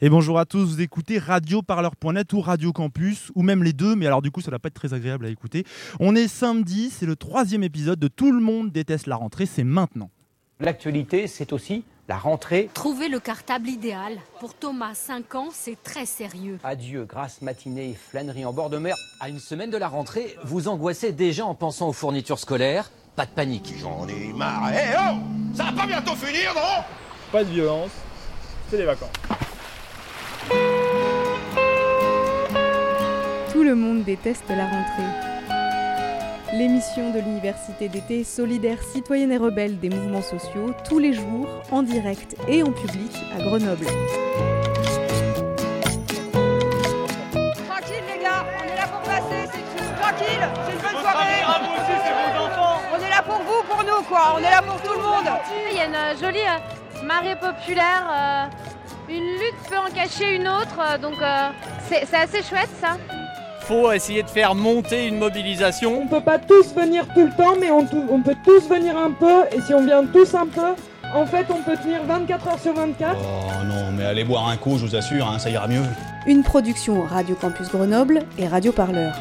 Et bonjour à tous, vous écoutez radioparleur.net ou Radio Campus, ou même les deux, mais alors du coup ça va pas être très agréable à écouter. On est samedi, c'est le troisième épisode de Tout le monde déteste la rentrée, c'est maintenant. L'actualité, c'est aussi la rentrée. Trouver le cartable idéal. Pour Thomas, 5 ans, c'est très sérieux. Adieu, grasse matinée et flânerie en bord de mer. À une semaine de la rentrée, vous angoissez déjà en pensant aux fournitures scolaires. Pas de panique. J'en ai marre. Eh oh Ça va pas bientôt finir, non? Pas de violence, c'est les vacances. Tout le monde déteste la rentrée. L'émission de l'université d'été solidaire citoyenne et rebelle des mouvements sociaux, tous les jours, en direct et en public à Grenoble. Tranquille les gars, on est là pour passer, c'est tout. Tranquille, c'est une bonne soirée. On est là pour vous, pour nous quoi, on est là pour tout le monde. Il y a une euh, jolie euh, marée populaire. euh, une lutte peut en cacher une autre, donc euh, c'est assez chouette ça. Faut essayer de faire monter une mobilisation. On peut pas tous venir tout le temps, mais on peut tous venir un peu. Et si on vient tous un peu, en fait, on peut tenir 24 heures sur 24. Oh non, mais allez boire un coup, je vous assure, hein, ça ira mieux. Une production Radio Campus Grenoble et Radio Parleur.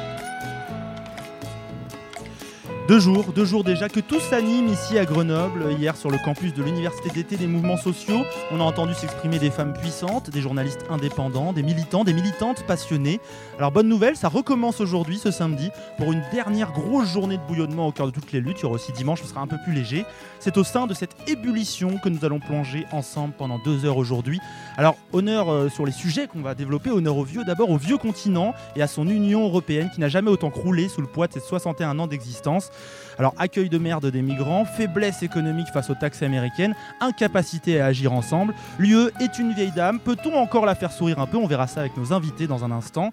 Deux jours, deux jours déjà que tout s'anime ici à Grenoble. Hier, sur le campus de l'Université d'été des mouvements sociaux, on a entendu s'exprimer des femmes puissantes, des journalistes indépendants, des militants, des militantes passionnées. Alors, bonne nouvelle, ça recommence aujourd'hui, ce samedi, pour une dernière grosse journée de bouillonnement au cœur de toutes les luttes. Il y aura aussi dimanche, ce sera un peu plus léger. C'est au sein de cette ébullition que nous allons plonger ensemble pendant deux heures aujourd'hui. Alors, honneur euh, sur les sujets qu'on va développer, honneur au vieux, d'abord au vieux continent et à son Union européenne qui n'a jamais autant croulé sous le poids de ses 61 ans d'existence. Alors, accueil de merde des migrants, faiblesse économique face aux taxes américaines, incapacité à agir ensemble. L'UE est une vieille dame. Peut-on encore la faire sourire un peu? On verra ça avec nos invités dans un instant.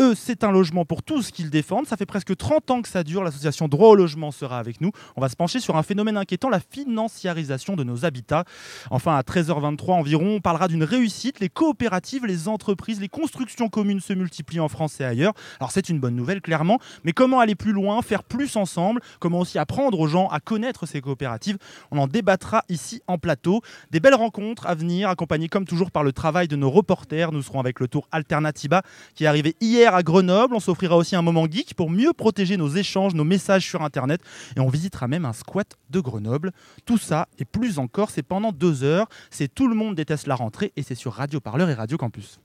Eux, c'est un logement pour tous qu'ils défendent. Ça fait presque 30 ans que ça dure. L'association Droit au logement sera avec nous. On va se pencher sur un phénomène inquiétant, la financiarisation de nos habitats. Enfin, à 13h23 environ, on parlera d'une réussite. Les coopératives, les entreprises, les constructions communes se multiplient en France et ailleurs. Alors c'est une bonne nouvelle, clairement. Mais comment aller plus loin, faire plus ensemble? Comment aussi apprendre aux gens à connaître ces coopératives? On en débattra ici en plateau. Des belles rencontres à venir, accompagnées comme toujours par le travail de nos reporters. Nous serons avec le tour Alternativa qui est arrivé hier à Grenoble. On s'offrira aussi un moment geek pour mieux protéger nos échanges, nos messages sur Internet. Et on visitera même un squat de Grenoble. Tout ça et plus encore, c'est pendant deux heures. C'est Tout le monde déteste la rentrée et c'est sur Radio Parleur et Radio Campus.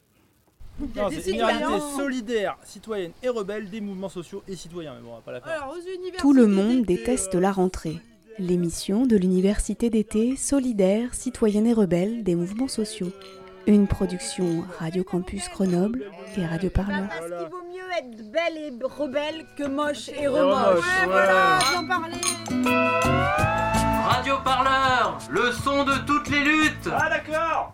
C'est une réalité solidaire, citoyenne et rebelle des mouvements sociaux et citoyens. Mais bon, on va pas la faire. Tout le monde déteste la rentrée. L'émission de l'université d'été solidaire citoyenne et rebelle des mouvements sociaux. Une production Radio Campus Grenoble et Radio Parleur. Parce qu'il vaut mieux être belle et rebelle que moche et remoche. Ouais, voilà, j'en parlais. Radio Parleur, le son de toutes les luttes. Ah d'accord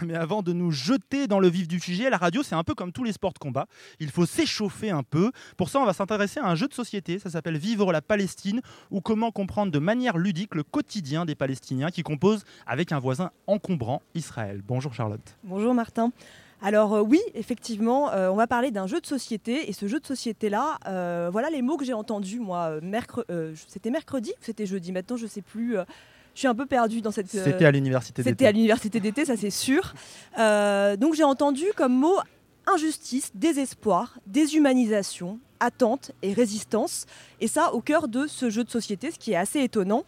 Mais avant de nous jeter dans le vif du sujet, la radio, c'est un peu comme tous les sports de combat. Il faut s'échauffer un peu. Pour ça, on va s'intéresser à un jeu de société. Ça s'appelle Vivre la Palestine ou comment comprendre de manière ludique le quotidien des Palestiniens qui composent avec un voisin encombrant, Israël. Bonjour Charlotte. Bonjour Martin. Alors euh, oui, effectivement, euh, on va parler d'un jeu de société et ce jeu de société-là, euh, voilà les mots que j'ai entendus moi. mercre- euh, c'était mercredi c'était jeudi? Maintenant, je sais plus. Euh, je suis un peu perdue dans cette. euh, C'était à l'université C'était d'été. à l'université d'été, ça c'est sûr. Euh, donc j'ai entendu comme mot injustice, désespoir, déshumanisation, attente et résistance. Et ça au cœur de ce jeu de société, ce qui est assez étonnant.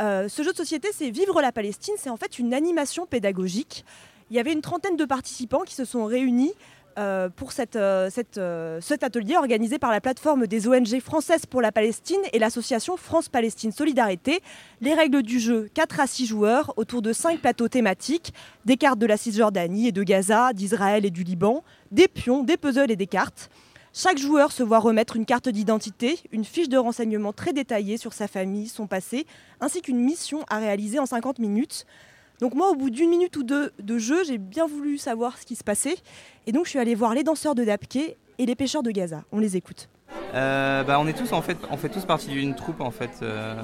Euh, ce jeu de société, c'est Vivre la Palestine, c'est en fait une animation pédagogique. Il y avait une trentaine de participants qui se sont réunis euh, pour euh, euh, cet atelier organisé par la plateforme des ONG françaises pour la Palestine et l'association France-Palestine Solidarité. Les règles du jeu 4 à 6 joueurs autour de 5 plateaux thématiques, des cartes de la Cisjordanie et de Gaza, d'Israël et du Liban, des pions, des puzzles et des cartes. Chaque joueur se voit remettre une carte d'identité, une fiche de renseignement très détaillée sur sa famille, son passé, ainsi qu'une mission à réaliser en 50 minutes. Donc moi, au bout d'une minute ou deux de jeu, j'ai bien voulu savoir ce qui se passait. Et donc je suis allée voir les danseurs de Dapké et les pêcheurs de Gaza. On les écoute. Euh, bah, on est tous en fait, on fait tous partie d'une troupe en fait. euh,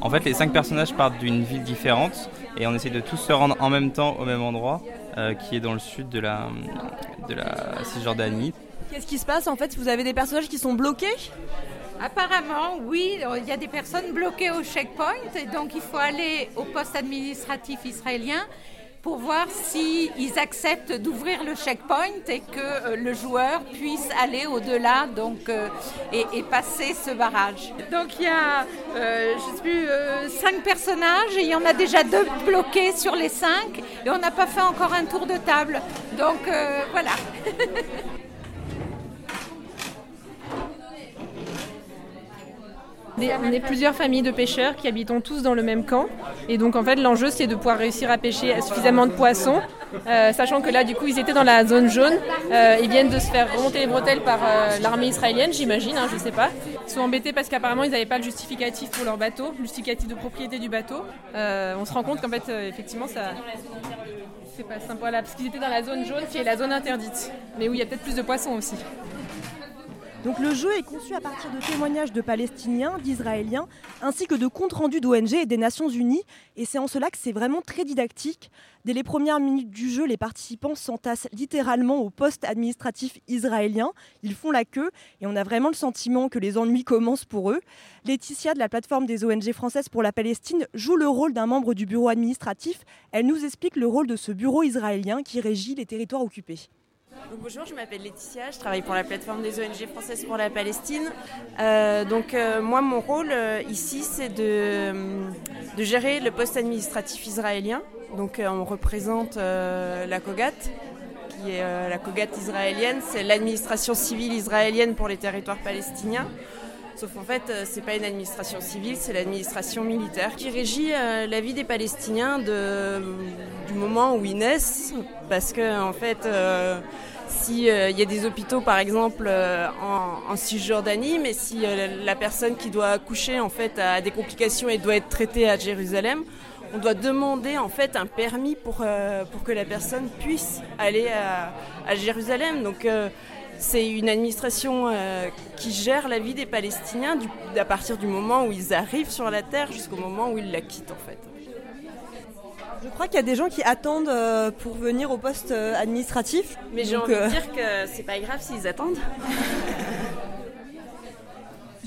en fait, les cinq personnages partent d'une ville différente et on essaie de tous se rendre en même temps au même endroit, euh, qui est dans le sud de la de la Cisjordanie. Qu'est-ce qui se passe en fait? Vous avez des personnages qui sont bloqués? Apparemment, oui, il y a des personnes bloquées au checkpoint, et donc il faut aller au poste administratif israélien pour voir s'ils acceptent d'ouvrir le checkpoint et que euh, le joueur puisse aller au-delà donc, euh, et, passer ce barrage. Donc il y a, euh, je sais plus, euh, cinq personnages et il y en a déjà deux bloqués sur les cinq et on n'a pas fait encore un tour de table. Donc euh, voilà. On est plusieurs familles de pêcheurs qui habitons tous dans le même camp. Et donc en fait l'enjeu c'est de pouvoir réussir à pêcher suffisamment de poissons. euh, sachant que là du coup ils étaient dans la zone jaune. Euh, ils viennent de se faire remonter les bretelles par euh, l'armée israélienne j'imagine, hein, je sais pas. Ils sont embêtés parce qu'apparemment ils n'avaient pas le justificatif pour leur bateau, le justificatif de propriété du bateau. On se rend compte qu'en fait effectivement ça... C'est pas simple, voilà, parce qu'ils étaient dans la zone jaune qui est la zone interdite. Mais où il y a peut-être plus de poissons aussi. Donc le jeu est conçu à partir de témoignages de Palestiniens, d'Israéliens, ainsi que de comptes rendus d'ONG et des Nations Unies. Et c'est en cela que c'est vraiment très didactique. Dès les premières minutes du jeu, les participants s'entassent littéralement au poste administratif israélien. Ils font la queue et on a vraiment le sentiment que les ennuis commencent pour eux. Laetitia de la plateforme des ONG françaises pour la Palestine joue le rôle d'un membre du bureau administratif. Elle nous explique le rôle de ce bureau israélien qui régit les territoires occupés. Bonjour, je m'appelle Laetitia, je travaille pour la plateforme des ONG françaises pour la Palestine. Euh, donc euh, moi, mon rôle euh, ici, c'est de, de gérer le poste administratif israélien. Donc on représente la COGAT, qui est la COGAT israélienne, c'est l'administration civile israélienne pour les territoires palestiniens. Sauf qu'en fait, euh, c'est pas une administration civile, c'est l'administration militaire qui régit euh, la vie des Palestiniens du moment où ils naissent, parce que en fait, euh, si il y a des hôpitaux par exemple en, en Cisjordanie, mais si la personne qui doit accoucher en fait a des complications et doit être traitée à Jérusalem, on doit demander en fait un permis pour, que la personne puisse aller à, à Jérusalem. Donc c'est une administration euh, qui gère la vie des Palestiniens du- à partir du moment où ils arrivent sur la terre jusqu'au moment où ils la quittent en fait. Je crois qu'il y a des gens qui attendent euh, pour venir au poste euh, administratif. Mais j'ai envie euh, de dire que c'est pas grave s'ils attendent.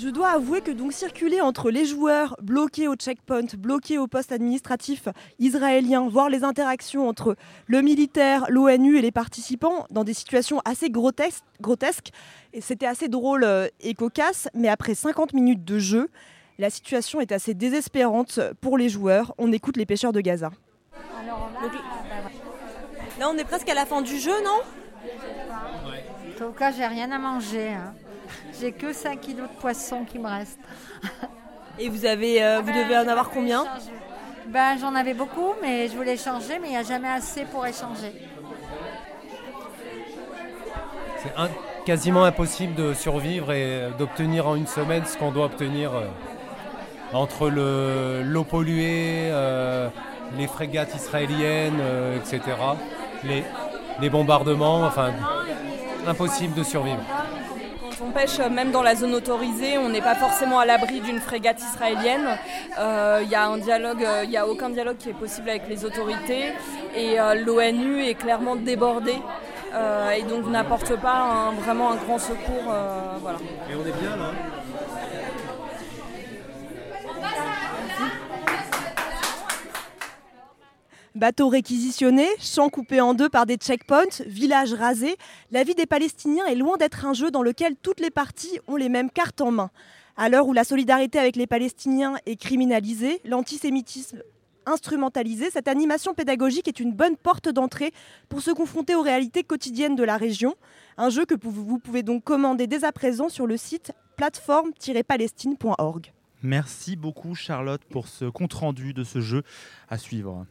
Je dois avouer que donc circuler entre les joueurs bloqués au checkpoint, bloqués au poste administratif israélien, voir les interactions entre le militaire, l'ONU et les participants dans des situations assez grotesques, grotesques et c'était assez drôle euh, et cocasse, mais après 50 minutes de jeu, la situation est assez désespérante pour les joueurs. On écoute les pêcheurs de Gaza. Là, on est presque à la fin du jeu, non? En tout cas, j'ai rien à manger. hein. J'ai que 5 kilos de poisson qui me restent. Et vous, avez, euh, vous devez en avoir combien Ben, j'en avais beaucoup, mais je voulais changer, mais il n'y a jamais assez pour échanger. C'est un- quasiment impossible de survivre et d'obtenir en une semaine ce qu'on doit obtenir euh, entre le- l'eau polluée, euh, les frégates israéliennes, euh, etc. Les, les bombardements, enfin, impossible de survivre. On pêche euh, même dans la zone autorisée, on n'est pas forcément à l'abri d'une frégate israélienne. Il il n'y a aucun dialogue qui est possible avec les autorités et euh, l'ONU est clairement débordée euh, et donc n'apporte pas vraiment un grand secours. voilà. Et on est bien là? Bateaux réquisitionnés, champs coupés en deux par des checkpoints, villages rasés, la vie des Palestiniens est loin d'être un jeu dans lequel toutes les parties ont les mêmes cartes en main. À l'heure où la solidarité avec les Palestiniens est criminalisée, l'antisémitisme instrumentalisé, cette animation pédagogique est une bonne porte d'entrée pour se confronter aux réalités quotidiennes de la région. Un jeu que vous pouvez donc commander dès à présent sur le site plateforme-palestine.org. Merci beaucoup Charlotte pour ce compte-rendu de ce jeu à suivre.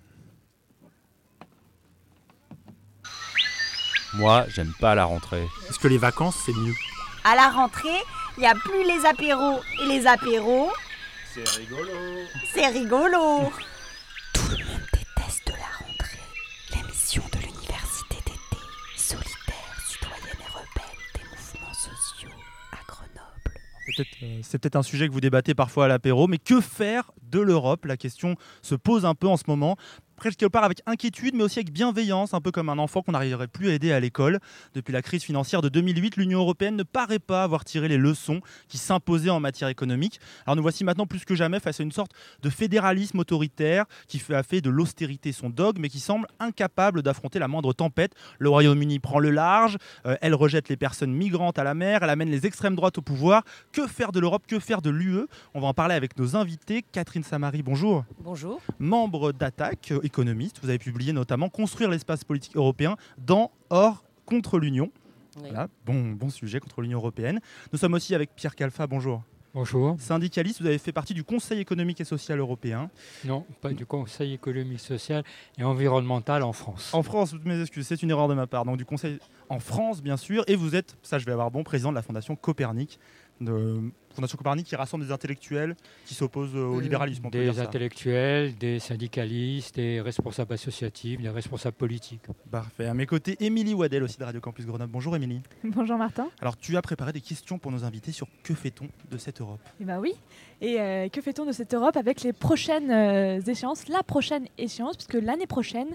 Moi, j'aime pas la rentrée. Est-ce que les vacances, c'est mieux À la rentrée, il n'y a plus les apéros et les apéros, C'est rigolo. c'est rigolo. Test de la rentrée, l'émission de l'université d'été, solidaire, citoyenne et rebelle des mouvements sociaux à Grenoble. C'est peut-être, euh, C'est peut-être un sujet que vous débattez parfois à l'apéro, mais que faire de l'Europe? La question se pose un peu en ce moment. Presque quelque part avec inquiétude, mais aussi avec bienveillance, un peu comme un enfant qu'on n'arriverait plus à aider à l'école. Depuis la crise financière de 2008, l'Union européenne ne paraît pas avoir tiré les leçons qui s'imposaient en matière économique. Alors nous voici maintenant plus que jamais face à une sorte de fédéralisme autoritaire qui a fait de l'austérité son dogme, mais qui semble incapable d'affronter la moindre tempête. Le Royaume-Uni prend le large, euh, elle rejette les personnes migrantes à la mer, elle amène les extrêmes droites au pouvoir. Que faire de l'Europe? Que faire de l'UE On va en parler avec nos invités. Catherine Samari, bonjour. Bonjour. Membre d'Attaque, économiste, vous avez publié notamment Construire l'espace politique européen dans Or contre l'Union. Voilà, bon, bon sujet contre l'Union européenne. Nous sommes aussi avec Pierre Calfa, bonjour. Bonjour. Syndicaliste, vous avez fait partie du Conseil économique et social européen. Non, pas du Conseil économique, social et environnemental en France. En France, toutes mes excuses, c'est une erreur de ma part. Donc du Conseil en France, bien sûr. Et vous êtes, ça je vais avoir bon, président de la Fondation Copernic. De Fondation Copernic qui rassemble des intellectuels qui s'opposent au Euh, libéralisme. on peut Des dire ça. intellectuels, des syndicalistes, des responsables associatifs, des responsables politiques. Parfait. À mes côtés, Émilie Waddell aussi de Radio Campus Grenoble. Bonjour Émilie. Bonjour Martin. Alors tu as préparé des questions pour nos invités sur que fait-on de cette Europe? Eh bien oui. Et euh, que fait-on de cette Europe avec les prochaines euh, échéances? La prochaine échéance, puisque l'année prochaine,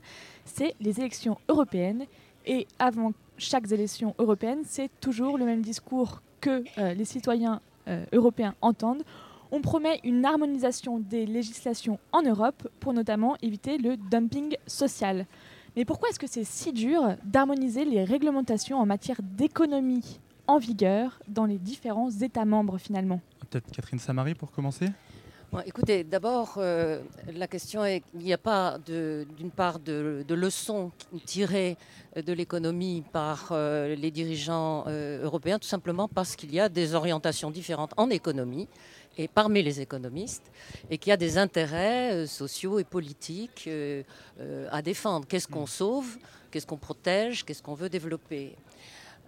c'est les élections européennes. Et avant chaque élection européenne, c'est toujours le même discours que euh, les citoyens euh, européens entendent. On promet une harmonisation des législations en Europe pour notamment éviter le dumping social. Mais pourquoi est-ce que c'est si dur d'harmoniser les réglementations en matière d'économie en vigueur dans les différents États membres finalement? Peut-être Catherine Samari pour commencer? Bon, écoutez, d'abord, euh, la question est qu'il n'y a pas d'une part de, de leçons tirées de l'économie par euh, les dirigeants euh, européens, tout simplement parce qu'il y a des orientations différentes en économie et parmi les économistes, et qu'il y a des intérêts euh, sociaux et politiques euh, euh, à défendre. Qu'est-ce qu'on sauve? Qu'est-ce qu'on protège? Qu'est-ce qu'on veut développer?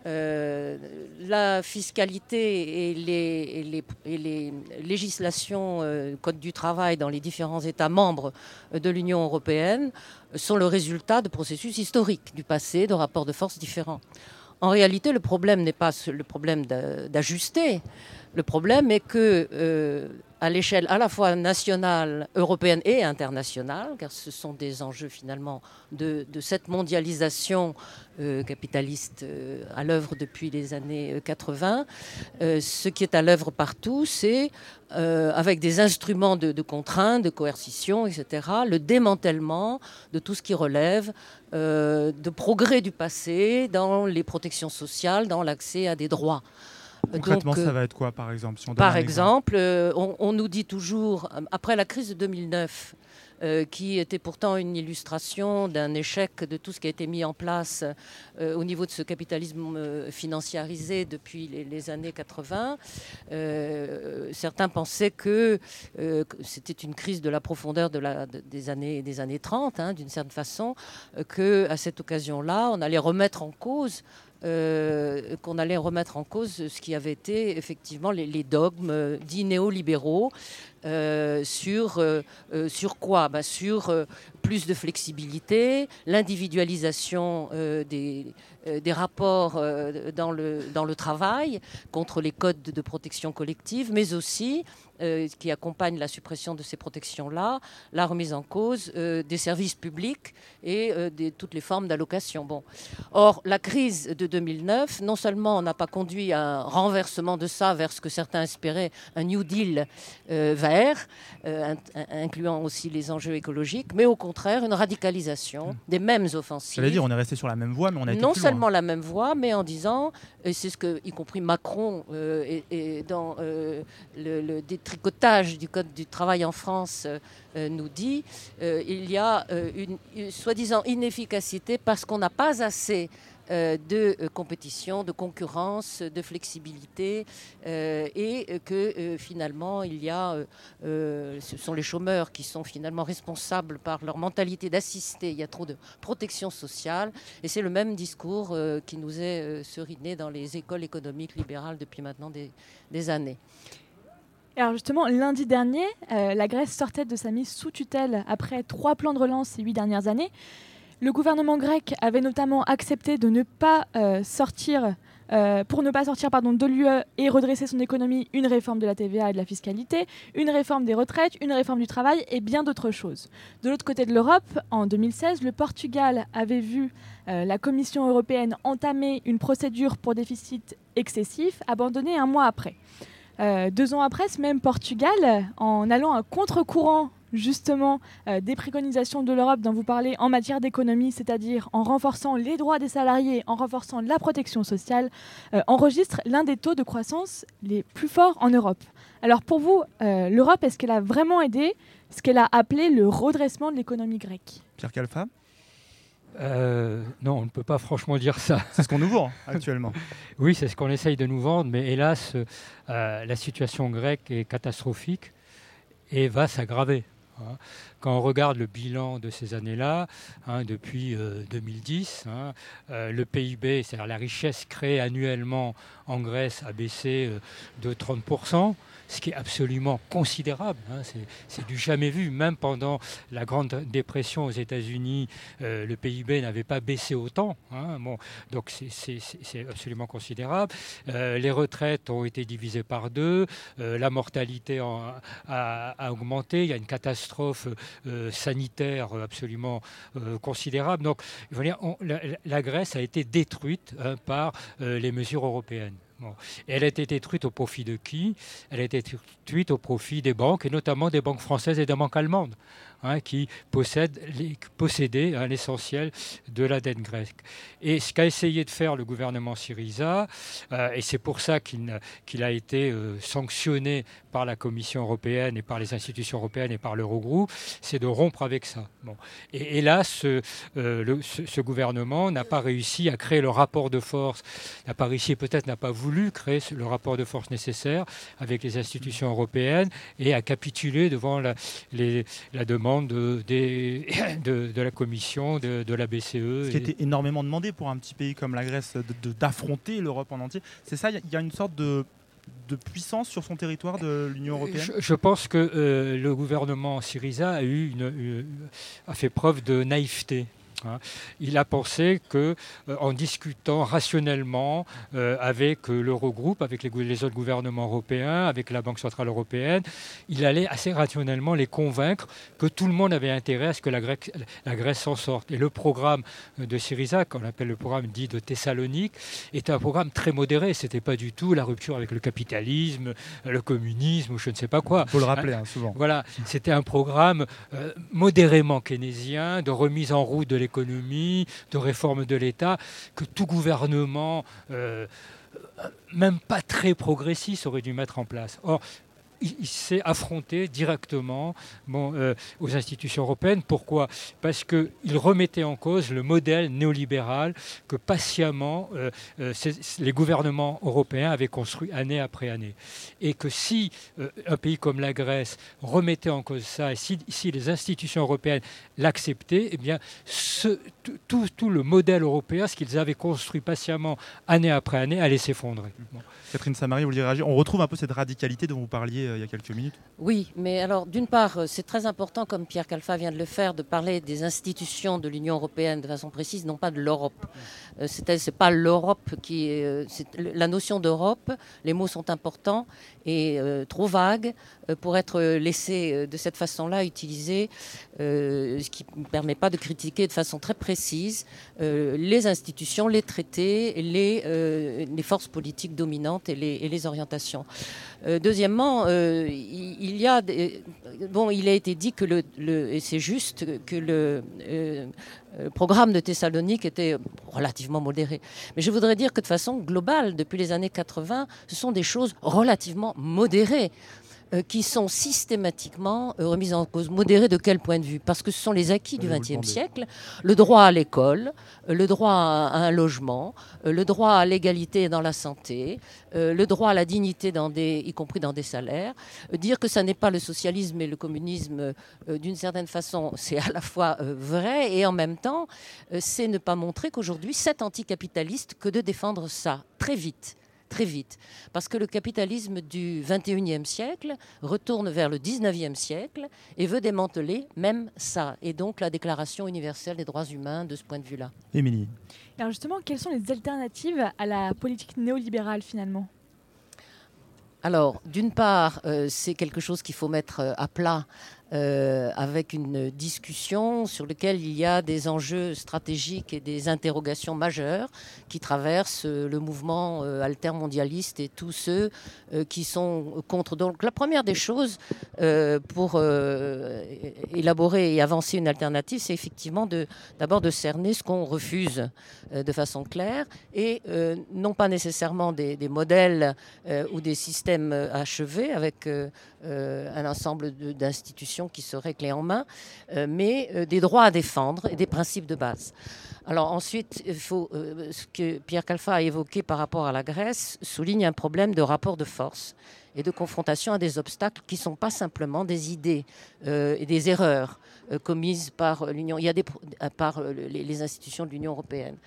Euh, la fiscalité et les, législations, euh, code du travail dans les différents États membres de l'Union européenne sont le résultat de processus historiques du passé, de rapports de force différents. En réalité, le problème n'est pas le problème d'a- d'ajuster. Le problème est que, euh, à l'échelle à la fois nationale, européenne et internationale, car ce sont des enjeux finalement de, cette mondialisation euh, capitaliste euh, à l'œuvre depuis les années euh, 80, euh, ce qui est à l'œuvre partout, c'est avec des instruments de, de contrainte, de coercition, etc., le démantèlement de tout ce qui relève de progrès du passé dans les protections sociales, dans l'accès à des droits. Concrètement, Donc, euh, ça va être quoi par exemple si on par exemple, euh, on, on nous dit toujours, euh, après la crise de 2009, euh, qui était pourtant une illustration d'un échec de tout ce qui a été mis en place euh, au niveau de ce capitalisme euh, financiarisé depuis les, les années 80. Euh, certains pensaient que, euh, que c'était une crise de la profondeur de la, de- des, années, des années 30, hein, d'une certaine façon, euh, que à cette occasion-là, on allait remettre en cause euh, qu'on allait remettre en cause ce qui avait été effectivement les, dogmes euh, dits néolibéraux euh, sur, quoi? Bah, Sur plus de flexibilité, l'individualisation des, des rapports euh, dans, le, dans le travail contre les codes de protection collective, mais aussi, euh, qui accompagne la suppression de ces protections-là, la remise en cause euh, des services publics et euh, des, toutes les formes d'allocation. Bon. Or, la crise de 2009, non seulement n'a pas conduit à un renversement de ça vers ce que certains espéraient, un New Deal euh, vert, euh, in- in- incluant aussi les enjeux écologiques, mais au contraire une radicalisation des mêmes offensives. J'allais dire, on est resté sur la même voie, mais on a été non plus loin. La même voie, mais en disant, et c'est ce que, y compris Macron, euh, dans euh, le, détricotage du Code du travail en France, euh, nous dit, il y a une, soi-disant inefficacité parce qu'on n'a pas assez de euh, compétition, de concurrence, de flexibilité, euh, et euh, que euh, finalement il y a, euh, euh, ce sont les chômeurs qui sont finalement responsables par leur mentalité d'assister. Il y a trop de protection sociale, et c'est le même discours euh, qui nous est euh, seriné dans les écoles économiques libérales depuis maintenant des, années. Alors justement, lundi dernier, euh, la Grèce sortait de sa mise sous tutelle après trois plans de relance ces huit dernières années. Le gouvernement grec avait notamment accepté de ne pas euh, sortir, euh, pour ne pas sortir pardon, de l'UE et redresser son économie, une réforme de la TVA et de la fiscalité, une réforme des retraites, une réforme du travail et bien d'autres choses. De l'autre côté de l'Europe, en 2016, le Portugal avait vu euh, la Commission européenne entamer une procédure pour déficit excessif, abandonnée un mois après. Deux ans après, ce même Portugal, en allant à contre-courant justement euh, des préconisations de l'Europe dont vous parlez en matière d'économie, c'est-à-dire en renforçant les droits des salariés, en renforçant la protection sociale, euh, enregistre l'un des taux de croissance les plus forts en Europe. Alors pour vous, euh, l'Europe, est-ce qu'elle a vraiment aidé ce qu'elle a appelé le redressement de l'économie grecque? Pierre Calfa? Euh, non, on ne peut pas franchement dire ça. C'est ce qu'on nous vend actuellement. oui, c'est ce qu'on essaye de nous vendre, mais hélas, euh, la situation grecque est catastrophique et va s'aggraver. Hein. Quand on regarde le bilan de ces années-là, hein, depuis euh, 2010, hein, euh, le PIB, c'est-à-dire la richesse créée annuellement en Grèce, a baissé euh, de 30%, ce qui est absolument considérable. hein. C'est- du jamais vu. Même pendant la Grande Dépression aux États-Unis, euh, le PIB n'avait pas baissé autant. hein. Donc c'est- absolument considérable. Euh, les retraites ont été divisées par deux. Euh, la mortalité a, augmenté. Il y a une catastrophe sanitaire absolument considérable. Donc, la, Grèce a été détruite hein, par les mesures européennes. Elle a été détruite au profit de qui? Elle a été détruite au profit des banques, et notamment des banques françaises et des banques allemandes, hein, qui possèdent les- possédaient hein, l'essentiel de la dette grecque. Et ce qu'a essayé de faire le gouvernement Syriza, euh, et c'est pour ça qu'il a été euh, sanctionné par la Commission européenne et par les institutions européennes et par l'Eurogroupe, c'est de rompre avec ça. Et ce, euh, ce- gouvernement n'a pas réussi à créer le rapport de force, n'a pas réussi, peut-être n'a pas voulu créer le rapport de force nécessaire avec les institutions européennes et a capitulé devant la demande de, des- de- de la Commission, de, de la BCE. Ce qui était énormément demandé pour un petit pays comme la Grèce d'affronter l'Europe en entier. C'est ça, il y a- il y a une sorte de, de puissance sur son territoire de l'Union européenne? Je, je pense que euh, le gouvernement Syriza a, eu une- une- a fait preuve de naïveté. Hein. Il a pensé que, euh, en discutant rationnellement euh, avec euh, l'Eurogroupe, avec les, autres gouvernements européens, avec la Banque centrale européenne, il allait assez rationnellement les convaincre que tout le monde avait intérêt à ce que la, Grèce- la Grèce s'en sorte. Et le programme de Syriza, qu'on appelle le programme dit de Thessalonique, était un programme très modéré. C'était pas du tout la rupture avec le capitalisme, le communisme ou je ne sais pas quoi. Il faut le rappeler, hein, souvent. Voilà, c'était un programme euh, modérément keynésien de remise en route de de réforme de l'État, que tout gouvernement, euh, même pas très progressiste, aurait dû mettre en place. Or, il, s'est affronté directement euh, aux institutions européennes. Pourquoi? Parce qu'il remettait en cause le modèle néolibéral que patiemment euh, euh, les gouvernements européens avaient construit année après année. Et que si un pays comme la Grèce remettait en cause ça, et si, les institutions européennes l'acceptaient, eh bien, tout- le modèle européen, ce qu'ils avaient construit patiemment année après année, allait s'effondrer. Catherine Samari, vous vouliez réagir? On retrouve un peu cette radicalité dont vous parliez euh, il y a quelques minutes. Oui, mais alors d'une part, euh, c'est très important, comme Pierre Calfa vient de le faire, de parler des institutions de l'Union européenne de façon précise, non pas de l'Europe. Euh, C'est c'est pas l'Europe qui est, la notion d'Europe. Les mots sont importants et trop vagues pour être laissés euh, de cette façon-là utilisés, euh, ce qui ne permet pas de critiquer de façon très précise euh, les institutions, les traités, les, euh, forces politiques dominantes et les, orientations. Euh, deuxièmement, euh, il, y a bon, il a été dit que et c'est juste que le euh, euh, programme de Thessalonique était relativement modéré. Mais je voudrais dire que de façon globale, depuis les années 80, ce sont des choses relativement modérées euh, qui sont systématiquement euh, remises en cause. Modérées de quel point de vue? Parce que ce sont les acquis du XXe siècle, le droit à l'école, euh, le droit à un logement, le droit à l'égalité dans la santé, le droit à la dignité, dans des, y compris dans des salaires. Dire que ça n'est pas le socialisme et le communisme, d'une certaine façon, c'est à la fois vrai et en même temps, c'est ne pas montrer qu'aujourd'hui, c'est anticapitaliste que de défendre ça très vite. Très vite. Parce que le capitalisme du 21e siècle retourne vers le 19e siècle et veut démanteler même ça. Et donc la Déclaration universelle des droits humains de ce point de vue-là. Émilie. Alors justement, quelles sont les alternatives à la politique néolibérale finalement? Alors, d'une part, euh, c'est quelque chose qu'il faut mettre euh, à plat euh, avec une discussion sur laquelle il y a des enjeux stratégiques et des interrogations majeures qui traversent euh, le mouvement euh, altermondialiste et tous ceux qui sont contre. Donc la première des choses pour élaborer et avancer une alternative, c'est effectivement d'abord de, cerner ce qu'on refuse de façon claire et non pas nécessairement des, des modèles ou des systèmes achevés avec un ensemble d'institutions qui serait clé en main, euh, mais euh, des droits à défendre et des principes de base. Alors ensuite, euh, ce que Pierre Calfa a évoqué par rapport à la Grèce souligne un problème de rapport de force et de confrontation à des obstacles qui ne sont pas simplement des idées et des erreurs commises par l'Union, il y a des, par les, institutions de l'Union européenne.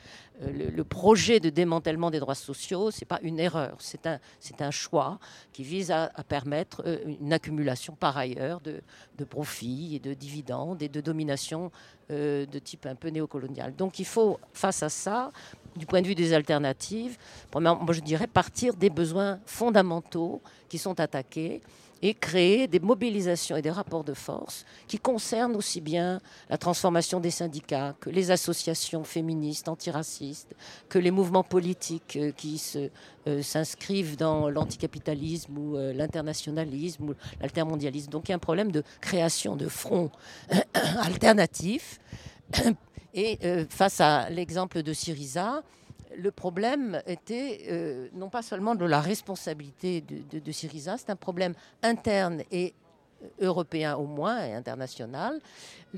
Le, projet de démantèlement des droits sociaux, ce n'est pas une erreur, c'est un, un choix qui vise à, permettre une accumulation par ailleurs de, profits et de dividendes et de domination euh, de type un peu néocolonial. Donc il faut, face à ça, du point de vue des alternatives, je dirais partir des besoins fondamentaux qui sont attaqués et créer des mobilisations et des rapports de force qui concernent aussi bien la transformation des syndicats que les associations féministes, antiracistes, que les mouvements politiques euh, qui euh, s'inscrivent dans l'anticapitalisme ou euh, l'internationalisme ou l'altermondialisme. Donc il y a un problème de création de fronts alternatifs. Et face à l'exemple de Syriza, le problème était euh, non pas seulement de la responsabilité de, Syriza, c'est un problème interne et européen au moins et international.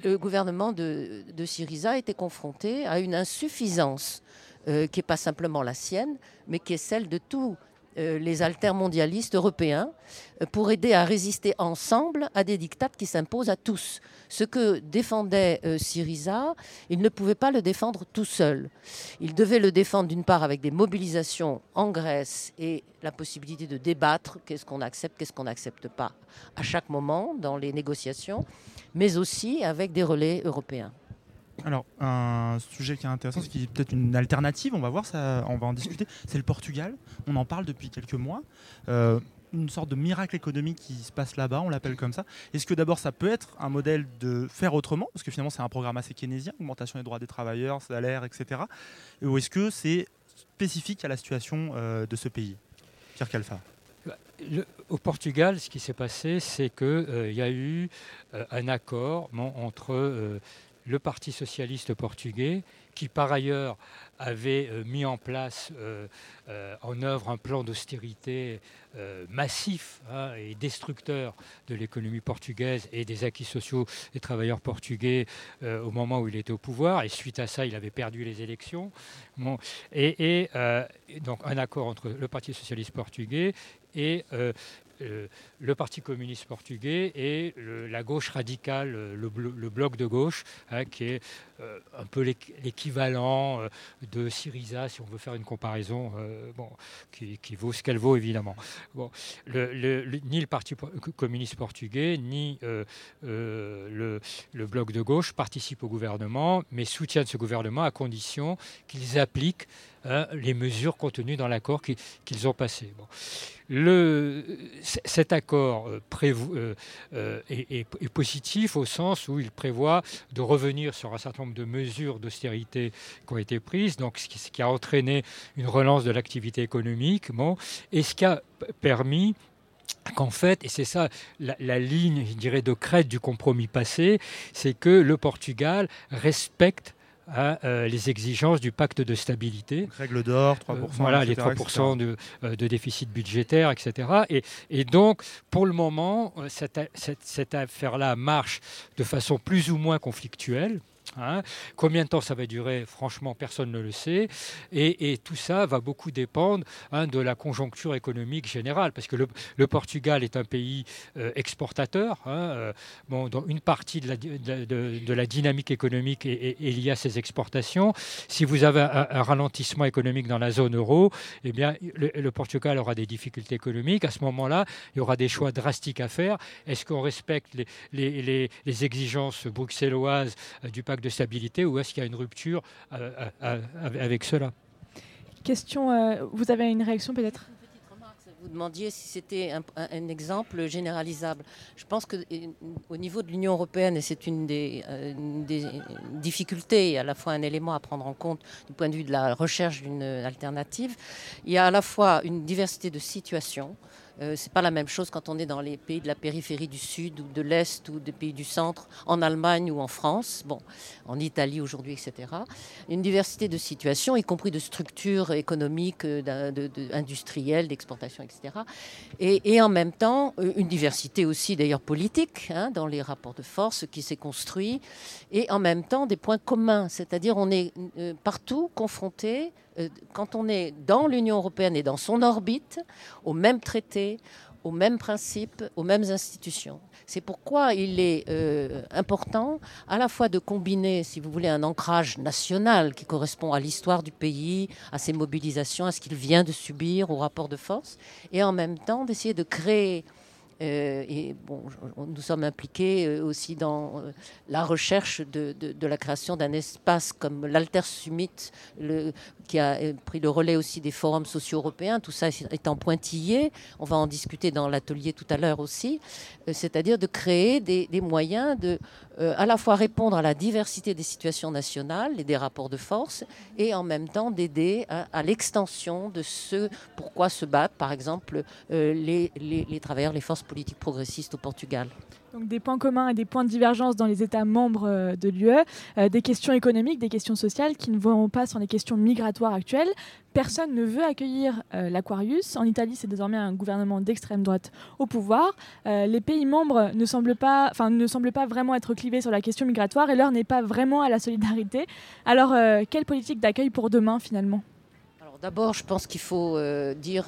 Le gouvernement de, Syriza était confronté à une insuffisance euh, qui n'est pas simplement la sienne, mais qui est celle de tous euh, les altermondialistes européens euh, pour aider à résister ensemble à des dictats qui s'imposent à tous. Ce que défendait euh, Syriza, il ne pouvait pas le défendre tout seul. Il devait le défendre d'une part avec des mobilisations en Grèce et la possibilité de débattre qu'est-ce qu'on accepte, qu'est-ce qu'on n'accepte pas à chaque moment dans les négociations, mais aussi avec des relais européens. Alors, un sujet qui est intéressant, qui est peut-être une alternative, on va voir, ça, on va en discuter, c'est le Portugal. On en parle depuis quelques mois. Euh, une sorte de miracle économique qui se passe là-bas, on l'appelle comme ça. Est-ce que d'abord ça peut être un modèle de faire autrement, parce que finalement c'est un programme assez keynésien, augmentation des droits des travailleurs, salaires, etc. Ou est-ce que c'est spécifique à la situation euh, de ce pays? Pierre Calfa au Portugal, ce qui s'est passé, c'est qu'il euh, y a eu un accord entre le Parti socialiste portugais, qui par ailleurs avait euh, mis en place euh, euh, en œuvre un plan d'austérité massif hein, et destructeur de l'économie portugaise et des acquis sociaux des travailleurs portugais au moment où il était au pouvoir. Et suite à ça, il avait perdu les élections. et, donc un accord entre le Parti socialiste portugais et le Parti communiste portugais et la gauche radicale, le, bloc de gauche, hein, qui est euh, un peu l'équivalent euh, de Syriza, si on veut faire une comparaison, bon, qui, vaut ce qu'elle vaut évidemment. Bon, ni le Parti communiste portugais, ni le, bloc de gauche participent au gouvernement, mais soutiennent ce gouvernement à condition qu'ils appliquent hein, les mesures contenues dans l'accord qu'ils ont passé. Bon. Cet accord euh, euh, euh, est, positif au sens où il prévoit de revenir sur un certain nombre de mesures d'austérité qui ont été prises, donc ce qui, a entraîné une relance de l'activité économique, bon, et ce qui a permis qu'en fait, et c'est ça la, la, ligne, je dirais, de crête du compromis passé, c'est que le Portugal respecte à euh, les exigences du pacte de stabilité. règle d'or, 3%. Euh, voilà, les 3% de, euh, de, déficit budgétaire, etc. Et, et, donc, pour le moment, cette, cette, cette affaire-là marche de façon plus ou moins conflictuelle. Hein. Combien de temps ça va durer Franchement, personne ne le sait. Et, tout ça va beaucoup dépendre hein, de la conjoncture économique générale, parce que le, Portugal est un pays euh, exportateur. Hein, euh, bon, dont une partie de la, dynamique économique est, liée à ses exportations. Si vous avez un, ralentissement économique dans la zone euro, eh bien, le, Portugal aura des difficultés économiques. À ce moment-là, il y aura des choix drastiques à faire. Est-ce qu'on respecte les, exigences bruxelloises euh, du pacte de stabilité ou est-ce qu'il y a une rupture euh, euh, avec cela? Question, euh, vous avez une réaction peut-être? Vous demandiez si c'était un, exemple généralisable. Je pense qu'au niveau de l'Union européenne, et c'est une des, une des, difficultés, à la fois un élément à prendre en compte du point de vue de la recherche d'une alternative, il y a à la fois une diversité de situations euh, c'est pas la même chose quand on est dans les pays de la périphérie du Sud ou de l'Est ou des pays du Centre, en Allemagne ou en France, bon, en Italie aujourd'hui, etc. Une diversité de situations, y compris de structures économiques, euh, industrielles, d'exportation, etc. Et, en même temps, euh, une diversité aussi d'ailleurs politique hein, dans les rapports de force qui s'est construit, et en même temps des points communs, c'est-à-dire on est partout confronté quand on est dans l'Union européenne et dans son orbite, aux mêmes traités, aux mêmes principes, aux mêmes institutions. C'est pourquoi il est euh, important à la fois de combiner, si vous voulez, un ancrage national qui correspond à l'histoire du pays, à ses mobilisations, à ce qu'il vient de subir, au rapport de force, et en même temps d'essayer de créer euh, et bon, nous sommes impliqués euh, aussi dans euh, la recherche de, la création d'un espace comme l'Alter Summit, qui a pris le relais aussi des forums sociaux européens. Tout ça étant pointillé, on va en discuter dans l'atelier tout à l'heure aussi, c'est-à-dire de créer des, moyens de à la fois répondre à la diversité des situations nationales et des rapports de force, et en même temps d'aider à, l'extension de ce pourquoi se battent, par exemple, les, les, les travailleurs, les forces politique progressiste au Portugal. Donc des points communs et des points de divergence dans les États membres euh, de l'UE, euh, des questions économiques, des questions sociales qui ne vont pas sans les questions migratoires actuelles. Personne ne veut accueillir euh, l'Aquarius. En Italie, c'est désormais un gouvernement d'extrême droite au pouvoir. les pays membres ne semblent, pas, ne semblent pas vraiment être clivés sur la question migratoire et l'heure n'est pas vraiment à la solidarité. Alors, quelle politique d'accueil pour demain finalement? Alors d'abord, je pense qu'il faut dire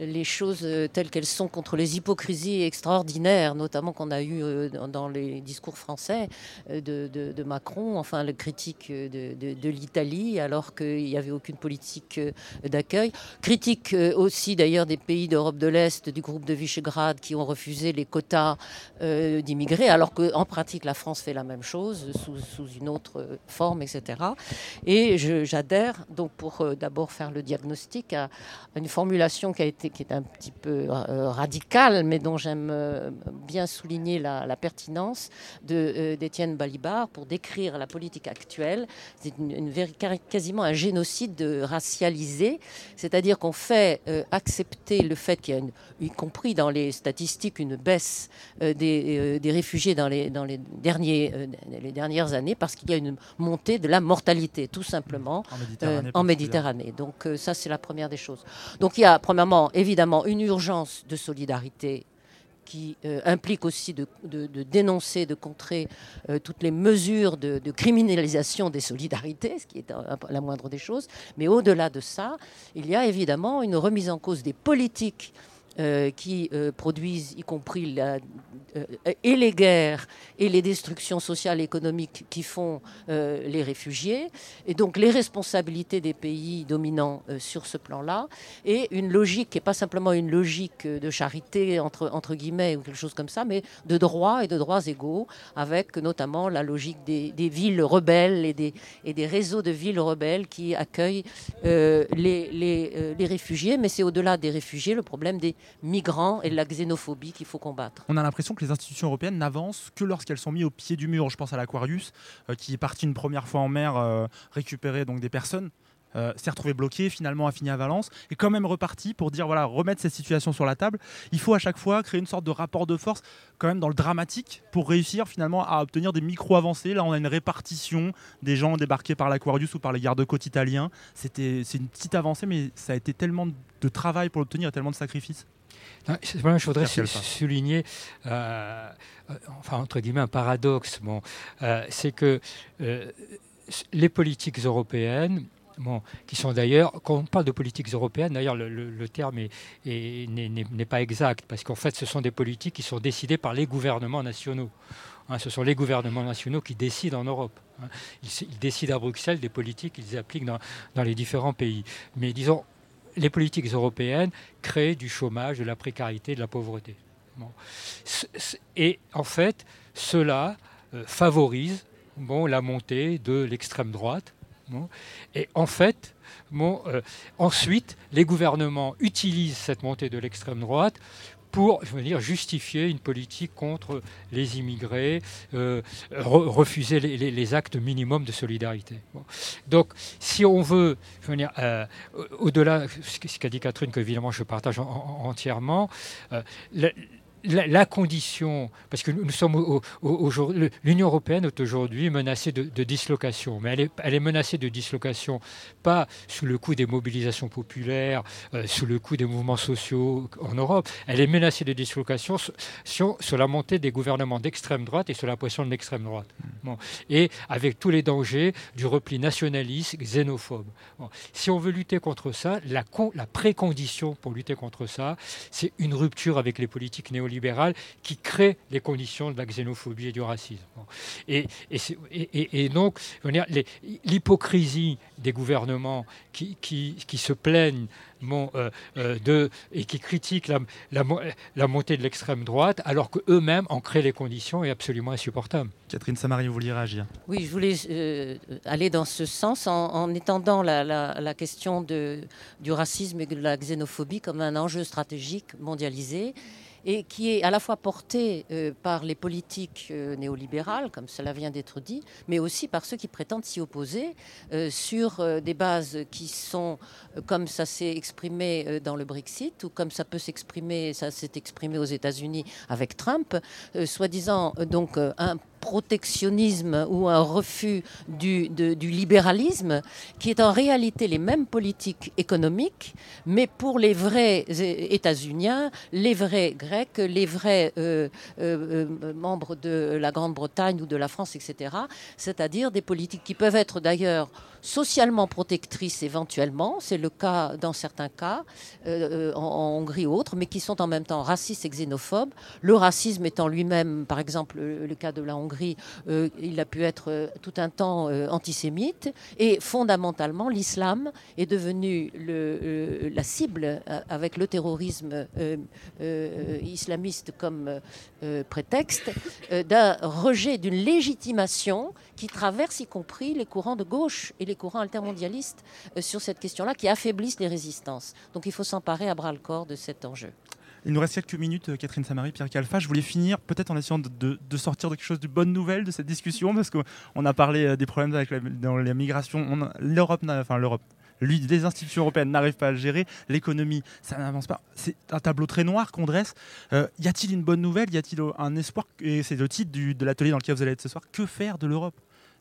les choses euh, telles qu'elles sont contre les hypocrisies extraordinaires, notamment qu'on a eues euh, dans les discours français euh, de, Macron, enfin le critique de, l'Italie, alors qu'il n'y avait aucune politique d'accueil. Critique aussi d'ailleurs des pays d'Europe de l'Est, du groupe de Visegrad, qui ont refusé les quotas d'immigrés, alors qu'en pratique la France fait la même chose sous, une autre forme, etc. Et j'adhère donc pour d'abord faire le diagnostic à une formulation qui a été qui est un petit peu euh, radical, mais dont j'aime euh, bien souligner la, pertinence euh, d'Étienne Balibar pour décrire la politique actuelle. C'est une, quasiment un génocide racialisé, c'est-à-dire qu'on fait accepter le fait qu'il y a, y compris dans les statistiques, une baisse des, des, réfugiés dans les, dans les, derniers, les dernières années parce qu'il y a une montée de la mortalité, tout simplement, en Méditerranée. En Méditerranée. Donc ça, c'est la première des choses. Donc il y a, premièrement, évidemment une urgence de solidarité qui euh, implique aussi de, dénoncer, de contrer euh, toutes les mesures de, criminalisation des solidarités, ce qui est la moindre des choses. Mais au-delà de ça, il y a évidemment une remise en cause des politiques euh, qui euh, produisent, y compris la, euh, et les guerres et les destructions sociales et économiques qui font les réfugiés, et donc les responsabilités des pays dominants sur ce plan-là, et une logique qui n'est pas simplement une logique de charité, entre, entre guillemets, ou quelque chose comme ça, mais de droits et de droits égaux, avec notamment la logique des, villes rebelles et des, et des réseaux de villes rebelles qui accueillent les, les, les réfugiés, mais c'est au-delà des réfugiés le problème des migrants et de la xénophobie qu'il faut combattre. On a l'impression que les institutions européennes n'avancent que lorsqu'elles sont mises au pied du mur. Je pense à l'Aquarius, euh, qui est parti une première fois en mer euh, récupérer donc des personnes. Euh, s'est retrouvé bloqué, finalement a fini à Valence, et quand même reparti pour dire voilà, remettre cette situation sur la table. Il faut à chaque fois créer une sorte de rapport de force, quand même dans le dramatique, pour réussir finalement à obtenir des micro-avancées. Là, on a une répartition des gens débarqués par l'Aquarius ou par les gardes-côtes italiens. C'est une petite avancée, mais ça a été tellement de travail pour l'obtenir et tellement de sacrifices. Je voudrais souligner, euh, enfin entre guillemets, un paradoxe. Bon, c'est que les politiques européennes Bon, qui sont d'ailleurs, quand on parle de politiques européennes, d'ailleurs le, terme n'est pas exact, parce qu'en fait ce sont des politiques qui sont décidées par les gouvernements nationaux. Hein, ce sont les gouvernements nationaux qui décident en Europe. Hein. Ils, décident à Bruxelles des politiques qu'ils appliquent dans, dans les différents pays. Mais disons, les politiques européennes créent du chômage, de la précarité, de la pauvreté. Et en fait, cela euh, favorise la montée de l'extrême droite et en fait, euh, ensuite, les gouvernements utilisent cette montée de l'extrême droite pour justifier une politique contre les immigrés, euh, refuser les, actes minimums de solidarité. Donc, si on veut, je veux dire, euh, au-delà, ce qu'a dit Catherine, que évidemment je partage entièrement, la, condition, parce que nous sommes aujourd'hui, l'Union européenne est aujourd'hui menacée de, dislocation, mais elle est, elle est, menacée de dislocation pas sous le coup des mobilisations populaires, euh, sous le coup des mouvements sociaux en Europe, elle est menacée de dislocation sur, sur, la montée des gouvernements d'extrême droite et sur la pression de l'extrême droite. Bon. Et avec tous les dangers du repli nationaliste, xénophobe. Si on veut lutter contre ça, la, la précondition pour lutter contre ça, c'est une rupture avec les politiques néolibérales libérale qui crée les conditions de la xénophobie et du racisme. Et, et, donc, l'hypocrisie des gouvernements qui, qui, qui se plaignent euh, euh, de, et qui critiquent la, la, la montée de l'extrême droite, alors qu'eux-mêmes en créent les conditions est absolument insupportable. Catherine Samari, vous vouliez réagir? Oui, je voulais euh, aller dans ce sens en, en étendant la, la, question de, du racisme et de la xénophobie comme un enjeu stratégique mondialisé et qui est à la fois porté euh, par les politiques euh, néolibérales, comme cela vient d'être dit, mais aussi par ceux qui prétendent s'y opposer euh, sur des bases qui sont, comme ça s'est exprimé dans le Brexit, ou comme ça peut s'exprimer, ça s'est exprimé aux États-Unis avec Trump, soi-disant donc un protectionnisme ou un refus du, libéralisme, qui est en réalité les mêmes politiques économiques, mais pour les vrais États-Uniens, les vrais Grecs, les vrais euh, euh, euh, membres de la Grande-Bretagne ou de la France, etc. C'est-à-dire des politiques qui peuvent être d'ailleurs socialement protectrices éventuellement, c'est le cas dans certains cas, euh, euh, en, Hongrie ou autres, mais qui sont en même temps racistes et xénophobes. Le racisme étant lui-même, par exemple, le, cas de la Hongrie, euh, il a pu être tout un temps antisémite, et fondamentalement, l'islam est devenu le, la cible avec le terrorisme islamiste comme prétexte d'un rejet, d'une légitimation qui traverse y compris les courants de gauche et les courants altermondialistes euh, sur cette question-là, qui affaiblissent les résistances. Donc il faut s'emparer à bras-le-corps de cet enjeu. Il nous reste quelques minutes, euh, Catherine Samari, Pierre Calfa. Je voulais finir peut-être en essayant de, sortir de quelque chose de bonne nouvelle de cette discussion, parce qu'on a parlé euh, des problèmes avec dans la migration. L'Europe, enfin l'Europe, les institutions européennes n'arrivent pas à le gérer, l'économie, ça n'avance pas. C'est un tableau très noir qu'on dresse. y a-t-il une bonne nouvelle? Y a-t-il un espoir? Et c'est le titre de l'atelier dans lequel vous allez être ce soir. Que faire de l'Europe,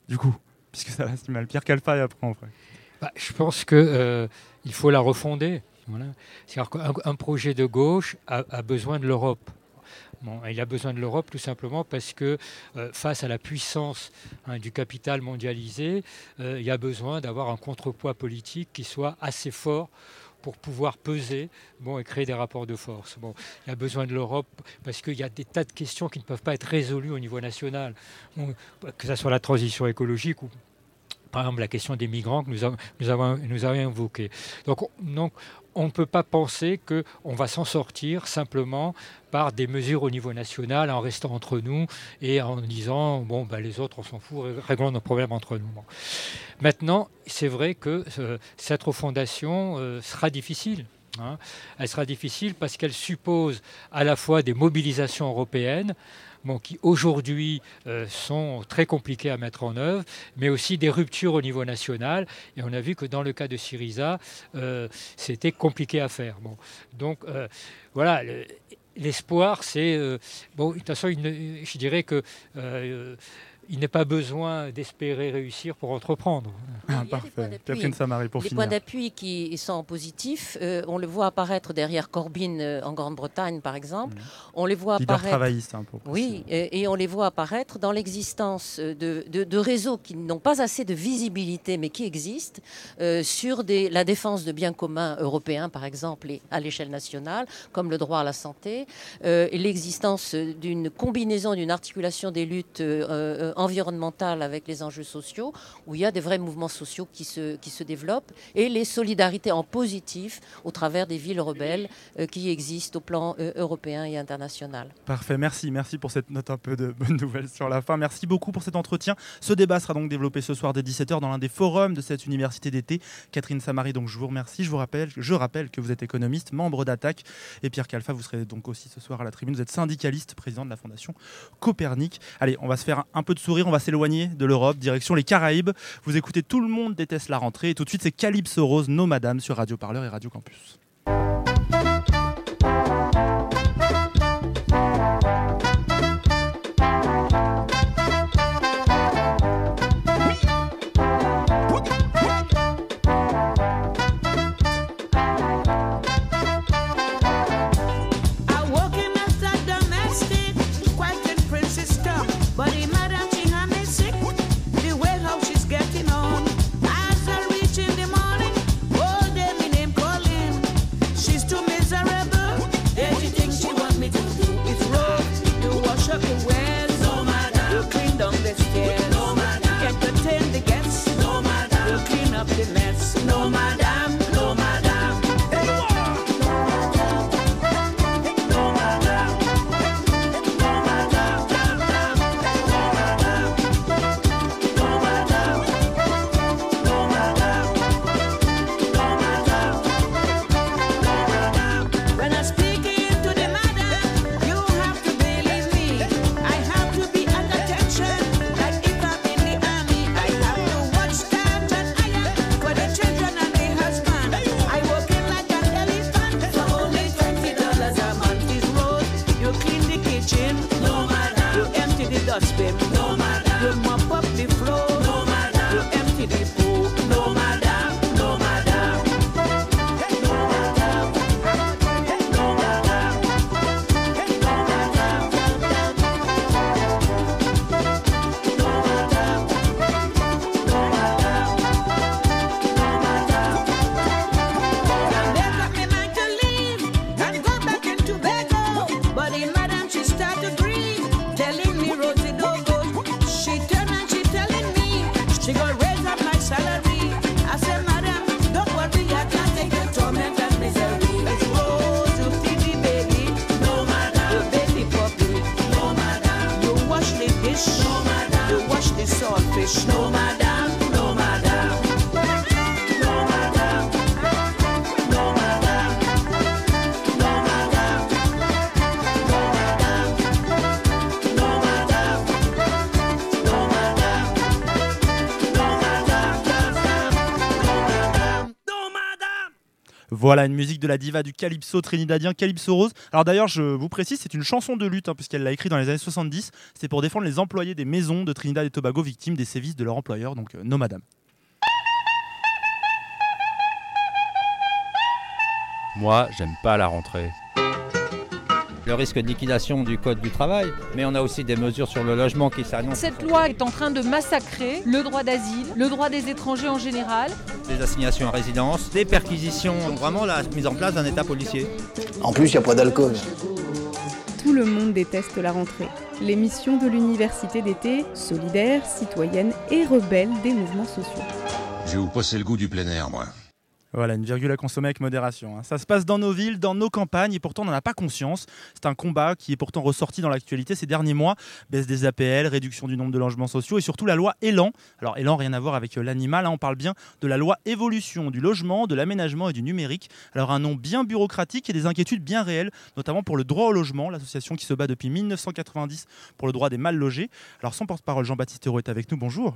du coup puisque ça reste mal. Pierre Calfa et après bah, je pense qu'il euh, faut la refonder. C'est-à-dire qu'un projet de gauche a, besoin de l'Europe. il a besoin de l'Europe tout simplement parce que euh, face à la puissance hein, du capital mondialisé, euh, il y a besoin d'avoir un contrepoids politique qui soit assez fort pour pouvoir peser bon, et créer des rapports de force. Bon, il y a besoin de l'Europe parce qu'il y a des tas de questions qui ne peuvent pas être résolues au niveau national, que ce soit la transition écologique ou par exemple la question des migrants que nous, avons, nous avons, nous avons. Donc, donc on ne peut pas penser qu'on va s'en sortir simplement par des mesures au niveau national en restant entre nous et en disant bon ben, les autres on s'en fout, réglons nos problèmes entre nous. Maintenant, c'est vrai que euh, cette refondation euh, sera difficile. Hein. Elle sera difficile parce qu'elle suppose à la fois des mobilisations européennes, qui aujourd'hui euh, sont très compliqués à mettre en œuvre, mais aussi des ruptures au niveau national. Et on a vu que dans le cas de Syriza, euh, c'était compliqué à faire. Bon, donc euh, voilà. L'espoir, c'est bon. De toute façon, je dirais que il n'est pas besoin d'espérer réussir pour entreprendre. Ah, parfait. Catherine Samari, pour les finir. points d'appui qui sont positifs, euh, on le voit apparaître derrière Corbyn euh, en Grande-Bretagne, par exemple. On les voit Leader apparaître. travailliste, hein, pour oui, et, et on les voit apparaître dans l'existence de, de- de réseaux qui n'ont pas assez de visibilité, mais qui existent euh, sur des- la défense de biens communs européens, par exemple, et à l'échelle nationale, comme le droit à la santé, euh, et l'existence d'une combinaison, d'une articulation des luttes environnementales avec les enjeux sociaux, où il y a des vrais mouvements sociaux qui se, qui se développent, et les solidarités en positif au travers des villes rebelles euh, qui existent au plan euh, européen et international. Parfait, merci, merci pour cette note un peu de bonnes nouvelles sur la fin. Merci beaucoup pour cet entretien. Ce débat sera donc développé ce soir dès 17h dans l'un des forums de cette université d'été. Catherine Samari, donc je vous remercie. Je vous rappelle, je rappelle que vous êtes économiste, membre d'Attaque, et Pierre Calfa, vous serez donc aussi ce soir à la tribune. Vous êtes syndicaliste, président de la Fondation Copernic. Allez, on va se faire un peu de sourire, on va s'éloigner de l'Europe, direction les Caraïbes. Vous écoutez Tout le monde déteste la rentrée, et tout de suite c'est Calypso Rose, Nos Madame sur Radio Parleur et Radio Campus. Voilà une musique de la diva du calypso trinidadien Calypso Rose. Alors d'ailleurs, je vous précise, c'est une chanson de lutte hein, puisqu'elle l'a écrite dans les années 70. C'est pour défendre les employés des maisons de Trinidad et Tobago victimes des sévices de leur employeur, donc euh, madame. Moi, j'aime pas la rentrée. Le risque de liquidation du Code du travail, mais on a aussi des mesures sur le logement qui s'annoncent. Cette loi est en train de massacrer le droit d'asile, le droit des étrangers en général. Des assignations à résidence, des perquisitions, vraiment la mise en place d'un État policier. En plus, il n'y a pas d'alcool. Tout le monde déteste la rentrée. L'émission de l'université d'été, solidaire, citoyenne et rebelle des mouvements sociaux. Je vais vous passer le goût du plein air, moi. Voilà, une virgule à consommer avec modération. hein. Ça se passe dans nos villes, dans nos campagnes, et pourtant on n'en a pas conscience. C'est un combat qui est pourtant ressorti dans l'actualité ces derniers mois. Baisse des APL, réduction du nombre de logements sociaux, et surtout la loi Elan. Alors Elan, rien à voir avec euh, l'animal, hein, on parle bien de la loi évolution du logement, de l'aménagement et du numérique. Alors un nom bien bureaucratique et des inquiétudes bien réelles, notamment pour le droit au logement, l'association qui se bat depuis 1990 pour le droit des mal logés. Alors son porte-parole Jean-Baptiste Hérault est avec nous, bonjour.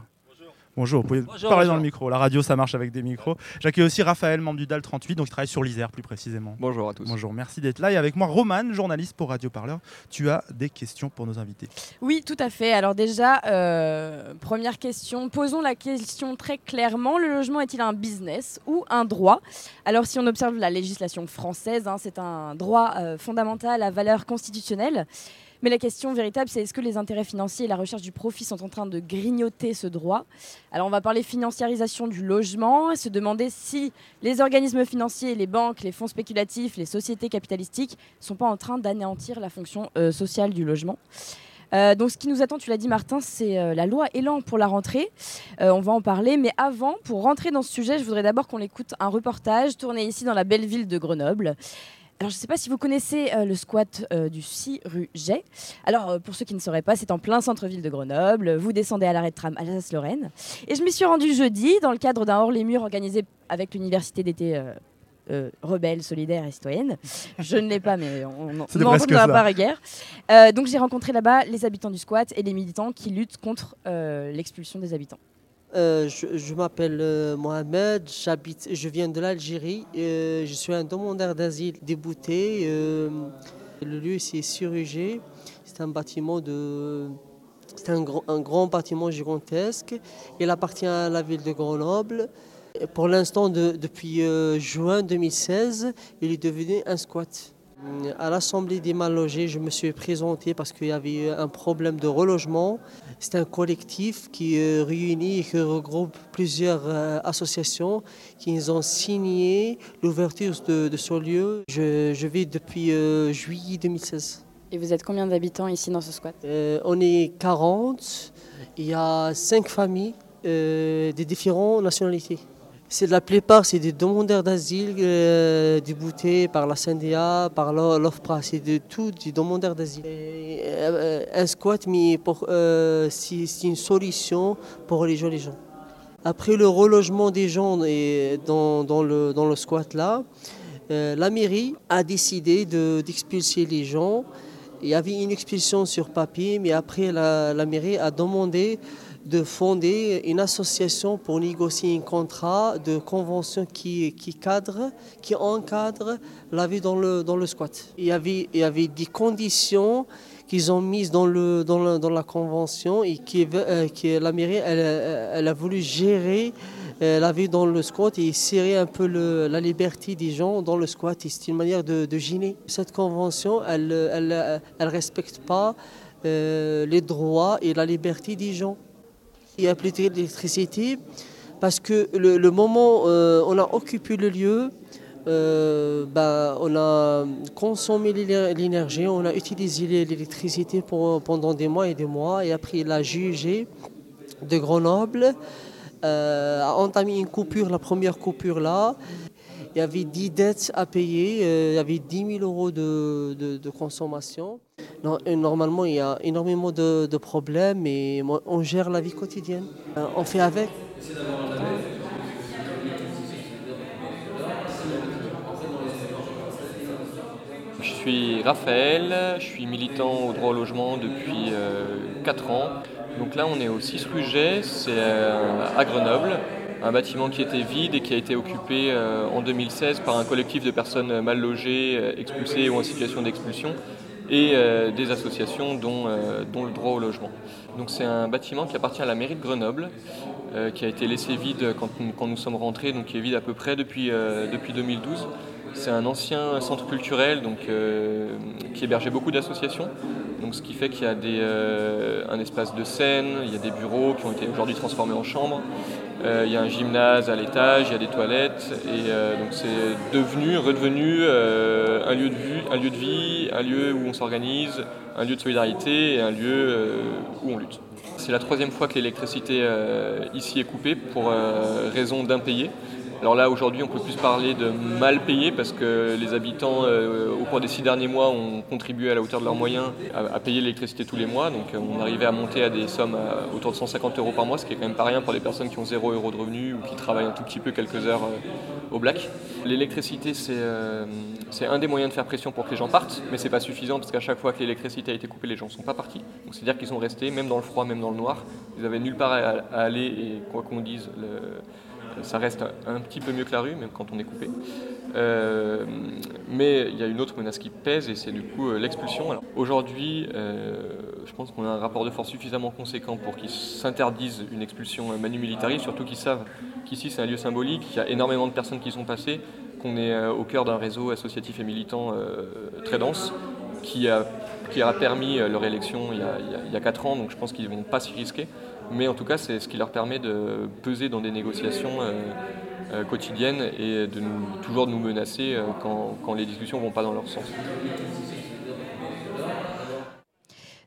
Bonjour, vous pouvez Bonjour, parler bonjour. dans le micro. La radio, ça marche avec des micros. J'accueille aussi Raphaël, membre du DAL 38, donc il travaille sur l'Isère plus précisément. Bonjour à tous. Bonjour, merci d'être là. Et avec moi, Romane, journaliste pour Radio Parleur. Tu as des questions pour nos invités. Oui, tout à fait. Alors déjà, euh, première question, posons la question très clairement. Le logement est-il un business ou un droit? Alors si on observe la législation française, hein, c'est un droit euh, fondamental à valeur constitutionnelle. Mais la question véritable, c'est est-ce que les intérêts financiers et la recherche du profit sont en train de grignoter ce droit? Alors on va parler financiarisation du logement, et se demander si les organismes financiers, les banques, les fonds spéculatifs, les sociétés capitalistiques sont pas en train d'anéantir la fonction euh, sociale du logement. Euh, donc ce qui nous attend, tu l'as dit Martin, c'est euh, la loi Elan pour la rentrée. On va en parler, mais avant, pour rentrer dans ce sujet, je voudrais d'abord qu'on écoute un reportage tourné ici dans la belle ville de Grenoble. Alors je ne sais pas si vous connaissez euh, le squat euh, du 6 rue Jay. Alors euh, pour ceux qui ne sauraient pas, c'est en plein centre-ville de Grenoble. Vous descendez à l'arrêt de tram Alsace-Lorraine. Et je m'y suis rendue jeudi dans le cadre d'un hors-les-murs organisé avec l'université d'été euh, rebelle, solidaire et citoyenne. Je ne l'ai pas, mais on, on, C'était on en presque entendra ça. pas guerre. Euh, donc j'ai rencontré là-bas les habitants du squat et les militants qui luttent contre euh, l'expulsion des habitants. Euh, je m'appelle euh, Mohamed, j'habite, je viens de l'Algérie, euh, je suis un demandeur d'asile débouté. le lieu c'est Surugé, c'est un bâtiment de, c'est un, grand- bâtiment gigantesque. Il appartient à la ville de Grenoble. Pour l'instant, de- depuis juin 2016, il est devenu un squat. À l'Assemblée des mal logés, je me suis présenté parce qu'il y avait eu un problème de relogement. C'est un collectif qui euh, réunit et qui regroupe plusieurs euh, associations qui ont signé l'ouverture de, de ce lieu. Je, je vis depuis euh, juillet 2016. Et vous êtes combien d'habitants ici dans ce squat? Euh, on est 40. Il y a cinq familles euh, de différentes nationalités. C'est la plupart, c'est des demandeurs d'asile euh, déboutés par la CNDA, par l'O- l'OFPRA. C'est de tout des demandeurs d'asile. Euh, un squat, mais pour, euh, c'est c'est une solution pour les gens. Après le relogement des gens dans, le, squat là, euh, la mairie a décidé de- d'expulser les gens. Il y avait une expulsion sur papier, mais après la mairie a demandé de fonder une association pour négocier un contrat de convention qui, qui cadre, qui encadre la vie dans le, dans le squat. Il y avait, il y avait des conditions qu'ils ont mises dans, le, dans, le- dans la convention et qui, euh, que la mairie elle, elle- a voulu gérer euh, la vie dans le squat et serrer un peu le- la liberté des gens dans le squat. C'est une manière de, de. Cette convention, elle ne elle, elle respecte pas euh, les droits et la liberté des gens. Il n'y a plus d'électricité parce que le, moment euh, on a occupé le lieu, euh, ben, on a consommé l'éner- l'énergie, on a utilisé l'électricité pendant des mois et des mois. Et après, la jugé de Grenoble euh, a entamé une coupure, la première coupure là. Il y avait 10 dettes à payer, euh, il y avait 10 000 euros de- de consommation. Normalement, il y a énormément de, problèmes et on gère la vie quotidienne. Euh, on fait avec. Je suis Raphaël, je suis militant au droit au logement depuis 4 ans. Donc là, on est au 6 rue c'est euh, à Grenoble, un bâtiment qui était vide et qui a été occupé euh, en 2016 par un collectif de personnes mal logées, euh, expulsées ou en situation d'expulsion, et euh, des associations dont, euh, dont le droit au logement. Donc c'est un bâtiment qui appartient à la mairie de Grenoble, euh, qui a été laissé vide quand, nous- quand nous sommes rentrés, donc qui est vide à peu près depuis, depuis 2012. C'est un ancien centre culturel donc, qui hébergeait beaucoup d'associations. Donc, ce qui fait qu'il y a des, un espace de scène, il y a des bureaux qui ont été aujourd'hui transformés en chambres, il y a un gymnase à l'étage, il y a des toilettes. Et euh, donc c'est devenu, redevenu euh, un, lieu de vie, un lieu où on s'organise, un lieu de solidarité et un lieu euh, où on lutte. C'est la troisième fois que l'électricité euh, ici est coupée pour euh, raison d'impayés. Alors là, aujourd'hui, on peut plus parler de mal payé parce que les habitants, euh, au cours des six derniers mois, ont contribué à la hauteur de leurs moyens à, payer l'électricité tous les mois. Donc euh, on arrivait à monter à des sommes autour de 150 euros par mois, ce qui est quand même pas rien pour des personnes qui ont 0 euros de revenus ou qui travaillent un tout petit peu quelques heures euh, au black. L'électricité, c'est un des moyens de faire pression pour que les gens partent, mais c'est pas suffisant parce qu'à chaque fois que l'électricité a été coupée, les gens sont pas partis. Donc c'est-à-dire qu'ils sont restés, même dans le froid, même dans le noir. Ils avaient nulle part à, aller et quoi qu'on dise, ça reste un, petit peu mieux que la rue, même quand on est coupé. Euh, mais il y a une autre menace qui pèse et c'est du coup euh, l'expulsion. Aujourd'hui, euh, je pense qu'on a un rapport de force suffisamment conséquent pour qu'ils s'interdisent une expulsion manu militari, surtout qu'ils savent qu'ici c'est un lieu symbolique, qu'il y a énormément de personnes qui sont passées, qu'on est au cœur d'un réseau associatif et militant très dense qui a, permis leur élection il y a- il y a 4 ans, donc je pense qu'ils ne vont pas s'y risquer. Mais en tout cas, c'est ce qui leur permet de peser dans des négociations euh, euh, quotidiennes et de toujours nous menacer euh, quand, quand les discussions ne vont pas dans leur sens.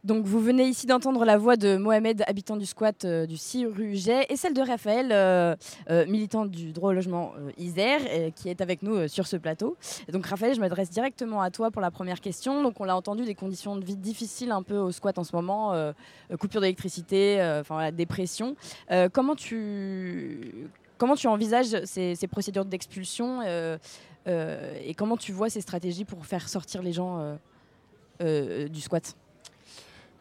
Donc vous venez ici d'entendre la voix de Mohamed, habitant du squat euh, du 6 rue Jet, et celle de Raphaël, euh, euh, militant du droit au logement Isère, qui est avec nous sur ce plateau. Donc Raphaël, je m'adresse directement à toi pour la première question. On l'a entendu, des conditions de vie difficiles un peu au squat en ce moment, coupure d'électricité, enfin voilà, dépression. Comment tu envisages ces, procédures d'expulsion et comment tu vois ces stratégies pour faire sortir les gens du squat?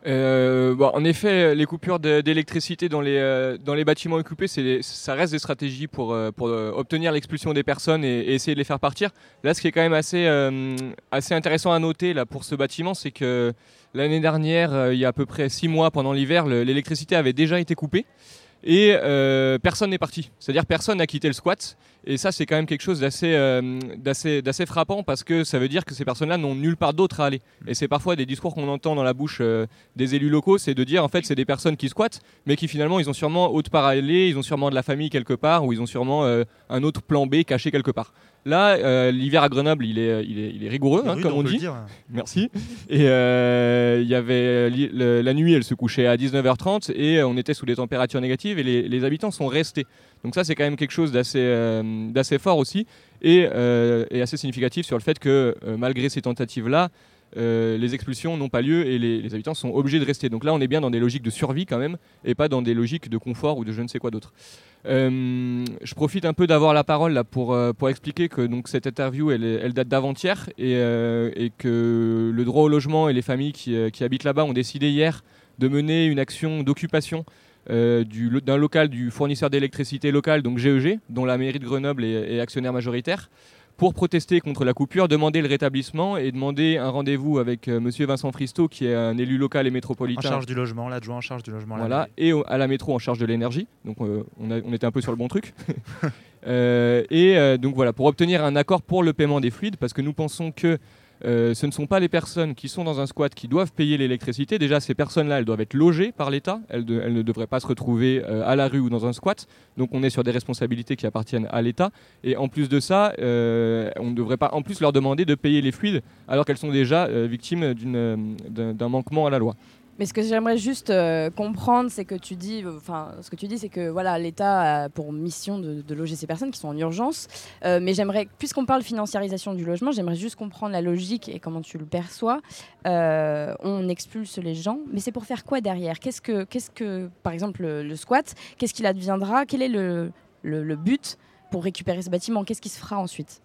Euh, en effet, les coupures d'électricité dans les, euh, dans les bâtiments occupés, ça reste des stratégies pour, euh, pour obtenir l'expulsion des personnes et, et essayer de les faire partir. Là, ce qui est quand même assez, assez intéressant à noter là, pour ce bâtiment, c'est que l'année dernière, il y a à peu près six mois pendant l'hiver, le- l'électricité avait déjà été coupée. Et euh, personne n'est parti. C'est-à-dire personne n'a quitté le squat. Et ça, c'est quand même quelque chose d'assez euh, d'assez d'assez frappant parce que ça veut dire que ces personnes-là n'ont nulle part d'autre à aller. Et c'est parfois des discours qu'on entend dans la bouche euh, des élus locaux, c'est de dire en fait c'est des personnes qui squattent, mais qui finalement ils ont sûrement autre part à aller, ils ont sûrement de la famille quelque part ou ils ont sûrement un autre plan B caché quelque part. Là, euh, l'hiver à Grenoble, il est, il est, il est rigoureux, hein, Rude, comme on dit. Merci. Et euh, il y avait le- la nuit, elle se couchait à 19h30 et on était sous des températures négatives et les, les habitants sont restés. Donc ça, c'est quand même quelque chose d'assez euh, fort aussi et, euh, et assez significatif sur le fait que euh, malgré ces tentatives-là, euh, les expulsions n'ont pas lieu et les, habitants sont obligés de rester. Donc là, on est bien dans des logiques de survie quand même et pas dans des logiques de confort ou de je ne sais quoi d'autre. Euh, je profite un peu d'avoir la parole là pour, euh, pour expliquer que donc, cette interview elle, date d'avant-hier et, que le droit au logement et les familles qui, habitent là-bas ont décidé hier de mener une action d'occupation d'un local du fournisseur d'électricité local, donc GEG, dont la mairie de Grenoble est actionnaire majoritaire, pour protester contre la coupure, demander le rétablissement et demander un rendez-vous avec euh, Monsieur Vincent Fristo, qui est un élu local et En métropolitain. charge du logement, l'adjoint en charge du logement. Voilà, et au- à la métro en charge de l'énergie. Donc euh, on, a- on était un peu sur le bon truc. Euh, et euh, donc voilà, pour obtenir un accord pour le paiement des fluides, parce que nous pensons que euh, ce ne sont pas les personnes qui sont dans un squat qui doivent payer l'électricité. Déjà, ces personnes-là, elles doivent être logées par l'État. Elles, ne devraient pas se retrouver euh, à la rue ou dans un squat. Donc on est sur des responsabilités qui appartiennent à l'État. Et en plus de ça, euh, on ne devrait pas en plus leur demander de payer les fluides alors qu'elles sont déjà victimes d'un manquement à la loi. Mais ce que j'aimerais juste euh, comprendre, c'est que tu dis, euh, enfin, ce que tu dis, c'est que voilà, l'État a pour mission de, loger ces personnes qui sont en urgence. Euh, mais j'aimerais, puisqu'on parle financiarisation du logement, j'aimerais juste comprendre la logique et comment tu le perçois. On expulse les gens, mais c'est pour faire quoi derrière? Qu'est-ce que, qu'est-ce que, par exemple, le, squat, qu'est-ce qu'il adviendra? Quel est le, le, le but pour récupérer ce bâtiment? Qu'est-ce qui se fera ensuite?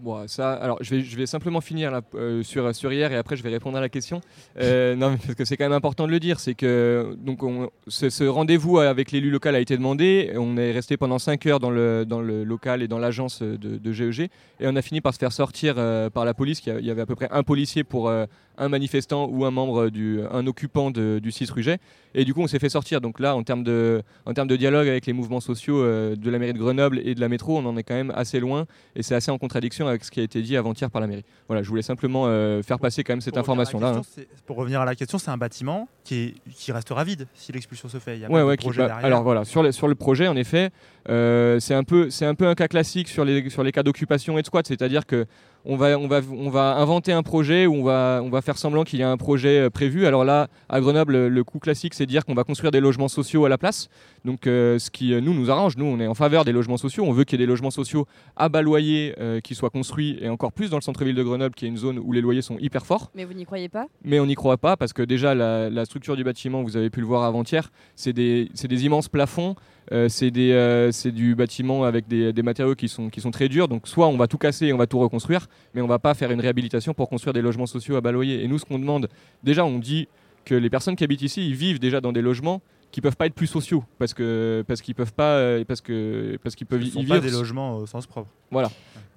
Bon, ça, alors je vais, je vais simplement finir là, euh, sur, sur hier et après je vais répondre à la question. Euh, parce que c'est quand même important de le dire, c'est que donc on- ce, rendez-vous avec l'élu local a été demandé. On est resté pendant 5 heures dans le, dans le local et dans l'agence de, GEG et on a fini par se faire sortir euh, par la police. Il y avait à peu près un policier pour un manifestant ou un membre du, un occupant de- du 6 Ruget. Et du coup, on s'est fait sortir. Donc là, en termes de, en termes de dialogue avec les mouvements sociaux de la mairie de Grenoble et de la métro, on en est quand même assez loin. Et c'est assez en contradiction avec ce qui a été dit avant-hier par la mairie. Voilà, je voulais simplement euh, faire passer quand même cette information-là. hein. Pour revenir à la question, c'est un bâtiment qui, est, qui restera vide si l'expulsion se fait. Il y a Ouais, qui- bah, alors voilà, sur le, sur le projet, en effet, euh, c'est un, peu- un peu un cas classique sur les, sur les cas d'occupation et de squat, c'est-à-dire que on va, on va, on va inventer un projet ou on va, on va faire semblant qu'il y a un projet euh, prévu. Alors là, à Grenoble, le, coup classique, c'est de dire qu'on va construire des logements sociaux à la place. Donc, euh, ce qui euh, nous nous arrange, nous, on est en faveur des logements sociaux. On veut qu'il y ait des logements sociaux à bas loyer euh, qui soient construits et encore plus dans le centre-ville de Grenoble, qui est une zone où les loyers sont hyper forts. Mais vous n'y croyez pas? Mais on n'y croit pas parce que déjà la, la structure du bâtiment, vous avez pu le voir avant-hier, c'est des, c'est des immenses plafonds. Euh, c'est des, euh, c'est du bâtiment avec des, des matériaux qui sont, qui sont très durs. Donc soit on va tout casser et on va tout reconstruire, mais on va pas faire une réhabilitation pour construire des logements sociaux à bas loyer. Et nous, ce qu'on demande, déjà, on dit que les personnes qui habitent ici, ils vivent déjà dans des logements qui peuvent pas être plus sociaux parce que parce qu'ils peuvent pas euh, parce que parce qu'ils peuvent Ce y sont vivre pas des logements au sens propre. Voilà.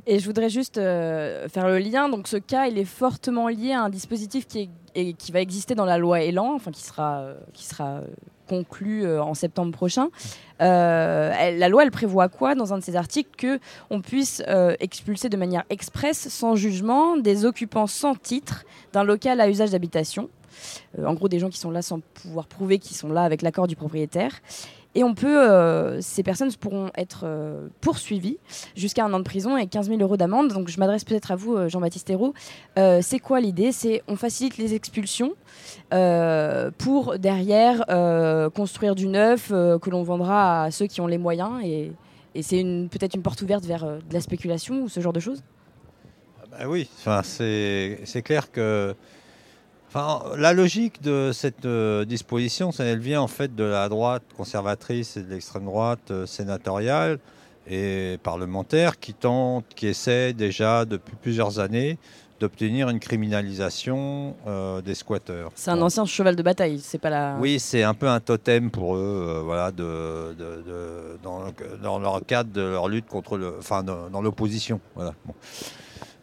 Et je voudrais juste euh, faire le lien. Donc, ce cas, il est fortement lié à un dispositif qui, est- et qui va exister dans la loi Elan, enfin qui sera, qui sera euh, conclu euh, en septembre prochain. Euh, la loi, elle prévoit quoi dans un de ses articles que on puisse euh, expulser de manière expresse, sans jugement, des occupants sans titre d'un local à usage d'habitation? En gros, des gens qui sont là sans pouvoir prouver qu'ils sont là avec l'accord du propriétaire. Et on peut, euh, ces personnes pourront être euh, poursuivies jusqu'à un an de prison et 15 000 euros d'amende. Donc je m'adresse peut-être à vous, euh, Jean-Baptiste Hérault. C'est quoi l'idée? C'est on facilite les expulsions pour derrière construire du neuf que l'on vendra à ceux qui ont les moyens. Et, c'est peut-être une porte ouverte vers de la spéculation ou ce genre de choses? Bah oui, enfin, c'est clair que enfin, la logique de cette euh, disposition, ça, elle vient en fait de la droite conservatrice et de l'extrême droite euh, sénatoriale et parlementaire qui tente, qui essaie déjà depuis plusieurs années d'obtenir une criminalisation euh, des squatteurs. C'est un ancien cheval de bataille, c'est pas la. Oui, c'est un peu un totem pour eux, voilà, de, de- de- dans, le- dans leur cadre de leur lutte contre le, enfin, dans, dans l'opposition, voilà. Bon.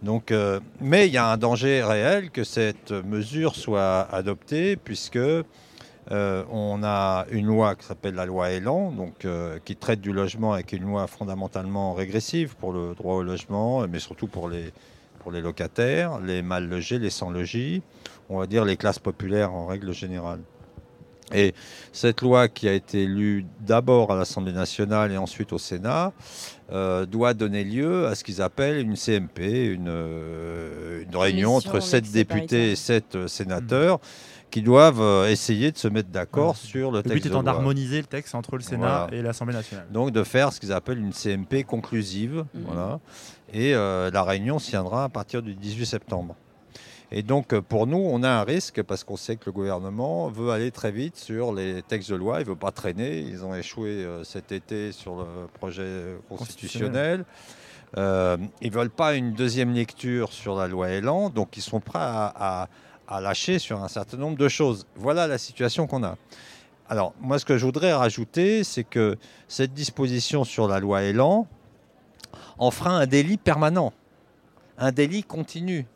Donc, euh, mais il y a un danger réel que cette mesure soit adoptée, puisque euh, on a une loi qui s'appelle la loi Elan, donc euh, qui traite du logement avec une loi fondamentalement régressive pour le droit au logement, mais surtout pour les pour les locataires, les mal logés, les sans logis, on va dire les classes populaires en règle générale. Et cette loi qui a été lue d'abord à l'Assemblée nationale et ensuite au Sénat euh, doit donner lieu à ce qu'ils appellent une CMP, une, euh, une réunion entre sept députés et sept euh, sénateurs qui doivent essayer de se mettre d'accord sur le Le texte. but de étant d'harmoniser le texte entre le Sénat Voilà. et l'Assemblée nationale. Donc de faire ce qu'ils appellent une CMP conclusive. Mhm. Voilà. Et euh, la réunion se tiendra à partir du 18 septembre. Et donc euh, pour nous, on a un risque parce qu'on sait que le gouvernement veut aller très vite sur les textes de loi, il ne veut pas traîner. Ils ont échoué euh, cet été sur le projet constitutionnel. Euh, ils ne veulent pas une deuxième lecture sur la loi Elan, donc ils sont prêts à, à- à lâcher sur un certain nombre de choses. Voilà la situation qu'on a. Alors, moi, ce que je voudrais rajouter, c'est que cette disposition sur la loi Elan en fera un délit permanent, un délit continu.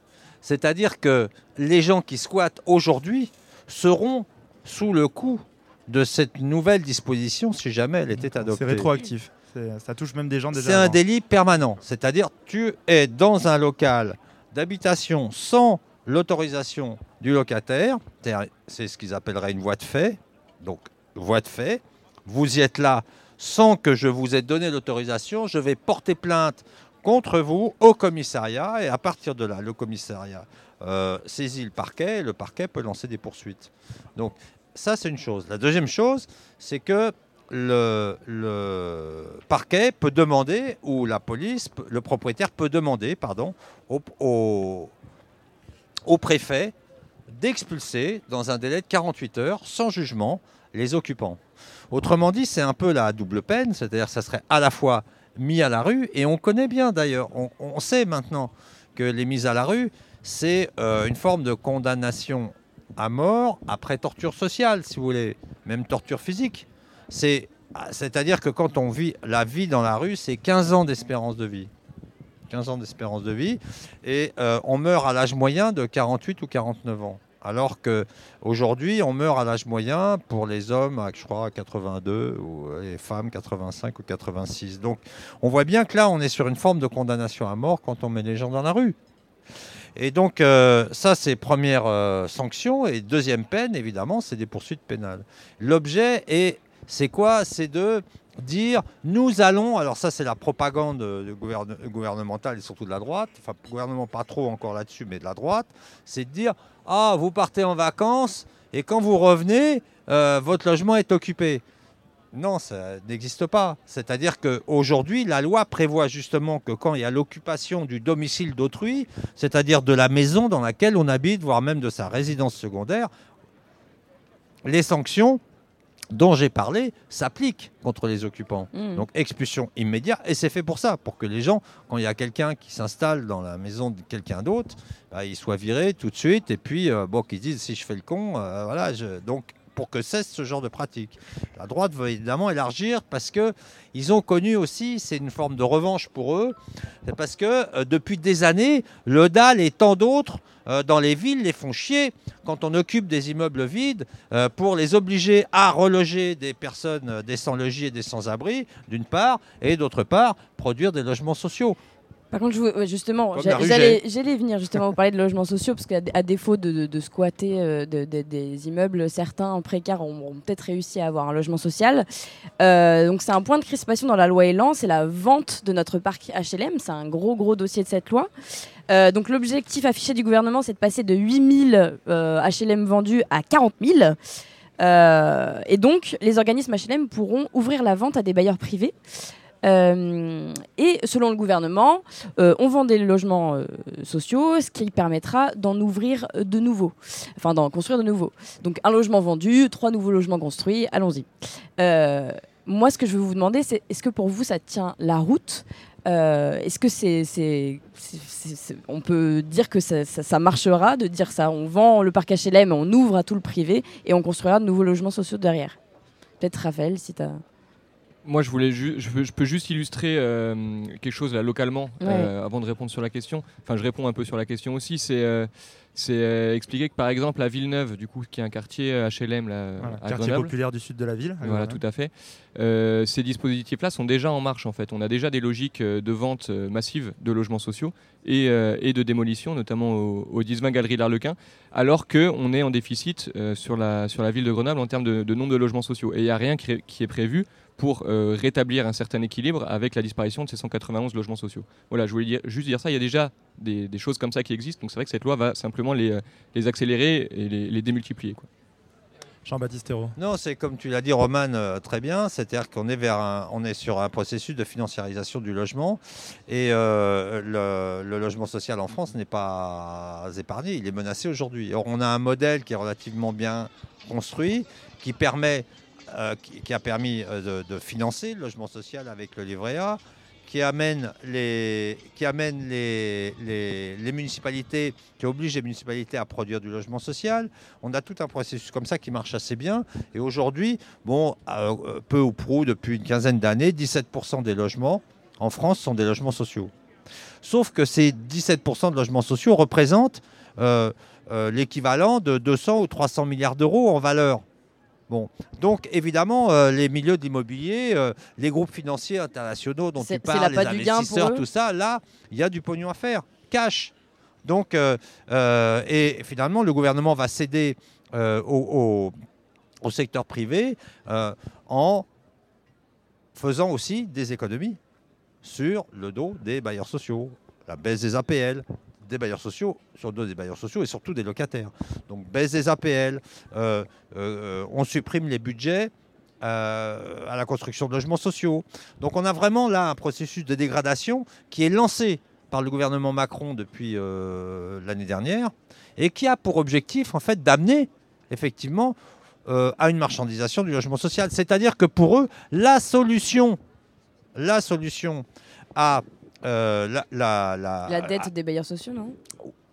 C'est-à-dire que les gens qui squattent aujourd'hui seront sous le coup de cette nouvelle disposition si jamais elle était adoptée. C'est rétroactif. Ça touche même des gens déjà. C'est un délit permanent. C'est-à-dire, tu es dans un local d'habitation sans l'autorisation du locataire. C'est ce qu'ils appelleraient une voie de fait. Donc, voie de fait. Vous y êtes là sans que je vous ai donné l'autorisation. Je vais porter plainte contre vous au commissariat. Et à partir de là, le commissariat euh, saisit le parquet. Et le parquet peut lancer des poursuites. Donc, ça, c'est une chose. La deuxième chose, c'est que le, parquet peut demander, ou la police, le propriétaire peut demander, pardon, au, au- au préfet d'expulser dans un délai de 48 heures, sans jugement, les occupants. Autrement dit, c'est un peu la double peine, c'est-à-dire que ça serait à la fois mis à la rue, et on connaît bien d'ailleurs, on, sait maintenant que les mises à la rue, c'est euh, une forme de condamnation à mort après torture sociale, si vous voulez, même torture physique. C'est, c'est-à-dire que quand on vit la vie dans la rue, c'est 15 ans d'espérance de vie. 15 ans d'espérance de vie. Et euh, on meurt à l'âge moyen de 48 ou 49 ans. Alors qu'aujourd'hui, on meurt à l'âge moyen pour les hommes, je crois, à 82, ou euh, les femmes 85 ou 86. Donc on voit bien que là, on est sur une forme de condamnation à mort quand on met les gens dans la rue. Et donc, euh, ça, c'est première euh, sanction. Et deuxième peine, évidemment, c'est des poursuites pénales. L'objet est, c'est quoi? C'est de dire nous allons, alors ça c'est la propagande euh, gouverne- gouvernementale et surtout de la droite, enfin gouvernement pas trop encore là-dessus, mais de la droite, c'est de dire ah vous partez en vacances et quand vous revenez, euh, votre logement est occupé. Non, ça n'existe pas. C'est-à-dire qu'aujourd'hui, la loi prévoit justement que quand il y a l'occupation du domicile d'autrui, c'est-à-dire de la maison dans laquelle on habite, voire même de sa résidence secondaire, les sanctions dont j'ai parlé s'appliquent contre les occupants. Mm. Donc expulsion immédiate, et c'est fait pour ça, pour que les gens, quand il y a quelqu'un qui s'installe dans la maison de quelqu'un d'autre, bah, il soit viré tout de suite, et puis euh, bon, qu'ils disent si je fais le con, euh, voilà, je- donc pour que cesse ce genre de pratique. La droite veut évidemment élargir parce que ils ont connu aussi, c'est une forme de revanche pour eux, parce que euh, depuis des années, le DAL et tant d'autres euh, dans les villes les font chier quand on occupe des immeubles vides euh, pour les obliger à reloger des personnes, des sans-logis et des sans-abri, d'une part, et d'autre part, produire des logements sociaux. Par contre, je justement, j'allais venir justement vous parler de logements sociaux, parce qu'à défaut de, de- de squatter euh, de- de- des immeubles, certains précaires ont, ont peut-être réussi à avoir un logement social. Euh, donc c'est un point de crispation dans la loi Elan, c'est la vente de notre parc HLM, c'est un gros gros dossier de cette loi. Euh, donc l'objectif affiché du gouvernement, c'est de passer de 8000 euh, HLM vendus à 40 000. Euh, et donc, les organismes HLM pourront ouvrir la vente à des bailleurs privés. Euh, et selon le gouvernement, euh, on vend des logements euh, sociaux, ce qui permettra d'en ouvrir de nouveaux, enfin d'en construire de nouveaux. Donc un logement vendu, trois nouveaux logements construits, allons-y. Moi, ce que je veux vous demander, c'est est-ce que pour vous ça tient la route? Est-ce que c'est, on peut dire que ça, ça- ça marchera de dire ça On vend le parc HLM, on ouvre à tout le privé et on construira de nouveaux logements sociaux derrière? Peut-être Raphaël, si tu as. Moi, je voulais ju- je, veux- je peux juste illustrer euh, quelque chose là localement euh, avant de répondre sur la question. Enfin, je réponds un peu sur la question aussi. C'est euh, c'est euh, expliquer que par exemple à Villeneuve, du coup, qui est un quartier HLM là, Voilà, à quartier Grenoble, populaire du sud de la ville. Voilà, Grenoble. tout à fait. Euh, ces dispositifs-là sont déjà en marche en fait. On a déjà des logiques de vente massive de logements sociaux et, euh, et de démolition, notamment au, au 10-20 Galerie de l'Arlequin, alors qu'on est en déficit euh, sur, la, sur la ville de Grenoble en termes de, de nombre de logements sociaux. Et il n'y a rien qui est prévu pour euh, rétablir un certain équilibre avec la disparition de ces 191 logements sociaux. Voilà, je voulais dire- juste dire ça. Il y a déjà des, des choses comme ça qui existent, donc c'est vrai que cette loi va simplement les, euh, les accélérer et les, les démultiplier. quoi. Jean-Baptiste Hérault. Non, c'est comme tu l'as dit, Roman, euh, très bien. C'est-à-dire qu'on est vers un- on est sur un processus de financiarisation du logement et euh, le, le logement social en France n'est pas épargné. Il est menacé aujourd'hui. Or, on a un modèle qui est relativement bien construit, qui permet, euh, qui, a permis euh, de, financer le logement social avec le livret A, qui amène les, municipalités, qui oblige les municipalités à produire du logement social. On a tout un processus comme ça qui marche assez bien. Et aujourd'hui, euh, peu ou prou, depuis une quinzaine d'années, 17% des logements en France sont des logements sociaux. Sauf que ces 17% de logements sociaux représentent l'équivalent de 200 ou 300 milliards d'euros en valeur. Bon, donc évidemment, euh, les milieux de l'immobilier, euh, les groupes financiers internationaux dont tu parles, les investisseurs, tout ça, là, il y a du pognon à faire, cash. Donc, euh, et finalement, le gouvernement va céder au, au- au secteur privé en faisant aussi des économies sur le dos des bailleurs sociaux, la baisse des APL, des bailleurs sociaux, sur le dos des bailleurs sociaux et surtout des locataires. Donc baisse des APL, euh, euh, on supprime les budgets euh, à la construction de logements sociaux. Donc on a vraiment là un processus de dégradation qui est lancé par le gouvernement Macron depuis l'année dernière et qui a pour objectif en fait d'amener effectivement à une marchandisation du logement social. C'est-à-dire que pour eux, la solution, la solution à euh, la, la- la- La dette des bailleurs sociaux, non?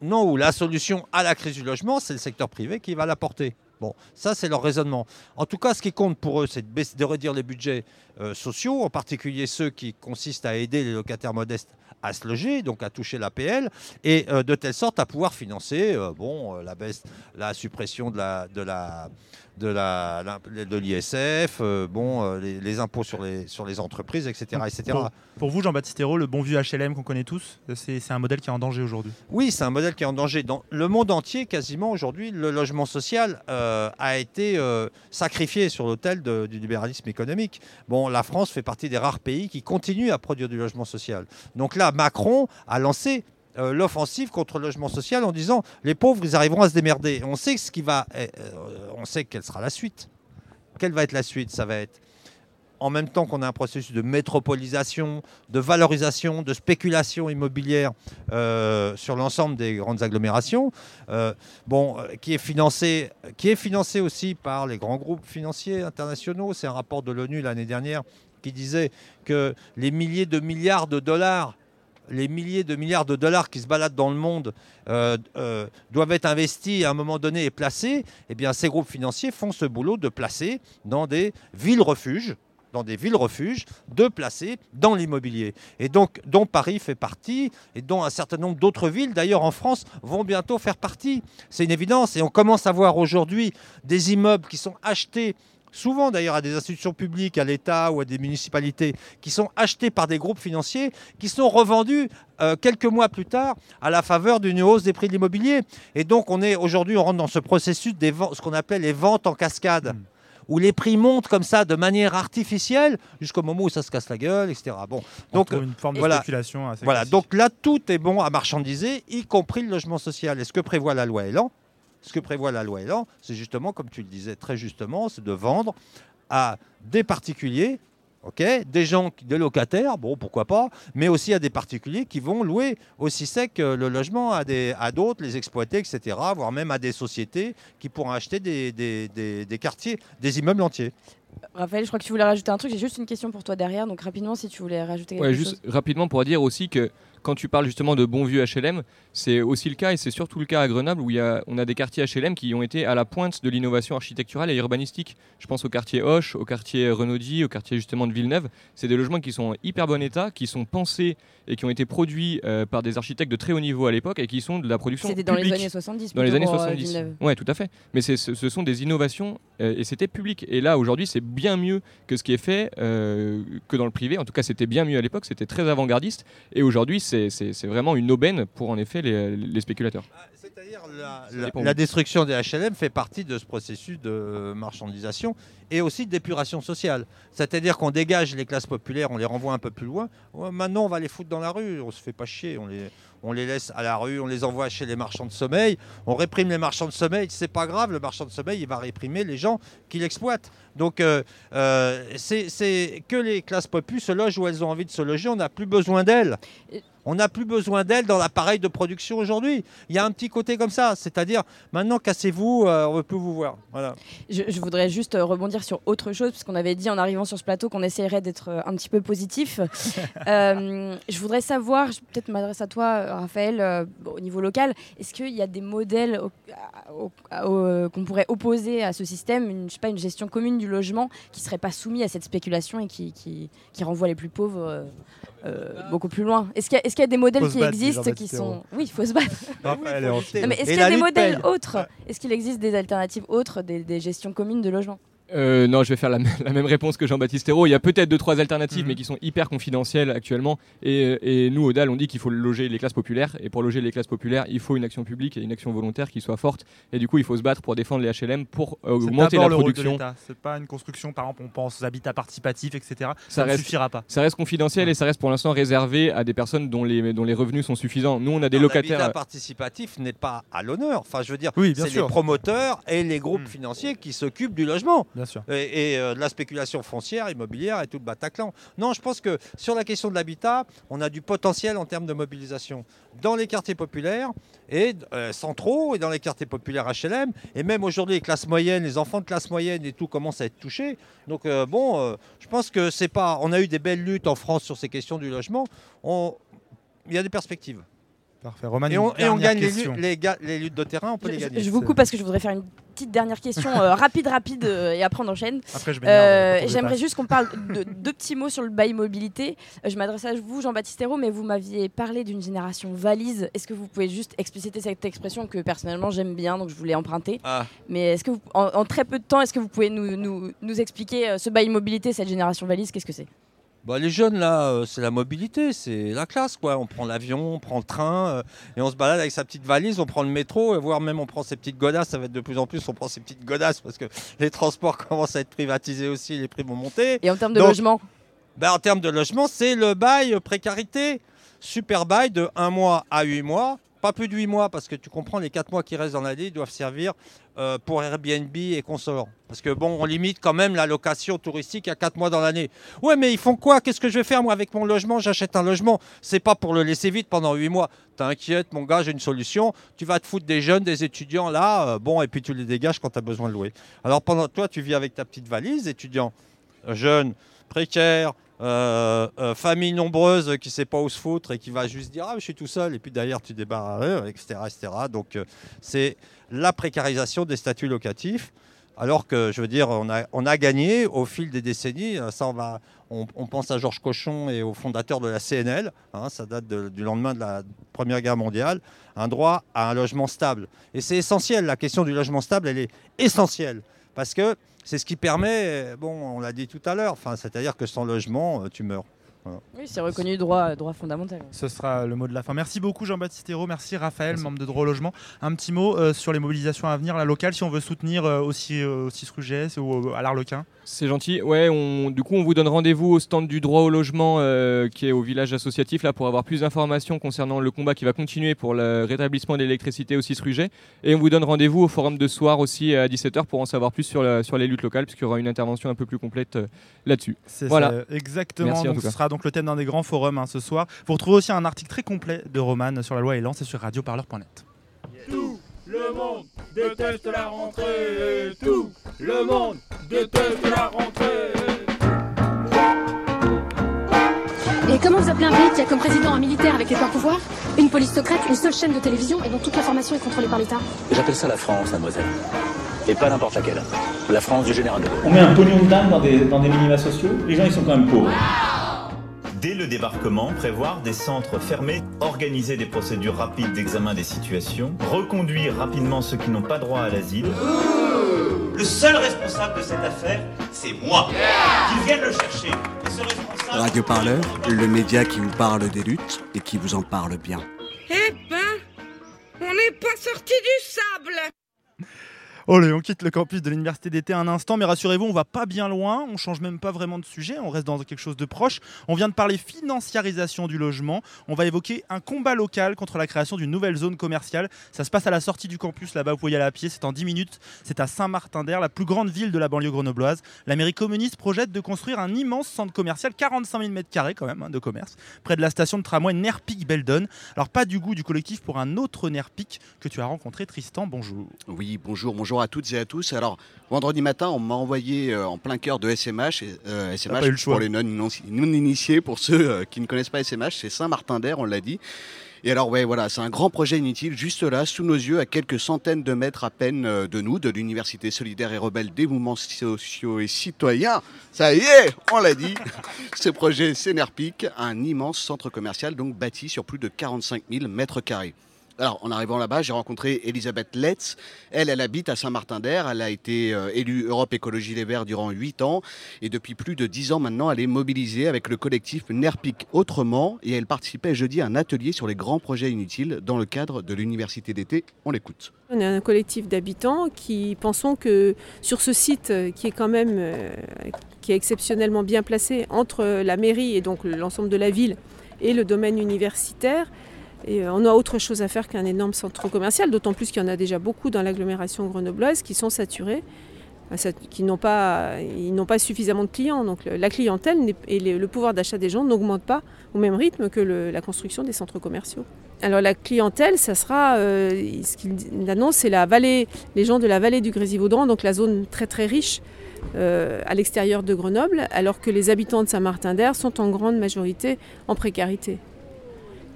Non, ou la solution à la crise du logement, c'est le secteur privé qui va l'apporter. Bon, ça c'est leur raisonnement. En tout cas, ce qui compte pour eux, c'est de, de réduire les budgets euh, sociaux, en particulier ceux qui consistent à aider les locataires modestes à se loger, donc à toucher l'APL, et euh, de telle sorte à pouvoir financer euh, bon, euh, la baisse, la suppression de la, de la, de l'ISF, euh, bon, euh, les, les impôts sur les, sur les entreprises, etc. etc. Pour, pour vous, Jean-Baptiste Hérault, le bon vieux HLM qu'on connaît tous, c'est un modèle qui est en danger aujourd'hui. Oui, c'est un modèle qui est en danger. Dans le monde entier, quasiment aujourd'hui, le logement social euh, a été euh, sacrifié sur l'autel du libéralisme économique. Bon, la France fait partie des rares pays qui continuent à produire du logement social. Donc là, Macron a lancé euh, l'offensive contre le logement social en disant les pauvres, ils arriveront à se démerder. On sait ce qui va, euh, euh, on sait quelle sera la suite. Quelle va être la suite? Ça va être en même temps qu'on a un processus de métropolisation, de valorisation, de spéculation immobilière sur l'ensemble des grandes agglomérations, qui, est financé, qui est financé aussi par les grands groupes financiers internationaux. C'est un rapport de l'ONU l'année dernière qui disait que les milliers de milliards de dollars les milliers de milliards de dollars qui se baladent dans le monde euh, euh, doivent être investis à un moment donné et placés, eh bien, ces groupes financiers font ce boulot de placer dans des villes-refuges, dans des villes-refuges, de placer dans l'immobilier. Et donc, dont Paris fait partie, et dont un certain nombre d'autres villes, d'ailleurs en France, vont bientôt faire partie. C'est une évidence. Et on commence à voir aujourd'hui des immeubles qui sont achetés souvent d'ailleurs à des institutions publiques, à l'État ou à des municipalités, qui sont achetés par des groupes financiers, qui sont revendus euh, quelques mois plus tard à la faveur d'une hausse des prix de l'immobilier. Et donc on est aujourd'hui, on rentre dans ce processus des ventes, ce qu'on appelle les ventes en cascade. Où les prix montent comme ça de manière artificielle jusqu'au moment où ça se casse la gueule, etc. Bon, donc une forme de voilà, spéculation assez Voilà, classique. donc là tout est bon à marchandiser, y compris le logement social. Et ce que prévoit la loi Elan, ce que prévoit la loi Elan, c'est justement, comme tu le disais très justement, c'est de vendre à des particuliers, ok, des gens, des locataires, bon, pourquoi pas, mais aussi à des particuliers qui vont louer aussi sec euh, le logement à des- à d'autres, les exploiter, etc., voire même à des sociétés qui pourront acheter des, des- des- des quartiers, des immeubles entiers. Raphaël, je crois que tu voulais rajouter un truc. J'ai juste une question pour toi derrière. Donc rapidement, si tu voulais rajouter quelque Ouais, chose. juste rapidement pour dire aussi que quand tu parles justement de bons vieux HLM, c'est aussi le cas et c'est surtout le cas à Grenoble où il y a, on a des quartiers HLM qui ont été à la pointe de l'innovation architecturale et urbanistique. Je pense au quartier Hoche, au quartier Renaudy, au quartier justement de Villeneuve. C'est des logements qui sont en hyper bon état, qui sont pensés et qui ont été produits euh, par des architectes de très haut niveau à l'époque et qui sont de la production C'était dans les années 70 Dans les années pour, euh, 70. Villeneuve. Ouais, tout à fait. Mais ce sont des innovations euh, et c'était public. Et là, aujourd'hui, c'est bien mieux que ce qui est fait euh, que dans le privé. En tout cas, c'était bien mieux à l'époque. C'était très avant-gardiste. Et aujourd'hui, c'est vraiment une aubaine pour en effet les, les spéculateurs. La, Ça dépend la où. destruction des HLM fait partie de ce processus de marchandisation et aussi d'épuration sociale. C'est-à-dire qu'on dégage les classes populaires, on les renvoie un peu plus loin. Ouais, maintenant, on va les foutre dans la rue, on se fait pas chier, on les, on les laisse à la rue, on les envoie chez les marchands de sommeil, on réprime les marchands de sommeil, c'est pas grave, le marchand de sommeil, il va réprimer les gens qui l'exploitent. Donc, euh, euh, c'est c'est que les classes populaires se logent où elles ont envie de se loger, on n'a plus besoin d'elles. On n'a plus besoin d'elles dans l'appareil de production aujourd'hui. Il y a un petit côté comme ça, c'est-à-dire maintenant cassez-vous, euh, on ne veut plus vous voir. Voilà. Je, je voudrais juste euh, rebondir sur autre chose, parce qu'on avait dit en arrivant sur ce plateau qu'on essayerait d'être euh, un petit peu positif. Euh, je voudrais savoir, je- peut-être m'adresse à toi, Raphaël, euh, au niveau local, est-ce qu'il y a des modèles qu'on pourrait opposer à ce système, une, je sais pas, une gestion commune du logement qui serait pas soumis à cette spéculation et qui, qui, qui renvoie les plus pauvres euh, beaucoup plus loin. Est-ce qu'il y, a- y des modèles qui battre, existent qui sont... Oui, il faut se battre. Non, mais est-ce qu'il y a des modèles paye. autres? Est-ce qu'il existe des alternatives autres, des, des gestions communes de logement Euh, non, je vais faire la, même réponse que Jean-Baptiste Hérault. Il y a peut-être deux, trois alternatives, Mhm. mais qui sont hyper confidentielles actuellement. Et, et nous, au DAL, on dit qu'il faut loger les classes populaires. Et pour loger les classes populaires, il faut une action publique et une action volontaire qui soit forte. Et du coup, il faut se battre pour défendre les HLM, pour euh, augmenter la production. C'est pas une construction, par exemple, on pense aux habitats participatifs, etc. Ça, Ça ne suffira pas. ça reste confidentiel et ça reste pour l'instant réservé à des personnes dont les, dont les revenus sont suffisants. Nous, on a des Non, locataires. L'habitat participatif n'est pas à l'honneur. Enfin, je veux dire, Oui, c'est les promoteurs et les groupes financiers qui s'occupent du logement. Et, euh, de la spéculation foncière, immobilière et tout le Bataclan. Non, je pense que sur la question de l'habitat, on a du potentiel en termes de mobilisation dans les quartiers populaires et euh, centraux et dans les quartiers populaires HLM. Et même aujourd'hui, les classes moyennes, les enfants de classe moyenne et tout commencent à être touchés. Donc euh, bon, je pense que c'est pas. On a eu des belles luttes en France sur ces questions du logement. Il y a des perspectives. Parfait. Roman, Et on, et on dernière gagne les, luttes de terrain, on peut Je, les gagner. je vous coupe parce que je voudrais faire une petite dernière question euh, rapide, rapide, euh, et après on enchaîne. Après, je m'énerve, Euh, J'aimerais juste qu'on parle de deux petits mots sur le bail mobilité. Euh, je m'adresse à vous, Jean-Baptiste Hérault, mais vous m'aviez parlé d'une génération valise. Est-ce que vous pouvez juste expliciter cette expression que personnellement j'aime bien, donc je voulais emprunter Ah. Mais est-ce que vous- en, en très peu de temps, est-ce que vous pouvez nous, nous, nous expliquer ce bail mobilité, cette génération valise Qu'est-ce que c'est? Bah, les jeunes, là, euh, c'est la mobilité, c'est la classe, quoi. On prend l'avion, on prend le train, euh, et on se balade avec sa petite valise, on prend le métro, et voire même on prend ses petites godasses. Ça va être de plus en plus, on prend ses petites godasses parce que les transports commencent à être privatisés aussi, les prix vont monter. Et en termes de Donc, logement bah, En termes de logement, c'est le bail précarité. Super bail de 1 mois à 8 mois. Pas plus de 8 mois, parce que tu comprends, les 4 mois qui restent dans l'année, doivent servir euh, pour Airbnb et consorts. Parce que bon, on limite quand même la location touristique à 4 mois dans l'année. Ouais, mais ils font quoi? Qu'est-ce que je vais faire moi avec mon logement? J'achète un logement. C'est pas pour le laisser vide pendant 8 mois. T'inquiète, mon gars, j'ai une solution. Tu vas te foutre des jeunes, des étudiants là, euh, bon, et puis tu les dégages quand tu as besoin de louer. Alors pendant toi, tu vis avec ta petite valise, étudiant, jeune, précaire, euh, euh, famille nombreuse qui sait pas où se foutre et qui va juste dire ah je suis tout seul. Et puis derrière tu débarres euh, etc etc donc euh, c'est la précarisation des statuts locatifs. Alors que je veux dire on a, on a gagné au fil des décennies. Ça on va on, pense à Georges Cochon et au fondateur de la CNL hein, ça date du lendemain de la première guerre mondiale. Un droit à un logement stable. Et c'est essentiel. La question du logement stable elle est essentielle. Parce que c'est ce qui permet, bon, on l'a dit tout à l'heure, c'est-à-dire que sans logement, euh, tu meurs. Voilà. Oui, c'est reconnu droit, droit fondamental. Ce sera le mot de la fin. Merci beaucoup Jean-Baptiste Hérault, merci Raphaël, membre de Droit au Logement. Un petit mot euh, sur les mobilisations à venir, la locale, si on veut soutenir euh, aussi, euh, aussi Srugès ou euh, à l'Arlequin. C'est gentil. Ouais, on, du coup, on vous donne rendez-vous au stand du droit au logement euh, qui est au village associatif là pour avoir plus d'informations concernant le combat qui va continuer pour le rétablissement de l'électricité aussi Sruget. Et on vous donne rendez-vous au forum de soir aussi à 17h pour en savoir plus sur, la- sur les luttes locales puisqu'il y aura une intervention un peu plus complète euh, là-dessus. C'est Voilà. ça, exactement. Merci en Donc, ce sera donc le thème d'un des grands forums hein, ce soir. Vous retrouvez aussi un article très complet de Roman sur la loi Elan, c'est sur radioparleur.net. Tout le monde déteste la rentrée. Tout le monde déteste la rentrée. Et comment vous appelez un pays qui a comme président un militaire avec les pleins pouvoirs, une police secrète, une seule chaîne de télévision et dont toute l'information est contrôlée par l'État? J'appelle ça la France, mademoiselle. Et pas n'importe laquelle. La France du général de Gaulle. On met un pognon de dingue dans des, dans des minima sociaux, les gens ils sont quand même pauvres. Dès le débarquement, prévoir des centres fermés, organiser des procédures rapides d'examen des situations, reconduire rapidement ceux qui n'ont pas droit à l'asile. Le seul responsable de cette affaire, c'est moi. Qu'ils viennent le chercher. Et ce responsable. Radio Parleur, le média qui vous parle des luttes et qui vous en parle bien. Eh ben, on n'est pas sorti du sable On quitte le campus de l'université d'été un instant, mais rassurez-vous, on va pas bien loin, on change même pas vraiment de sujet, on reste dans quelque chose de proche. On vient de parler financiarisation du logement, on va évoquer un combat local contre la création d'une nouvelle zone commerciale. Ça se passe à la sortie du campus, là-bas, vous pouvez y aller à pied, c'est en 10 minutes, c'est à Saint-Martin-d'Air, la plus grande ville de la banlieue grenobloise. La mairie communiste projette de construire un immense centre commercial, 45 000 m2 quand même, hein, de commerce, près de la station de tramway Nerpic-Beldon. Alors pas du goût du collectif pour un autre Nerpic que tu as rencontré, Tristan, bonjour. Oui, bonjour, bonjour à toutes et à tous. Alors, vendredi matin, on m'a envoyé euh, en plein cœur de SMH. Euh, SMH, pas eu le pour les non, non- non-initiés, pour ceux euh, qui ne connaissent pas SMH, c'est Saint-Martin-d'Air, on l'a dit. Et alors, ouais, voilà, c'est un grand projet inutile, juste là, sous nos yeux, à quelques centaines de mètres à peine euh, de nous, de l'Université solidaire et rebelle des mouvements sociaux et citoyens. Ça y est, on l'a dit. Ce projet, c'est Nerpic, un immense centre commercial, donc bâti sur plus de 45 000 mètres carrés. Alors, en arrivant là-bas, j'ai rencontré Elisabeth Letz. Elle, elle habite à Saint-Martin-d'Air. Elle a été euh, élue Europe Écologie Les Verts durant 8 ans. Et depuis plus de 10 ans maintenant, elle est mobilisée avec le collectif NERPIC Autrement. Et elle participait jeudi à un atelier sur les grands projets inutiles dans le cadre de l'université d'été. On l'écoute. On est un collectif d'habitants qui pensons que sur ce site euh, qui est quand même euh, qui est exceptionnellement bien placé entre la mairie et donc l'ensemble de la ville et le domaine universitaire, euh, on a autre chose à faire qu'un énorme centre commercial, d'autant plus qu'il y en a déjà beaucoup dans l'agglomération grenobloise qui sont saturés, euh, qui n'ont pas, suffisamment de clients. Donc la clientèle et le, pouvoir d'achat des gens n'augmente pas au même rythme que la construction des centres commerciaux. Alors la clientèle, ça sera, euh, ce qu'il annonce, c'est la vallée, les gens de la vallée du Grésivaudan, donc la zone très très riche à l'extérieur de Grenoble, alors que les habitants de Saint-Martin-d'Air sont en grande majorité en précarité.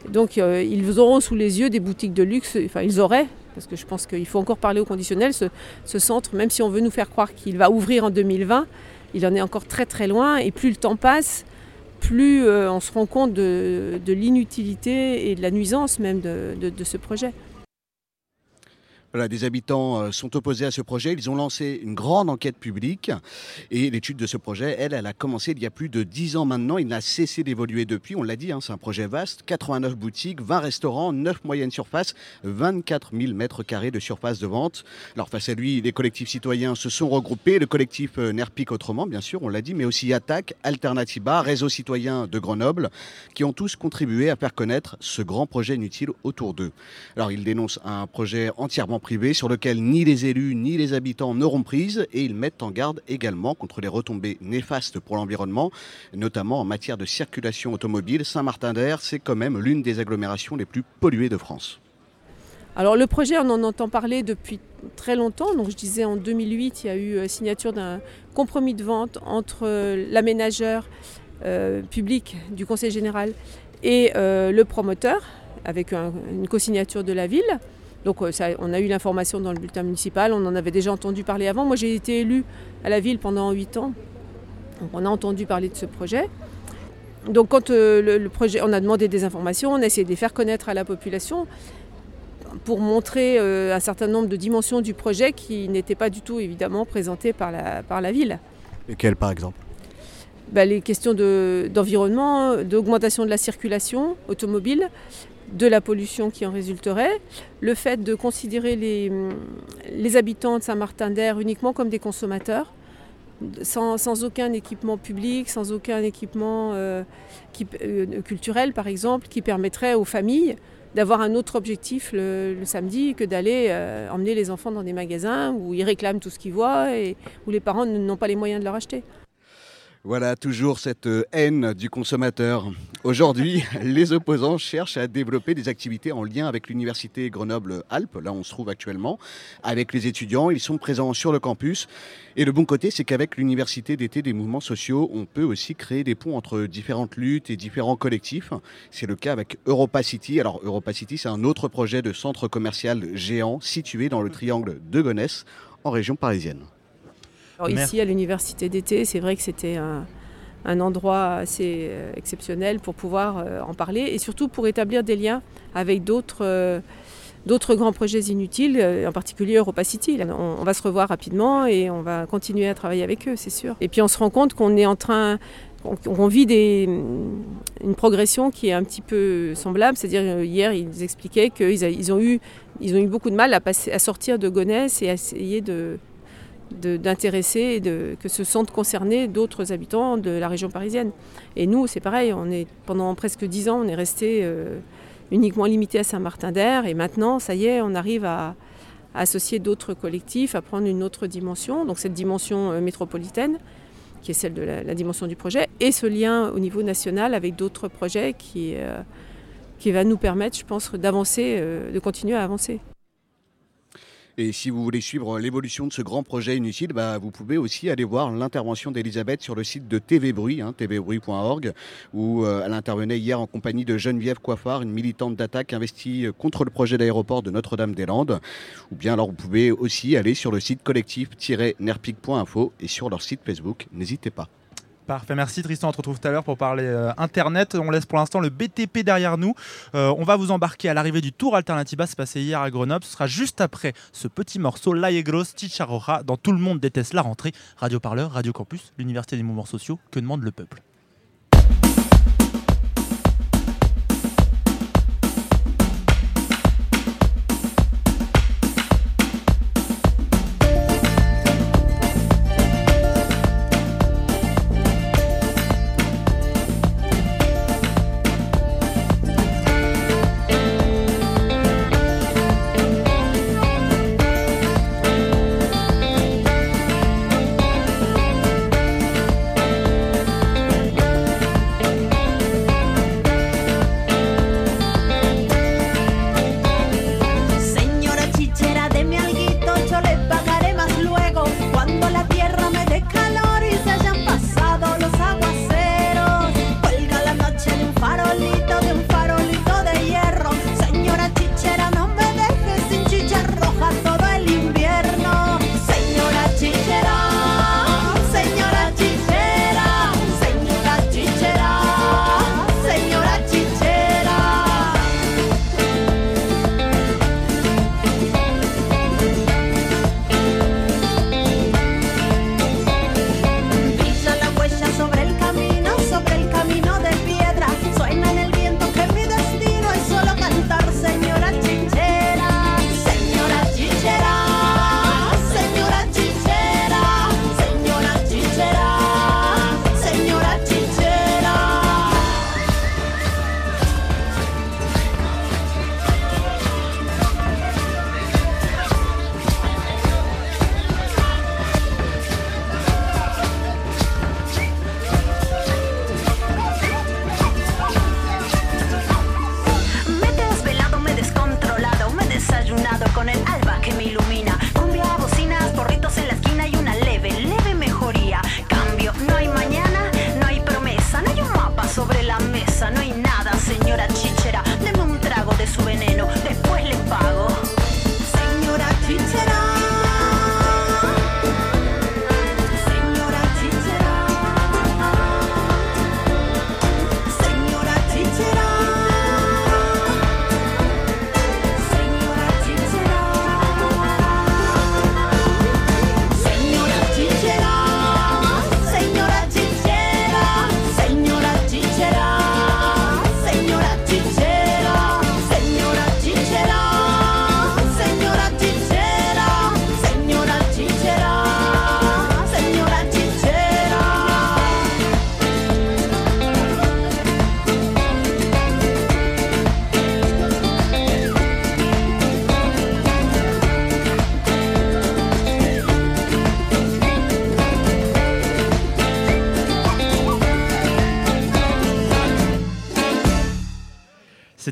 Donc euh, ils auront sous les yeux des boutiques de luxe, enfin ils auraient, parce que je pense qu'il faut encore parler au conditionnel, ce, ce centre, même si on veut nous faire croire qu'il va ouvrir en 2020, il en est encore très très loin, et plus le temps passe, plus euh, on se rend compte de, l'inutilité et de la nuisance même de ce projet. Voilà, des habitants euh, sont opposés à ce projet. Ils ont lancé une grande enquête publique et l'étude de ce projet, elle, elle a commencé il y a plus de 10 ans maintenant. Il n'a cessé d'évoluer depuis. On l'a dit, hein, c'est un projet vaste. 89 boutiques, 20 restaurants, 9 moyennes surfaces, 24 000 mètres carrés de surface de vente. Alors face à lui, les collectifs citoyens se sont regroupés. Le collectif euh, Nerpic autrement, bien sûr, on l'a dit, mais aussi Attaque, Alternativa, Réseau citoyen de Grenoble, qui ont tous contribué à faire connaître ce grand projet inutile autour d'eux. Alors ils dénoncent un projet entièrement privé sur lequel ni les élus ni les habitants n'auront prise et ils mettent en garde également contre les retombées néfastes pour l'environnement, notamment en matière de circulation automobile. Saint-Martin-d'Air, c'est quand même l'une des agglomérations les plus polluées de France. Alors le projet, on en entend parler depuis très longtemps. Donc je disais en 2008, il y a eu euh, signature d'un compromis de vente entre euh, l'aménageur euh, public du Conseil général et le promoteur, avec un- une co-signature de la ville. Donc euh, ça, on a eu l'information dans le bulletin municipal, on en avait déjà entendu parler avant. Moi j'ai été élue à la ville pendant 8 ans. Donc on a entendu parler de ce projet. Donc quand euh, le, le projet, on a demandé des informations, on a essayé de les faire connaître à la population pour montrer euh, un certain nombre de dimensions du projet qui n'étaient pas du tout évidemment présentées par la, par la ville. Lesquels, par exemple? Bah, les questions de- d'environnement, d'augmentation de la circulation automobile, de la pollution qui en résulterait, le fait de considérer les, habitants de Saint-Martin-d'Air uniquement comme des consommateurs, sans, aucun équipement public, sans aucun équipement euh, euh, culturel par exemple, qui permettrait aux familles d'avoir un autre objectif le, le samedi que d'aller euh, emmener les enfants dans des magasins où ils réclament tout ce qu'ils voient et où les parents n'ont pas les moyens de leur acheter. Voilà, toujours cette euh, haine du consommateur. Aujourd'hui, les opposants cherchent à développer des activités en lien avec l'université Grenoble-Alpes, là où on se trouve actuellement, avec les étudiants. Ils sont présents sur le campus. Et le bon côté, c'est qu'avec l'université d'été des mouvements sociaux, on peut aussi créer des ponts entre différentes luttes et différents collectifs. C'est le cas avec Europa City. Alors, Europa City, c'est un autre projet de centre commercial géant situé dans le triangle de Gonesse, en région parisienne. Alors ici, à l'université d'été, c'est vrai que c'était un, un endroit assez euh, exceptionnel pour pouvoir euh, en parler et surtout pour établir des liens avec d'autres euh, d'autres grands projets inutiles, en particulier Europa City. On, on va se revoir rapidement et on va continuer à travailler avec eux, c'est sûr. Et puis on se rend compte qu'on est en train qu'on vit des, une progression qui est un petit peu semblable. C'est-à-dire hier ils expliquaient qu'ils ils ont eu ils ont eu beaucoup de mal à, passer, à sortir de Gonesse et à essayer de- d'intéresser et de, que se sentent concernés d'autres habitants de la région parisienne. Et nous, c'est pareil, on est, pendant presque dix ans, on est resté euh, uniquement limité à Saint-Martin-d'Air et maintenant, ça y est, on arrive à, associer d'autres collectifs, à prendre une autre dimension, donc cette dimension euh, métropolitaine qui est celle de la, dimension du projet, et ce lien au niveau national avec d'autres projets qui, euh, qui va nous permettre, je pense, d'avancer, de continuer à avancer. Et si vous voulez suivre l'évolution de ce grand projet inutile, bah, vous pouvez aussi aller voir l'intervention d'Elisabeth sur le site de TV Bruit, hein, tvbruit.org, où euh, elle intervenait hier en compagnie de Geneviève Coiffard, une militante d'attaque investie euh, contre le projet d'aéroport de Notre-Dame-des-Landes. Ou bien alors vous pouvez aussi aller sur le site collectif-nerpic.info et sur leur site Facebook. N'hésitez pas. Parfait, merci Tristan. On te retrouve tout à l'heure pour parler euh, Internet. On laisse pour l'instant le BTP derrière nous. Euh, on va vous embarquer à l'arrivée du Tour Alternativa, c'est passé hier à Grenoble. Ce sera juste après ce petit morceau, La Yegros, Chicharroja, dans Tout le monde déteste la rentrée. Radio Parleur, Radio Campus, l'Université des mouvements sociaux. Que demande le peuple?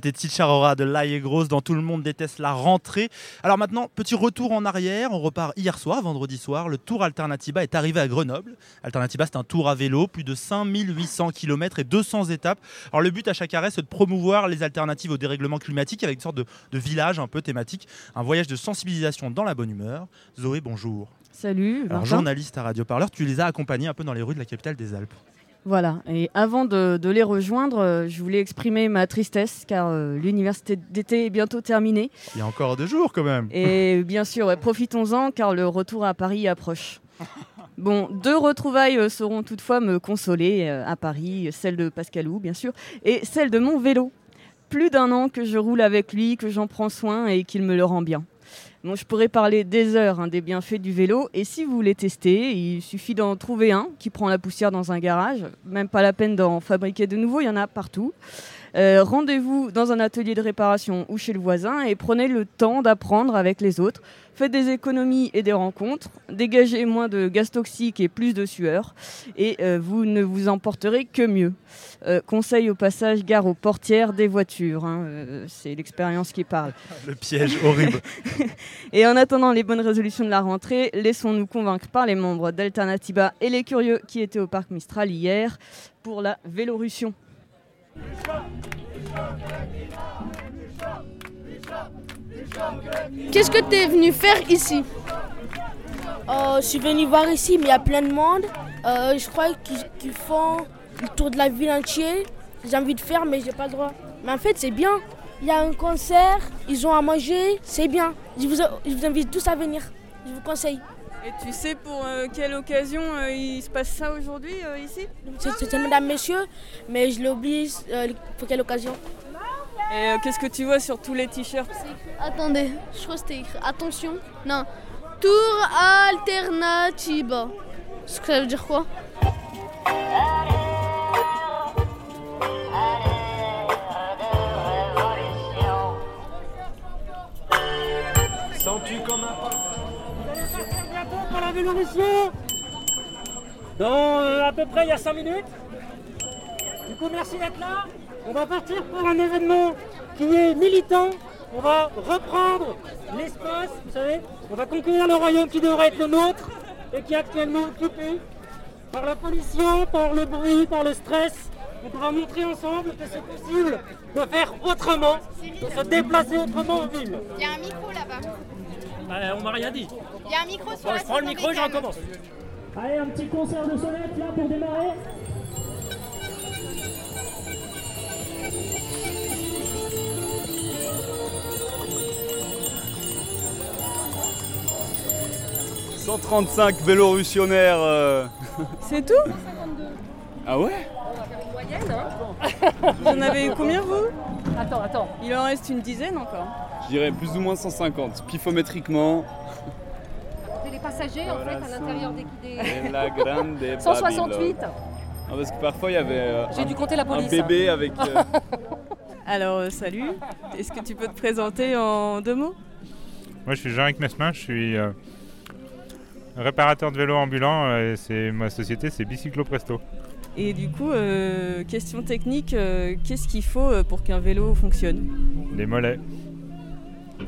C'était Ticharora de L'ail et Grosse dans Tout le monde déteste la rentrée. Alors maintenant, petit retour en arrière. On repart hier soir, vendredi soir. Le Tour Alternativa est arrivé à Grenoble. Alternativa, c'est un tour à vélo, plus de 5800 km et 200 étapes. Alors le but à chaque arrêt, c'est de promouvoir les alternatives au dérèglement climatique avec une sorte de, de village un peu thématique. Un voyage de sensibilisation dans la bonne humeur. Zoé, bonjour. Salut. Alors, journaliste à Radio Parleur, tu les as accompagnés un peu dans les rues de la capitale des Alpes. Voilà, et avant de, de les rejoindre, euh, je voulais exprimer ma tristesse car euh, l'université d'été est bientôt terminée. Il y a encore deux jours quand même. Et bien sûr, ouais, profitons-en car le retour à Paris approche. Bon, deux retrouvailles euh, sauront toutefois me consoler euh, à Paris, celle de Pascalou bien sûr, et celle de mon vélo. Plus d'un an que je roule avec lui, que j'en prends soin et qu'il me le rend bien. Je pourrais parler des heures hein, des bienfaits du vélo, et si vous voulez tester, il suffit d'en trouver un qui prend la poussière dans un garage. Même pas la peine d'en fabriquer de nouveaux, il y en a partout. Euh, Rendez-vous dans un atelier de réparation ou chez le voisin et prenez le temps d'apprendre avec les autres. Faites des économies et des rencontres, dégagez moins de gaz toxiques et plus de sueur, et euh, vous ne vous emporterez que mieux. Euh, conseil au passage, gare aux portières des voitures, hein, euh, c'est l'expérience qui parle. Le piège horrible. Et en attendant les bonnes résolutions de la rentrée, laissons-nous convaincre par les membres d'Alternativa et les curieux qui étaient au parc Mistral hier pour la Vélorussion. Qu'est-ce que tu es venu faire ici? Euh, je suis venu voir ici, mais il y a plein de monde. Euh, je crois qu'ils qu'ils font le tour de la ville entière. J'ai envie de faire, mais j'ai pas le droit. Mais en fait, c'est bien. Il y a un concert, ils ont à manger, c'est bien. Je vous, je vous invite tous à venir. Je vous conseille. Et tu sais pour euh, quelle occasion euh, il se passe ça aujourd'hui euh, ici? C'est madame, messieurs, mais je euh, pour quelle occasion? Et euh, qu'est-ce que tu vois sur tous les t-shirts? Attendez, je crois que c'était écrit. Attention. Non. Tour alternative. Ce que ça veut dire quoi? Sens-tu comme un pour la Vélorussion Dans euh, à peu près il y a 5 minutes. Du coup, merci d'être là. On va partir pour un événement qui est militant. On va reprendre l'espace, vous savez. On va conquérir le royaume qui devrait être le nôtre et qui est actuellement occupé par la pollution, par le bruit, par le stress. On va montrer ensemble que c'est possible de faire autrement, de se déplacer autrement en ville. Il y a un micro là-bas. Euh, on m'a rien dit. Il y a un micro sur Bon, la je prends le micro et je recommence. Allez, un petit concert de sonnette là pour démarrer. « 135 vélorussionnaires. euh. C'est tout? Ah ouais? Vous en avez eu combien vous? Attends, attends. Il en reste une dizaine encore. Je dirais plus ou moins 150, pifométriquement. Les passagers en fait à l'intérieur des, des... la grande 168. Ah, parce que parfois il y avait euh, J'ai un- dû compter la un police. bébé avec. euh, Alors euh, salut, est-ce que tu peux te présenter en deux mots? Moi, je suis Jean-Luc Mesmin, je suis euh, réparateur de vélos ambulants euh, et c'est ma société, c'est Bicyclo Presto. Et du coup, euh, question technique, euh, qu'est-ce qu'il faut euh, pour qu'un vélo fonctionne? Des mollets.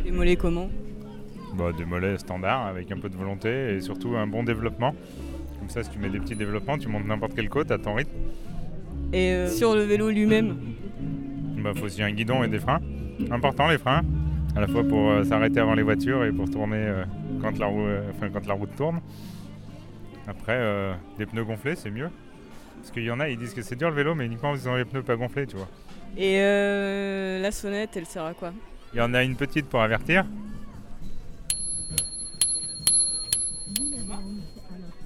Les mollets comment? Bah, des mollets standards avec un peu de volonté et surtout un bon développement. Comme ça, si tu mets des petits développements, tu montes n'importe quelle côte à ton rythme. Et euh, sur le vélo lui-même? Bah, faut aussi un guidon et des freins. Important les freins, à la fois pour s'arrêter avant les voitures et pour tourner quand, la roue, enfin, quand la route tourne. Après, des pneus gonflés, c'est mieux. Parce qu'il y en a, ils disent que c'est dur le vélo, mais uniquement en faisant les pneus pas gonflés, tu vois. Et euh, la sonnette, elle sert à quoi? Il y en a une petite pour avertir.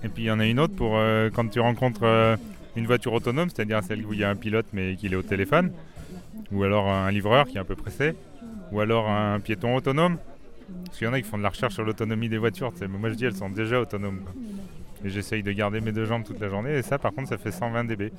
Et puis il y en a une autre pour euh, quand tu rencontres euh, une voiture autonome, c'est-à-dire celle où il y a un pilote mais qu'il est au téléphone, ou alors un livreur qui est un peu pressé, ou alors un piéton autonome. Parce qu'il y en a qui font de la recherche sur l'autonomie des voitures. mais moi je dis elles sont déjà autonomes. quoi. J'essaye de garder mes deux jambes toute la journée et ça par contre ça fait 120 dB.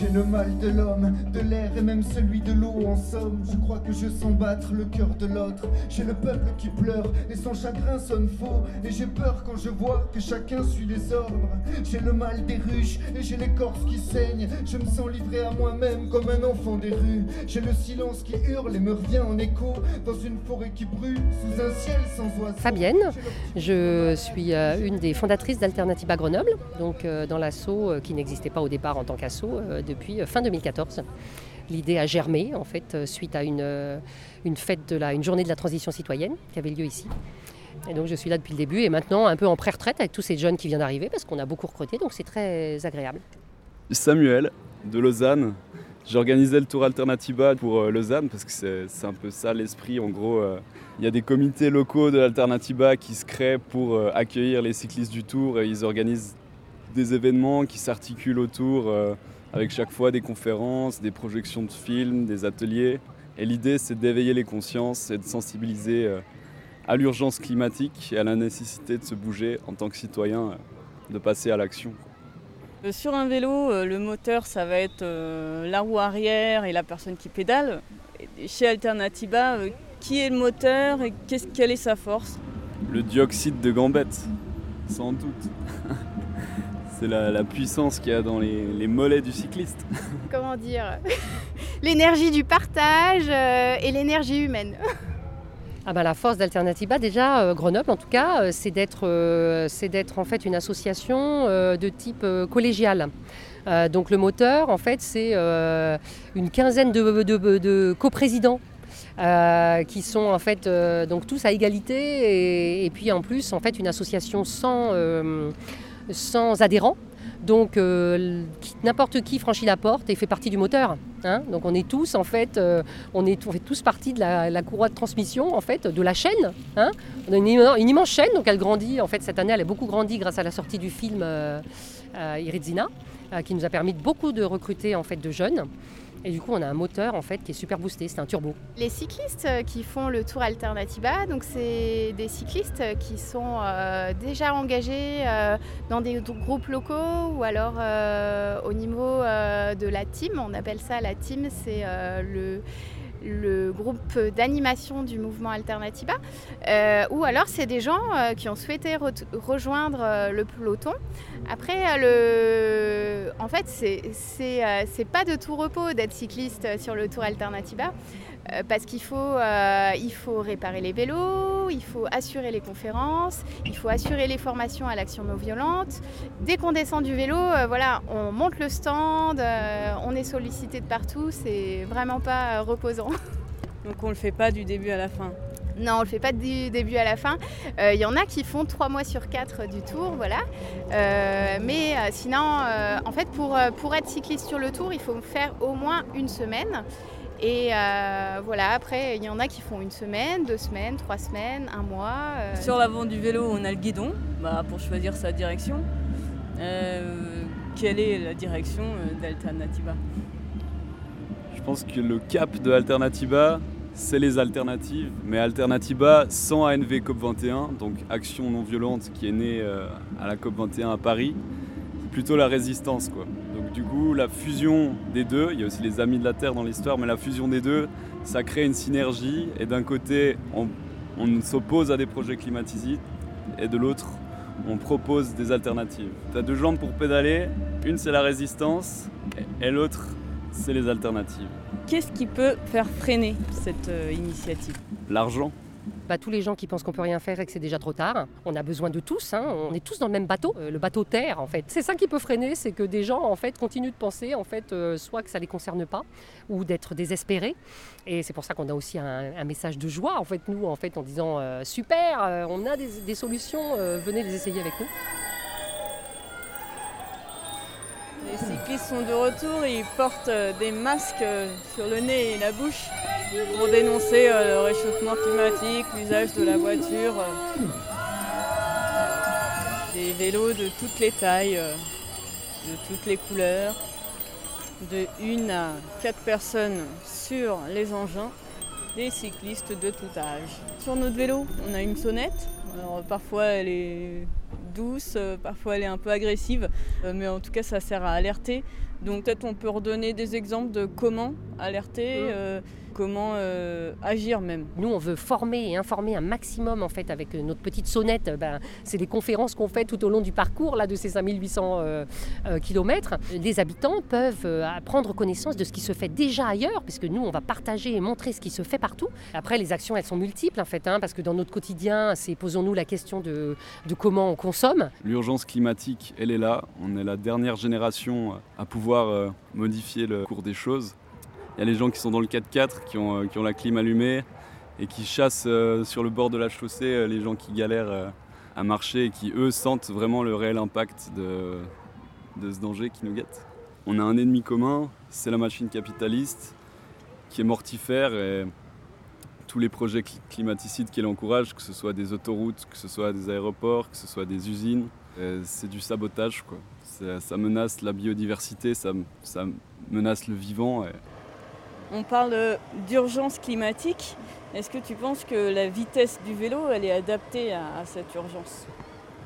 J'ai le mal de l'homme, de l'air et même celui de l'eau en somme. Je crois que je sens battre le cœur de l'autre. J'ai le peuple qui pleure et son chagrin sonne faux. Et j'ai peur quand je vois que chacun suit les ordres. J'ai le mal des ruches et j'ai l'écorce qui saigne. Je me sens livré à moi-même comme un enfant des rues. J'ai le silence qui hurle et me revient en écho dans une forêt qui brûle sous un ciel sans oiseaux. Fabienne, je suis euh, une des fondatrices d'Alternativa Grenoble, donc euh, dans l'assaut euh, qui n'existait pas au départ en tant qu'assaut depuis euh, fin 2014. L'idée a germé en fait euh, suite à une, euh, une fête de la, une journée de la transition citoyenne qui avait lieu ici. Et donc je suis là depuis le début et maintenant un peu en pré-retraite avec tous ces jeunes qui viennent d'arriver parce qu'on a beaucoup recruté donc c'est très agréable. Samuel de Lausanne. J'organisais le Tour Alternativa pour Lausanne parce que c'est un peu ça l'esprit. En gros, il y a des comités locaux de l'Alternativa qui se créent pour accueillir les cyclistes du Tour et ils organisent des événements qui s'articulent autour avec chaque fois des conférences, des projections de films, des ateliers. Et l'idée, c'est d'éveiller les consciences et de sensibiliser euh, à l'urgence climatique et à la nécessité de se bouger en tant que citoyen, euh, de passer à l'action. Euh, Sur un vélo, le moteur, ça va être la roue arrière et la personne qui pédale. Chez Alternativa, qui est le moteur et quelle est sa force? Le dioxyde de gambette, sans doute. C'est la, la puissance qu'il y a dans les, les mollets du cycliste. comment dire, l'énergie du partage euh, et l'énergie humaine. Ah bah, la force d'Alternativa, déjà, euh, Grenoble en tout cas, euh, c'est d'être euh, c'est d'être en fait une association euh, de type euh, collégial. Euh, donc le moteur, en fait, c'est euh, une quinzaine de, de- de coprésidents. euh, qui sont en fait euh, donc tous à égalité et, et puis en plus en fait une association sans, euh, sans adhérents donc euh, n'importe qui franchit la porte et fait partie du moteur. hein. Donc on est tous en fait, euh, on, est, fait tous partie de la, courroie de transmission en fait de la chaîne. hein. On a une, immen- une immense chaîne, donc elle grandit. En fait cette année elle a beaucoup grandi grâce à la sortie du film euh, Iridzina, qui nous a permis de beaucoup de recruter en fait de jeunes. Et du coup on a un moteur en fait qui est super boosté, c'est un turbo. Les cyclistes euh, qui font le Tour Alternativa, donc c'est des cyclistes qui sont euh, déjà engagés euh, dans des groupes locaux ou alors au niveau de la team. On appelle ça la team, c'est le le groupe d'animation du mouvement Alternativa, Euh, ou alors c'est des gens euh, qui ont souhaité re- rejoindre euh, le peloton. Après, en fait, c'est pas de tout repos d'être cycliste sur le Tour Alternativa. Euh, parce qu'il faut, euh, il faut réparer les vélos, il faut assurer les conférences, il faut assurer les formations à l'action non violente. Dès qu'on descend du vélo, euh, voilà, on monte le stand, euh, on est sollicité de partout, c'est vraiment pas reposant. Donc on le fait pas du début à la fin. Non, on le fait pas du début à la fin. Euh, Il y en a qui font trois mois sur quatre du tour, voilà. Euh, mais sinon, euh, en fait, pour, pour être cycliste sur le tour, il faut faire au moins une semaine. Et euh, voilà, après, il y en a qui font une semaine, deux semaines, trois semaines, un mois. euh. Sur l'avant du vélo, on a le guidon bah, pour choisir sa direction. Euh, quelle est la direction d'Alternativa Je pense que le cap de Alternativa, c'est les alternatives. Mais Alternativa sans ANV COP21, donc Action non violente qui est née à la COP21 à Paris, plutôt la résistance. Quoi. Donc du coup, la fusion des deux, il y a aussi les Amis de la Terre dans l'histoire, mais la fusion des deux, ça crée une synergie. Et d'un côté, on, on s'oppose à des projets climaticides, et de l'autre, on propose des alternatives. Tu as deux jambes pour pédaler, une c'est la résistance, et- et l'autre c'est les alternatives. Qu'est-ce qui peut faire freiner cette euh, initiative? L'argent. Bah, tous les gens qui pensent qu'on peut rien faire et que c'est déjà trop tard, on a besoin de tous, hein. on est tous dans le même bateau, euh, le bateau Terre en fait. C'est ça qui peut freiner, c'est que des gens en fait continuent de penser en fait euh, soit que ça les concerne pas ou d'être désespérés. Et c'est pour ça qu'on a aussi un, message de joie en fait nous en fait en disant euh, super, on a des, solutions, venez les essayer avec nous. Les cyclistes sont de retour et ils portent euh, des masques euh, sur le nez et la bouche pour dénoncer euh, le réchauffement climatique, l'usage de la voiture, des vélos de toutes les tailles, de toutes les couleurs, de une à quatre personnes sur les engins, des cyclistes de tout âge. Sur notre vélo, on a une sonnette. Alors, parfois elle est douce, euh, parfois elle est un peu agressive, euh, mais en tout cas ça sert à alerter. Donc peut-être on peut redonner des exemples de comment alerter, euh, comment euh, agir même. Nous, on veut former et informer un maximum en fait avec euh, notre petite sonnette. Ben, c'est les conférences qu'on fait tout au long du parcours là, de ces 5800 euh, euh, kilomètres. Les habitants peuvent euh, prendre connaissance de ce qui se fait déjà ailleurs, puisque nous, on va partager et montrer ce qui se fait partout. Après, les actions, elles sont multiples en fait, hein, parce que dans notre quotidien, c'est posons-nous la question de, de comment on consomme. L'urgence climatique, elle est là. On est la dernière génération à pouvoir euh, modifier le cours des choses. Il y a les gens qui sont dans le 4x4, qui ont, euh, qui ont la clim allumée et qui chassent euh, sur le bord de la chaussée euh, les gens qui galèrent à marcher et qui, eux, sentent vraiment le réel impact de, ce danger qui nous guette. On a un ennemi commun, c'est la machine capitaliste qui est mortifère et tous les projets cli- climaticides qu'elle encourage, que ce soit des autoroutes, que ce soit des aéroports, que ce soit des usines, c'est du sabotage. Ça menace la biodiversité, ça, menace le vivant. On parle d'urgence climatique. Est-ce que tu penses que la vitesse du vélo, elle est adaptée à, à cette urgence?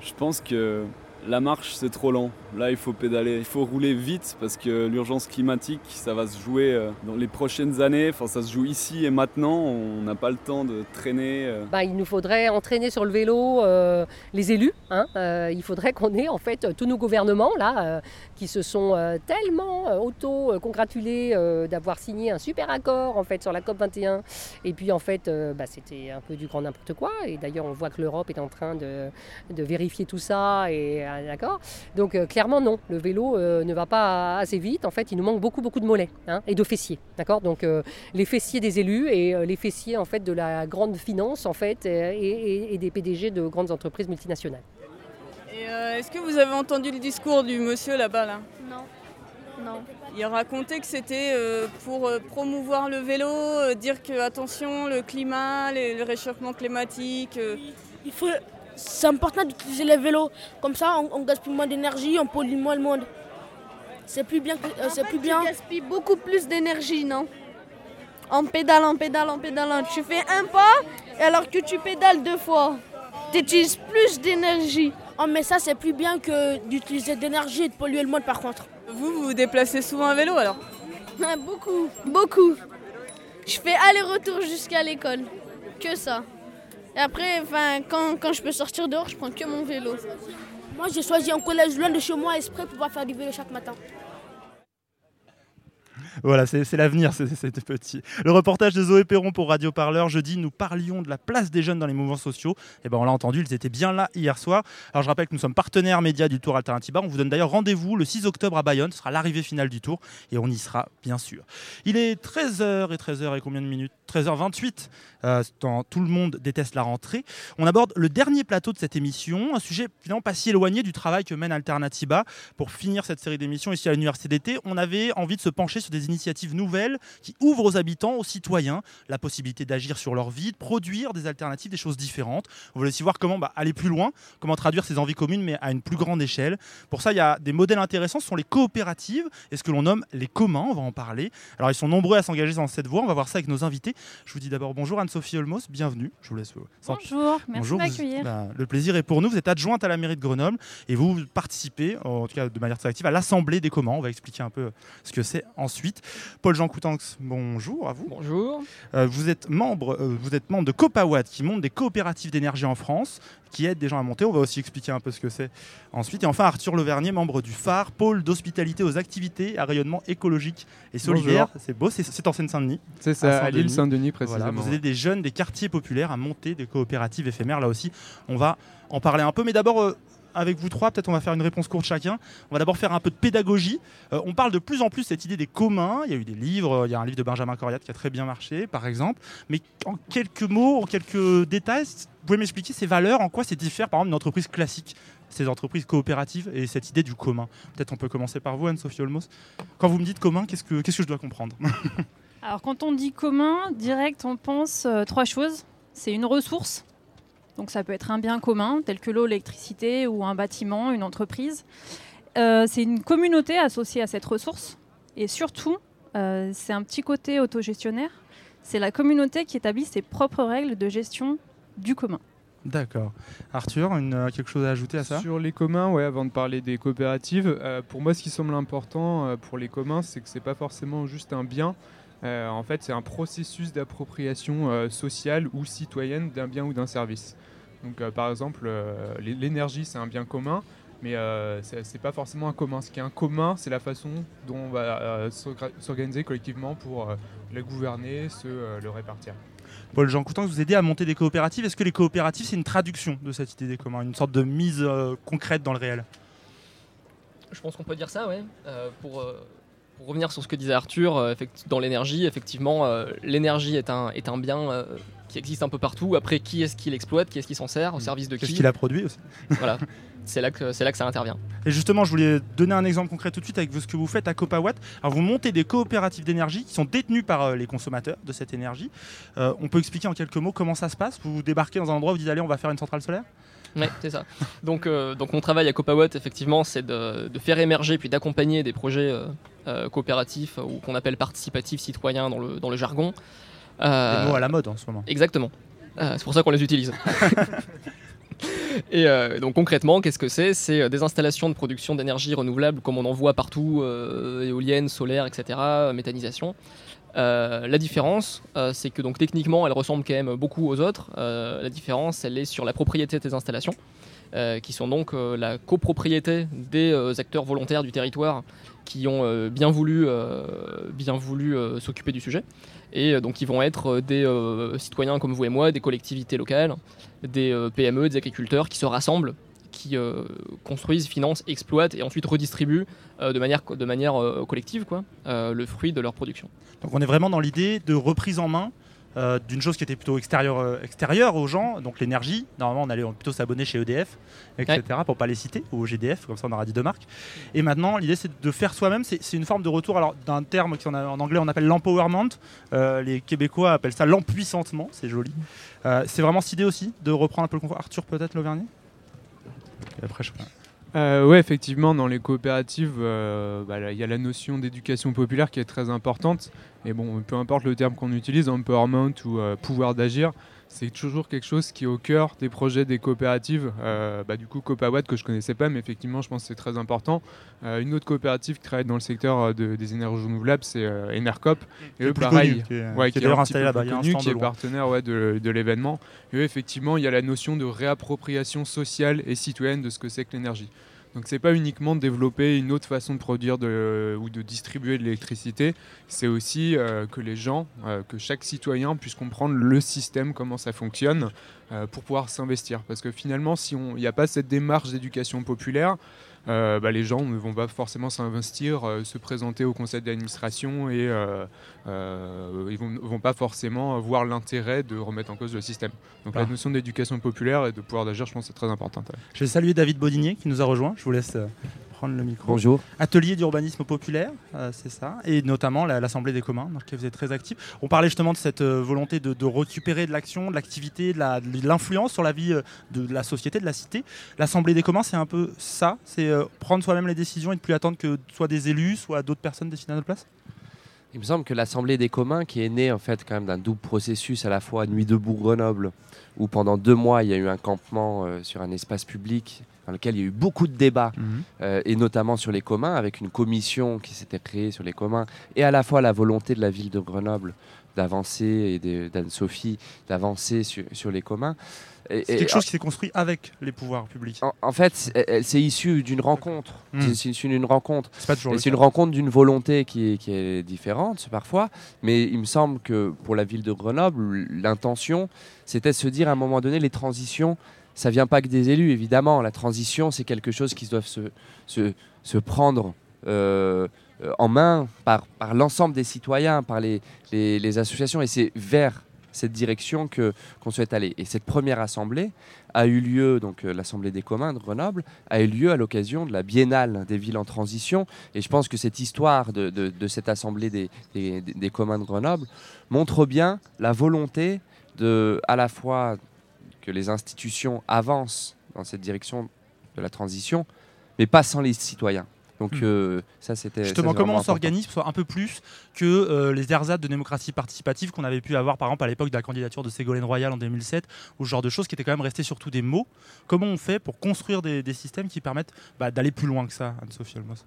Je pense que la marche, c'est trop lent. Là, il faut pédaler. Il faut rouler vite parce que l'urgence climatique, ça va se jouer euh, dans les prochaines années. Enfin, ça se joue ici et maintenant. On n'a pas le temps de traîner. euh. Bah, il nous faudrait entraîner sur le vélo euh, les élus. hein. Il faudrait qu'on ait en fait tous nos gouvernements là qui se sont tellement auto-congratulés d'avoir signé un super accord en fait sur la COP 21. Et puis en fait, bah, c'était un peu du grand n'importe quoi. Et d'ailleurs, on voit que l'Europe est en train de, de vérifier tout ça. Et d'accord. Donc euh, clairement non, le vélo euh, ne va pas assez vite. En fait, il nous manque beaucoup beaucoup de mollets hein, et de fessiers. D'accord? Donc euh, les fessiers des élus et euh, les fessiers en fait de la grande finance en fait et, et- et des PDG de grandes entreprises multinationales. Euh, est-ce que vous avez entendu le discours du monsieur là-bas là? Non. Non. Il racontait que c'était euh, pour promouvoir le vélo, euh, dire que attention, le climat, les- le réchauffement climatique. euh, Il faut... C'est important d'utiliser les vélos. Comme ça, on, on gaspille moins d'énergie, on pollue moins le monde. C'est plus bien. que- euh, c'est plus bien. Tu gaspilles beaucoup plus d'énergie, non? En pédalant, en pédalant, en pédalant. Tu fais un pas, et alors que tu pédales deux fois. Tu utilises plus d'énergie. Oh, mais ça, c'est plus bien que d'utiliser de l'énergie et de polluer le monde, par contre. Vous, vous vous déplacez souvent à vélo alors? Beaucoup, beaucoup. Je fais aller-retour jusqu'à l'école. Que ça. Et après, quand, quand je peux sortir dehors, je prends que mon vélo. Moi, j'ai choisi un collège loin de chez moi exprès pour pouvoir faire du vélo chaque matin. Voilà, c'est l'avenir, c'est petit. Le reportage de Zoé Perron pour Radio Parleur. Jeudi, nous parlions de la place des jeunes dans les mouvements sociaux. Et ben, on l'a entendu, ils étaient bien là hier soir. Alors, je rappelle que nous sommes partenaires médias du Tour Alternativa. On vous donne d'ailleurs rendez-vous le 6 octobre à Bayonne. Ce sera l'arrivée finale du Tour et on y sera, bien sûr. Il est 13h et 13h et combien de minutes? 13h28. Euh, Tout le monde déteste la rentrée. On aborde le dernier plateau de cette émission, un sujet finalement pas si éloigné du travail que mène Alternativa. Pour finir cette série d'émissions ici à l'Université d'été, on avait envie de se pencher sur des initiatives nouvelles qui ouvrent aux habitants, aux citoyens, la possibilité d'agir sur leur vie, de produire des alternatives, des choses différentes. On voulait aussi voir comment bah, aller plus loin, comment traduire ces envies communes, mais à une plus grande échelle. Pour ça, il y a des modèles intéressants, ce sont les coopératives et ce que l'on nomme les communs, on va en parler. Alors, ils sont nombreux à s'engager dans cette voie, on va voir ça avec nos invités. Je vous dis d'abord bonjour Anne-Sophie Olmos, bienvenue. Je vous laisse. euh, sans- Bonjour, merci Bonjour, de m'accueillir. bah, le plaisir est pour nous. Vous êtes adjointe à la mairie de Grenoble et vous participez, en tout cas de manière très active, à l'Assemblée des communs. On va expliquer un peu ce que c'est ensuite. Paul-Jean Coutanx, bonjour à vous. Bonjour. vous, êtes membre, euh, vous êtes membre de Copawatt qui monte des coopératives d'énergie en France, qui aident des gens à monter. On va aussi expliquer un peu ce que c'est ensuite. Et enfin, Arthur Levernier, membre du phare, pôle d'hospitalité aux activités à rayonnement écologique et solidaire. C'est beau, c'est- en Seine-Saint-Denis. C'est ça, à l'île Saint-Denis, Voilà, précisément. vous aidez des jeunes des quartiers populaires à monter des coopératives éphémères. Là aussi, on va en parler un peu. Mais d'abord, euh, avec vous trois, peut-être on va faire une réponse courte chacun. On va d'abord faire un peu de pédagogie. Euh, on parle de plus en plus de cette idée des communs. Il y a eu des livres, il y a un livre de Benjamin Coriat qui a très bien marché, par exemple. Mais en quelques mots, en quelques détails, vous pouvez m'expliquer ces valeurs, en quoi c'est diffère, par exemple, d'une entreprise classique ces entreprises coopératives et cette idée du commun. Peut-être on peut commencer par vous, Anne-Sophie Olmos. Quand vous me dites commun, qu'est-ce que, qu'est-ce que je dois comprendre? Alors quand on dit commun, direct, on pense euh, trois choses. C'est une ressource, donc ça peut être un bien commun, tel que l'eau, l'électricité ou un bâtiment, une entreprise. Euh, c'est une communauté associée à cette ressource. Et surtout, euh, c'est un petit côté autogestionnaire. C'est la communauté qui établit ses propres règles de gestion du commun. D'accord. Arthur, une, euh, quelque chose à ajouter à ça? Sur les communs, ouais, avant de parler des coopératives, euh, pour moi, ce qui semble important euh, pour les communs, c'est que c'est pas forcément juste un bien. Euh, en fait, c'est un processus d'appropriation euh, sociale ou citoyenne d'un bien ou d'un service. Donc, euh, par exemple, euh, l'é- l'énergie, c'est un bien commun, mais euh, c'est pas forcément un commun. Ce qui est un commun, c'est la façon dont on va euh, s'orga- s'organiser collectivement pour euh, le gouverner, se euh, le répartir. Paul-Jean Coutan, vous aidez à monter des coopératives. Est-ce que les coopératives, c'est une traduction de cette idée des communs, une sorte de mise euh, concrète dans le réel? Je pense qu'on peut dire ça. Euh, pour, euh, pour revenir sur ce que disait Arthur, euh, dans l'énergie, effectivement, euh, l'énergie est un, est un bien euh, qui existe un peu partout. Après, qui est-ce qui l'exploite? Qui est-ce qui s'en sert? Au service de qui? Qu'est-ce qu'il a produit aussi? Voilà, c'est là, que, c'est là que ça intervient. Et justement, je voulais donner un exemple concret tout de suite avec ce que vous faites à Copawatt. Alors, vous montez des coopératives d'énergie qui sont détenues par euh, les consommateurs de cette énergie. Euh, on peut expliquer en quelques mots comment ça se passe? Vous débarquez dans un endroit où vous dites allez, on va faire une centrale solaire? Ouais, c'est ça. Donc, euh, donc mon travail à Copawatt, effectivement, c'est de, de faire émerger puis d'accompagner des projets euh, euh, coopératifs ou qu'on appelle participatifs citoyens dans le, dans le jargon. Des mots à la mode en ce moment. Exactement. C'est pour ça qu'on les utilise. Et euh, donc concrètement, qu'est-ce que c'est? C'est des installations de production d'énergie renouvelable comme on en voit partout, euh, éoliennes, solaires, etc., méthanisation. Euh, la différence, euh, c'est que donc techniquement, elles ressemblent quand même beaucoup aux autres. Euh, la différence, elle est sur la propriété de ces installations, qui sont donc la copropriété des acteurs volontaires du territoire qui ont bien voulu, bien voulu s'occuper du sujet. Et donc ils vont être des citoyens comme vous et moi, des collectivités locales, des PME, des agriculteurs qui se rassemblent, qui euh, construisent, financent, exploitent et ensuite redistribuent euh, de manière, de manière euh, collective quoi, le fruit de leur production. Donc, on est vraiment dans l'idée de reprise en main. euh, d'une chose qui était plutôt extérieure, euh, extérieure aux gens, donc l'énergie. Normalement, on allait plutôt s'abonner chez EDF, etc., pour pas les citer, ou au GDF, comme ça on aura dit deux marques. Et maintenant, l'idée c'est de faire soi-même. C'est une forme de retour alors d'un terme qui en, anglais on appelle l'empowerment. Euh, les Québécois appellent ça l'empuissantement, c'est joli. C'est vraiment cette idée aussi de reprendre un peu le confort. Arthur, peut-être l'Auvergnat Et après, je ouais, effectivement, dans les coopératives, euh, bah, il y a la notion d'éducation populaire qui est très importante. Et bon, peu importe le terme qu'on utilise, empowerment ou euh, pouvoir d'agir, c'est toujours quelque chose qui est au cœur des projets des coopératives. Euh, bah, du coup, Copawatt, que je connaissais pas, mais effectivement, je pense que c'est très important. Euh, une autre coopérative qui travaille dans le secteur euh, de- des énergies renouvelables, c'est Enercop. Est plus connu, qui est- qui d'ailleurs installé là-bas, stand qui est partenaire ouais, de, de l'événement. Et eux, effectivement, il y a la notion de réappropriation sociale et citoyenne de ce que c'est que l'énergie. Donc c'est pas uniquement de développer une autre façon de produire de- ou de distribuer de l'électricité, c'est aussi euh, que les gens, euh, que chaque citoyen puisse comprendre le système, comment ça fonctionne, euh, pour pouvoir s'investir. Parce que finalement, si il n'y a pas cette démarche d'éducation populaire, euh, bah, les gens ne vont pas forcément s'investir, euh, se présenter au conseil d'administration et euh, euh, ils vont, vont pas forcément voir l'intérêt de remettre en cause le système. Donc Ah. la notion d'éducation populaire et de pouvoir d'agir, je pense, c'est très importante. ouais. Je vais saluer David Bodinier qui nous a rejoint. Je vous laisse prendre le micro. Bonjour. Atelier d'urbanisme populaire, euh, c'est ça, et notamment la- l'Assemblée des communs, dans laquelle vous êtes très actif. On parlait justement de cette euh, volonté de, de récupérer de l'action, de l'activité, de la- l'influence sur la vie euh, de, la société, de la cité. L'Assemblée des communs, c'est un peu ça, c'est euh, prendre soi-même les décisions et de plus attendre que soit des élus, soit d'autres personnes décident à notre place? Il me semble que l'Assemblée des communs, qui est née en fait quand même d'un double processus à la fois Nuit debout Grenoble, où pendant deux mois il y a eu un campement euh, sur un espace public dans lequel il y a eu beaucoup de débats, euh, et notamment sur les communs, avec une commission qui s'était créée sur les communs, et à la fois la volonté de la ville de Grenoble d'avancer, et d'Anne-Sophie d'avancer sur, sur les communs. C'est et- quelque chose qui s'est construit avec les pouvoirs publics. en, en fait, c'est- issu d'une rencontre. Mm. C'est- issu d'une rencontre. C'est une rencontre d'une volonté qui est, qui est différente parfois. Mais il me semble que pour la ville de Grenoble, l'intention, c'était de se dire à un moment donné, les transitions, ça vient pas que des élus, évidemment. La transition, c'est quelque chose qui doit se, prendre euh, euh, en main par, l'ensemble des citoyens, par les, associations. Et c'est vers cette direction que qu'on souhaite aller. Et cette première assemblée a eu lieu, donc euh, l'assemblée des communs de Grenoble, a eu lieu à l'occasion de la biennale des villes en transition. Et je pense que cette histoire de, cette assemblée des- des- des communs de Grenoble montre bien la volonté de, à la fois que les institutions avancent dans cette direction de la transition, mais pas sans les citoyens. Donc Hmm. euh, ça, c'était. Justement, comment on s'organise pour un peu plus que euh, les ersatz de démocratie participative qu'on avait pu avoir par exemple à l'époque de la candidature de Ségolène Royal en 2007 ou ce genre de choses qui étaient quand même restées surtout des mots. Comment on fait pour construire des, des systèmes qui permettent bah, d'aller plus loin que ça, Anne-Sophie Olmos?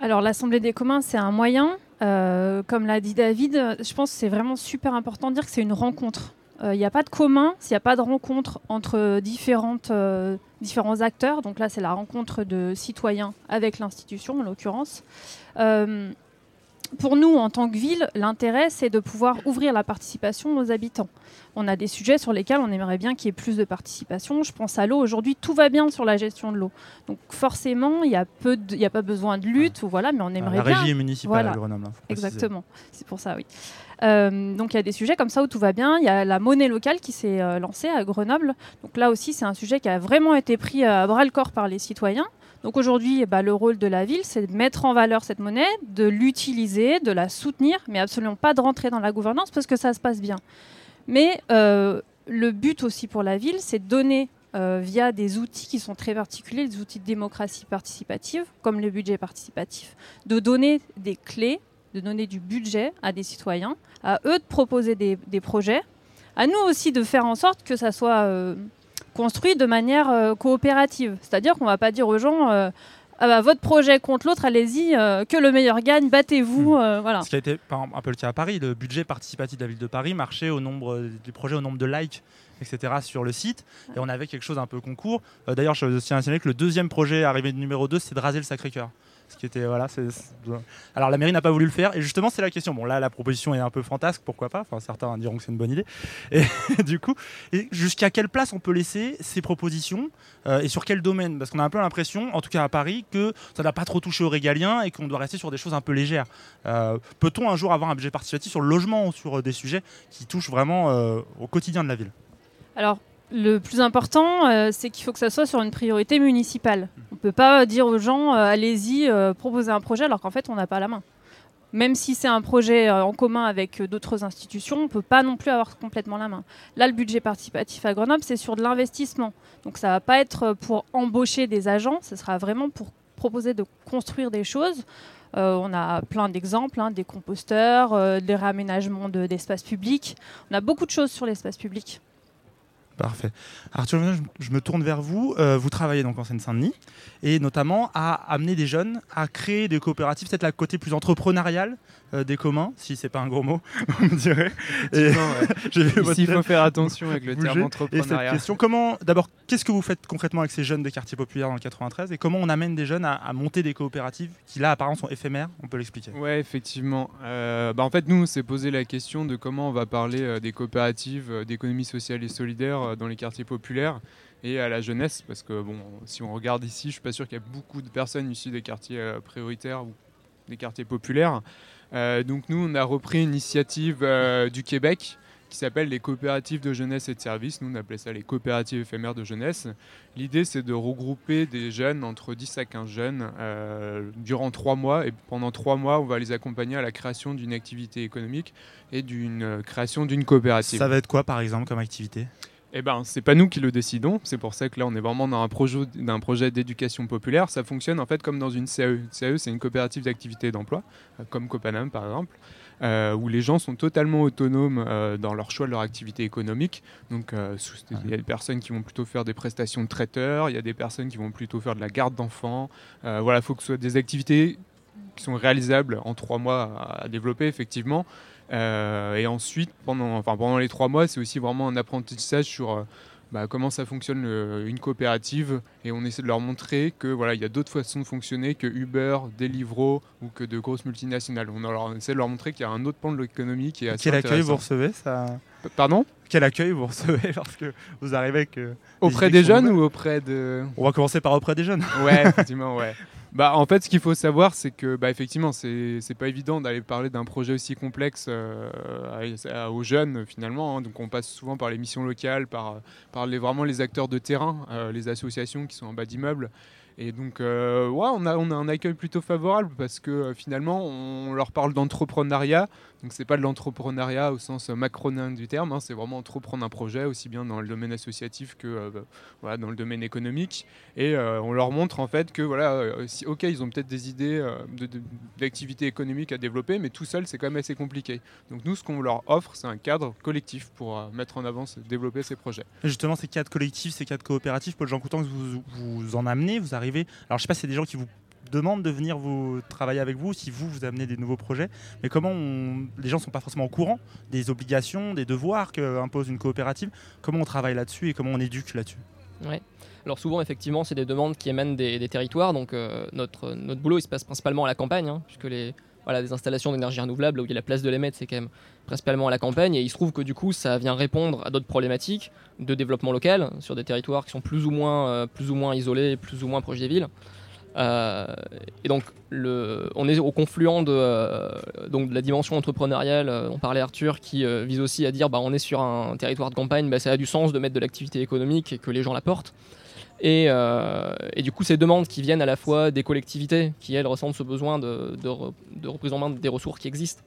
Alors l'Assemblée des communs, c'est un moyen. Euh, comme l'a dit David, je pense que c'est vraiment super important de dire que c'est une rencontre. Euh, Il n'y a pas de commun s'il n'y a pas de rencontre entre euh, différents acteurs. Donc là, c'est la rencontre de citoyens avec l'institution, en l'occurrence. Pour nous, en tant que ville, l'intérêt, c'est de pouvoir ouvrir la participation aux habitants. On a des sujets sur lesquels on aimerait bien qu'il y ait plus de participation. Je pense à l'eau. Aujourd'hui, tout va bien sur la gestion de l'eau. Donc forcément, il n'y a, peu de- il y a pas besoin de lutte, ou voilà, mais on aimerait la bien. régie est municipale à Grenoble, hein. Exactement. C'est pour ça, oui. Euh, donc il y a des sujets comme ça où tout va bien. Il y a la monnaie locale qui s'est euh, lancée à Grenoble. Donc là aussi, c'est un sujet qui a vraiment été pris à bras le corps par les citoyens. Donc aujourd'hui, ben, le rôle de la ville, c'est de mettre en valeur cette monnaie, de l'utiliser, de la soutenir, mais absolument pas de rentrer dans la gouvernance parce que ça se passe bien. Mais euh, le but aussi pour la ville, c'est de donner euh, via des outils qui sont très particuliers, des outils de démocratie participative, comme le budget participatif, de donner des clés, de donner du budget à des citoyens, à eux de proposer des, des projets, à nous aussi de faire en sorte que ça soit euh, construit de manière euh, coopérative. C'est-à-dire qu'on ne va pas dire aux gens, euh, ah bah, votre projet contre l'autre, allez-y, euh, que le meilleur gagne, battez-vous. euh, voilà. Ce qui a été un peu le cas à Paris, le budget participatif de la ville de Paris marchait au nombre du projet au nombre de likes, etc. sur le site. Et on avait quelque chose un peu concours. Euh, D'ailleurs, je tiens à signaler que le deuxième projet arrivé de numéro 2, c'est de raser le Sacré-Cœur. Alors la mairie n'a pas voulu le faire et justement c'est la question. Bon là la proposition est un peu fantasque, pourquoi pas Enfin certains diront que c'est une bonne idée. Et du coup, jusqu'à quelle place on peut laisser ces propositions euh, et sur quel domaine? Parce qu'on a un peu l'impression, en tout cas à Paris, que ça n'a pas trop touché aux régaliens et qu'on doit rester sur des choses un peu légères. Euh, Peut-on un jour avoir un budget participatif sur le logement ou sur euh, des sujets qui touchent vraiment au quotidien de la ville? Alors, le plus important, euh, c'est qu'il faut que ça soit sur une priorité municipale. On ne peut pas dire aux gens, euh, allez-y, euh, proposez un projet, alors qu'en fait, on n'a pas la main. Même si c'est un projet en commun avec d'autres institutions, on ne peut pas non plus avoir complètement la main. Là, le budget participatif à Grenoble, c'est sur de l'investissement. Donc ça ne va pas être pour embaucher des agents, ce sera vraiment pour proposer de construire des choses. On a plein d'exemples, hein, des composteurs, des réaménagements de- d'espaces publics. On a beaucoup de choses sur l'espace public. Parfait. Arthur, je, me tourne vers vous. Euh, vous travaillez donc en Seine-Saint-Denis et notamment à amener des jeunes à créer des coopératives, peut-être la côté plus entrepreneurial euh, des communs, si c'est pas un gros mot, on me dirait. Et- ouais. Ici, il faut faire attention avec le bouger. terme Et entrepreneuriat. cette question, comment, d'abord, qu'est-ce que vous faites concrètement avec ces jeunes des quartiers populaires dans le 93 et comment on amène des jeunes à, à monter des coopératives qui là apparemment sont éphémères On peut l'expliquer. Ouais, effectivement. Euh, bah, en fait, nous, on s'est posé la question de comment on va parler euh, des coopératives, d'économie sociale et solidaire dans les quartiers populaires et à la jeunesse, parce que bon, si on regarde ici, je suis pas sûr qu'il y a beaucoup de personnes issues des quartiers prioritaires ou des quartiers populaires. Euh, donc nous, on a repris une initiative euh, du Québec qui s'appelle les coopératives de jeunesse et de services. Nous, on appelait ça les coopératives éphémères de jeunesse. L'idée, c'est de regrouper des jeunes, entre 10 à 15 jeunes, euh, durant trois mois. Et pendant trois mois, on va les accompagner à la création d'une activité économique et d'une création d'une coopérative. Ça va être quoi par exemple comme activité? Eh ben, c'est pas nous qui le décidons. C'est pour ça que là, on est vraiment dans un projet, d'éducation populaire. Ça fonctionne en fait comme dans une CAE. Une CAE, c'est une coopérative d'activité d'emploi, euh, comme Copanam par exemple, euh, où les gens sont totalement autonomes euh, dans leur choix de leur activité économique. Donc, il y a des personnes qui vont plutôt faire des prestations de traiteurs, il y a des personnes qui vont plutôt faire de la garde d'enfants. Voilà, il faut que ce soit des activités qui sont réalisables en trois mois à développer effectivement. Euh, et ensuite, pendant, enfin, pendant les trois mois, c'est aussi vraiment un apprentissage sur euh, bah, comment ça fonctionne le- une coopérative. Et on essaie de leur montrer que voilà, il y a d'autres façons de fonctionner que Uber, Deliveroo ou que de grosses multinationales. On, leur, on essaie de leur montrer qu'il y a un autre pan de l'économie qui est assez Quel accueil vous recevez ça Pardon? Quel accueil vous recevez lorsque vous arrivez avec euh, Auprès des jeunes ou auprès de... On va commencer par auprès des jeunes. Ouais, effectivement, ouais. Bah, en fait, ce qu'il faut savoir, c'est que, bah, effectivement, c'est pas évident d'aller parler d'un projet aussi complexe euh, aux jeunes, finalement. hein. Donc, on passe souvent par les missions locales, par, par les, vraiment les acteurs de terrain, euh, les associations qui sont en bas d'immeubles. Et donc, euh, ouais, on a, on a un accueil plutôt favorable parce que euh, finalement, on leur parle d'entrepreneuriat. Donc, c'est pas de l'entrepreneuriat au sens macronien du terme, hein, c'est vraiment entreprendre un projet, aussi bien dans le domaine associatif que euh, voilà, dans le domaine économique. Et euh, on leur montre en fait que voilà, euh, si, ok, ils ont peut-être des idées euh, de- de- économiques à développer, mais tout seul, c'est quand même assez compliqué. Donc nous, ce qu'on leur offre, c'est un cadre collectif pour euh, mettre en avant, développer ces projets. Et Justement, ces cadres collectifs, ces cadres coopératifs, Paul Jean Coutan, vous, vous en amenez, vous arrivez. Alors, je sais pas si c'est des gens qui vous demandent de venir vous travailler avec vous, si vous vous amenez des nouveaux projets, mais comment les gens sont pas forcément au courant des obligations, des devoirs que impose une coopérative. Comment on travaille là-dessus et comment on éduque là-dessus? Ouais. Alors souvent, effectivement, c'est des demandes qui émanent des, des territoires. Donc euh, notre, notre boulot, il se passe principalement à la campagne, hein, puisque les, voilà, des installations d'énergie renouvelable, où il y a la place de les mettre, c'est quand même principalement à la campagne. Et il se trouve que du coup, ça vient répondre à d'autres problématiques de développement local sur des territoires qui sont plus ou moins, euh, plus ou moins isolés, plus ou moins proches des villes. Euh, et donc, on est au confluent de, euh, donc de la dimension entrepreneuriale. euh, on parlait Arthur qui vise aussi à dire bah, on est sur un territoire de campagne, bah, ça a du sens de mettre de l'activité économique et que les gens la portent. Et, euh, et du coup, ces demandes qui viennent à la fois des collectivités, qui elles ressentent ce besoin de, de, re- de reprise en main des ressources qui existent,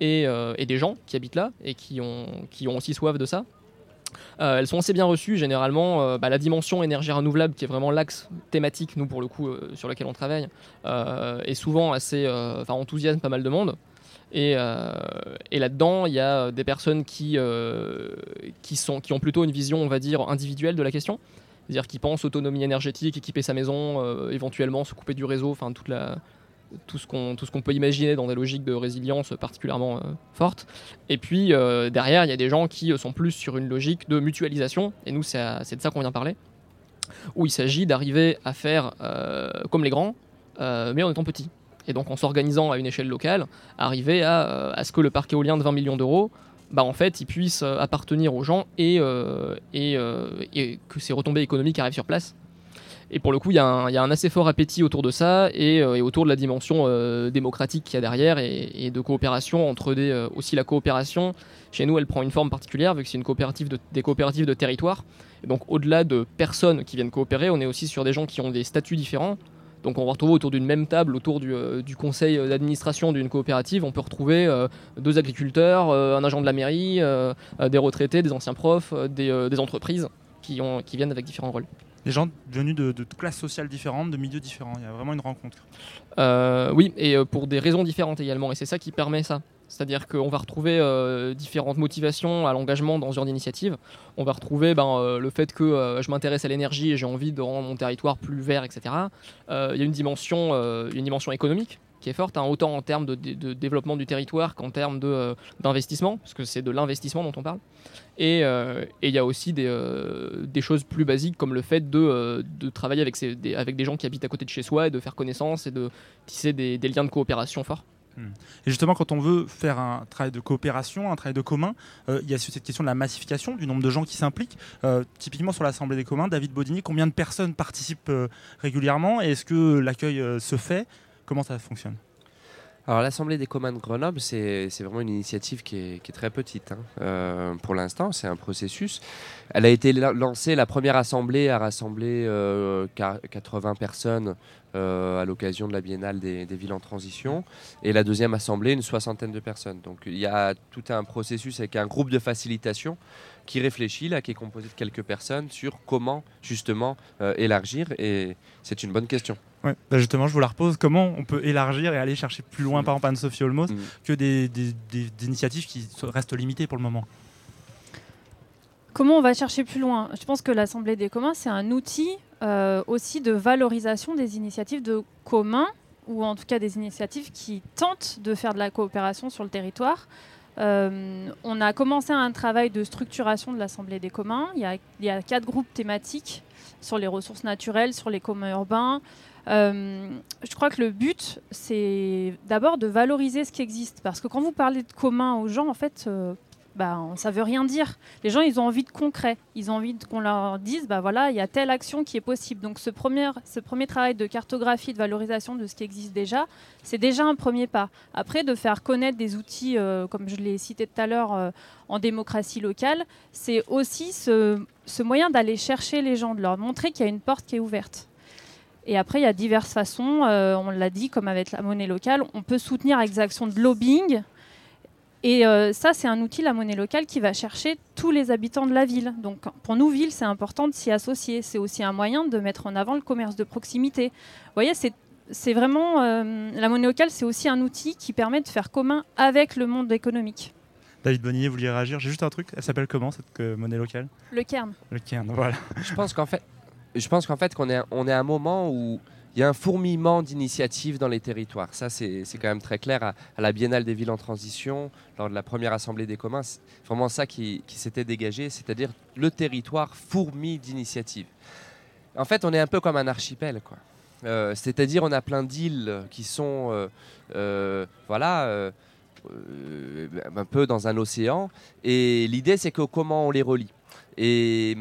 et, euh, et des gens qui habitent là et qui ont, aussi soif de ça. Euh, elles sont assez bien reçues généralement. bah, la dimension énergie renouvelable, qui est vraiment l'axe thématique, nous pour le coup, sur lequel on travaille, est souvent assez, enthousiasme pas mal de monde. Et, là-dedans, il y a des personnes qui, qui ont plutôt une vision, on va dire, individuelle de la question. C'est-à-dire qui pensent autonomie énergétique, équiper sa maison, euh, éventuellement se couper du réseau, enfin tout ce qu'on peut imaginer dans des logiques de résilience particulièrement euh, fortes. Et puis euh, derrière, il y a des gens qui sont plus sur une logique de mutualisation. Et nous, c'est de ça qu'on vient parler, où il s'agit d'arriver à faire comme les grands, mais en étant petit. Et donc en s'organisant à une échelle locale, arriver à ce que le parc éolien de 20 millions d'euros, bah, en fait, il puisse euh, appartenir aux gens et, euh, et, euh, et que ces retombées économiques arrivent sur place. Et pour le coup, il y, a un- assez fort appétit autour de ça et, autour de la dimension démocratique qu'il y a derrière et, de coopération entre des. aussi la coopération, chez nous, elle prend une forme particulière vu que c'est une coopérative de, des coopératives de territoire. Et donc, au-delà de personnes qui viennent coopérer, on est aussi sur des gens qui ont des statuts différents. Donc, on va retrouver autour d'une même table, autour du, euh, du conseil d'administration d'une coopérative, on peut retrouver euh, deux agriculteurs, euh, un agent de la mairie, des retraités, des anciens profs, des, des entreprises qui, ont, qui viennent avec différents rôles. Des gens venus de, de classes sociales différentes, de milieux différents. Il y a vraiment une rencontre. Euh, oui, et pour des raisons différentes également, et c'est ça qui permet ça. C'est-à-dire qu'on va retrouver euh, différentes motivations à l'engagement dans ce genre d'initiative. On va retrouver ben, euh, le fait que euh, je m'intéresse à l'énergie et j'ai envie de rendre mon territoire plus vert, etc. Il y a une dimension, une dimension économique qui est forte, hein, autant en termes de, développement du territoire qu'en termes d'investissement, parce que c'est de l'investissement dont on parle. Et il y a aussi des, choses plus basiques comme le fait de, travailler avec, ces- des, avec des gens qui habitent à côté de chez soi et de faire connaissance et de tisser des, des liens de coopération forts. Et justement, quand on veut faire un travail de coopération, un travail de commun, euh, il y a cette question de la massification, du nombre de gens qui s'impliquent. Euh, typiquement sur l'Assemblée des communs, David Bodini, combien de personnes participent euh, régulièrement? Et est-ce que l'accueil se fait? Comment ça fonctionne? Alors l'Assemblée des communs de Grenoble, c'est vraiment une initiative qui est, qui est très petite. hein. Euh, pour l'instant, c'est un processus. Elle a été la- lancée, la première assemblée a rassemblé euh, qua- 80 personnes euh, à l'occasion de la Biennale des villes en transition. Et la deuxième assemblée, une soixantaine de personnes. Donc il y a tout un processus avec un groupe de facilitation qui réfléchit, là, qui est composé de quelques personnes, sur comment justement euh, élargir. Et c'est une bonne question. Ouais, bah justement, je vous la repose. Comment on peut élargir et aller chercher plus loin, par exemple, Anne-Sophie Olmos, que des, des- des- des initiatives qui restent limitées pour le moment? Comment on va chercher plus loin? Je pense que l'Assemblée des communs, c'est un outil euh, aussi de valorisation des initiatives de communs, ou en tout cas des initiatives qui tentent de faire de la coopération sur le territoire. Euh, on a commencé un travail de structuration de l'Assemblée des communs. Il y, a, quatre groupes thématiques sur les ressources naturelles, sur les communs urbains. Euh, je crois que le but, c'est d'abord de valoriser ce qui existe. Parce que quand vous parlez de commun aux gens, en fait, euh, bah, ça veut rien dire. Les gens, ils ont envie de concret. Ils ont envie qu'on leur dise, bah voilà, il y a telle action qui est possible. Donc ce premier, ce premier travail de cartographie, de valorisation de ce qui existe déjà, c'est déjà un premier pas. Après, de faire connaître des outils, euh, comme je l'ai cité tout à l'heure, euh, en démocratie locale, c'est aussi ce, ce moyen d'aller chercher les gens, de leur montrer qu'il y a une porte qui est ouverte. Et après, il y a diverses façons. euh, on l'a dit, comme avec la monnaie locale, on peut soutenir avec des actions de lobbying Et euh, ça, c'est un outil, la monnaie locale, qui va chercher tous les habitants de la ville. Donc pour nous, villes, c'est important de s'y associer. C'est aussi un moyen de mettre en avant le commerce de proximité. Vous voyez, c'est c'est vraiment euh, la monnaie locale, c'est aussi un outil qui permet de faire commun avec le monde économique. David Bonnier, vous vouliez réagir? J'ai juste un truc. Elle s'appelle comment cette euh, monnaie locale? Le cairn. Le cairn, voilà. Je pense qu'en fait, je pense qu'en fait qu'on est, on est à un moment où il y a un fourmillement d'initiatives dans les territoires. Ça, c'est quand même très clair. À, la Biennale des villes en transition, lors de la première assemblée des communs, c'est vraiment ça qui, s'était dégagé, c'est-à-dire le territoire fourmi d'initiatives. En fait, on est un peu comme un archipel, quoi. Euh, c'est-à-dire, on a plein d'îles qui sont, euh, euh, voilà, un peu dans un océan. Et l'idée, c'est que comment on les relie. Et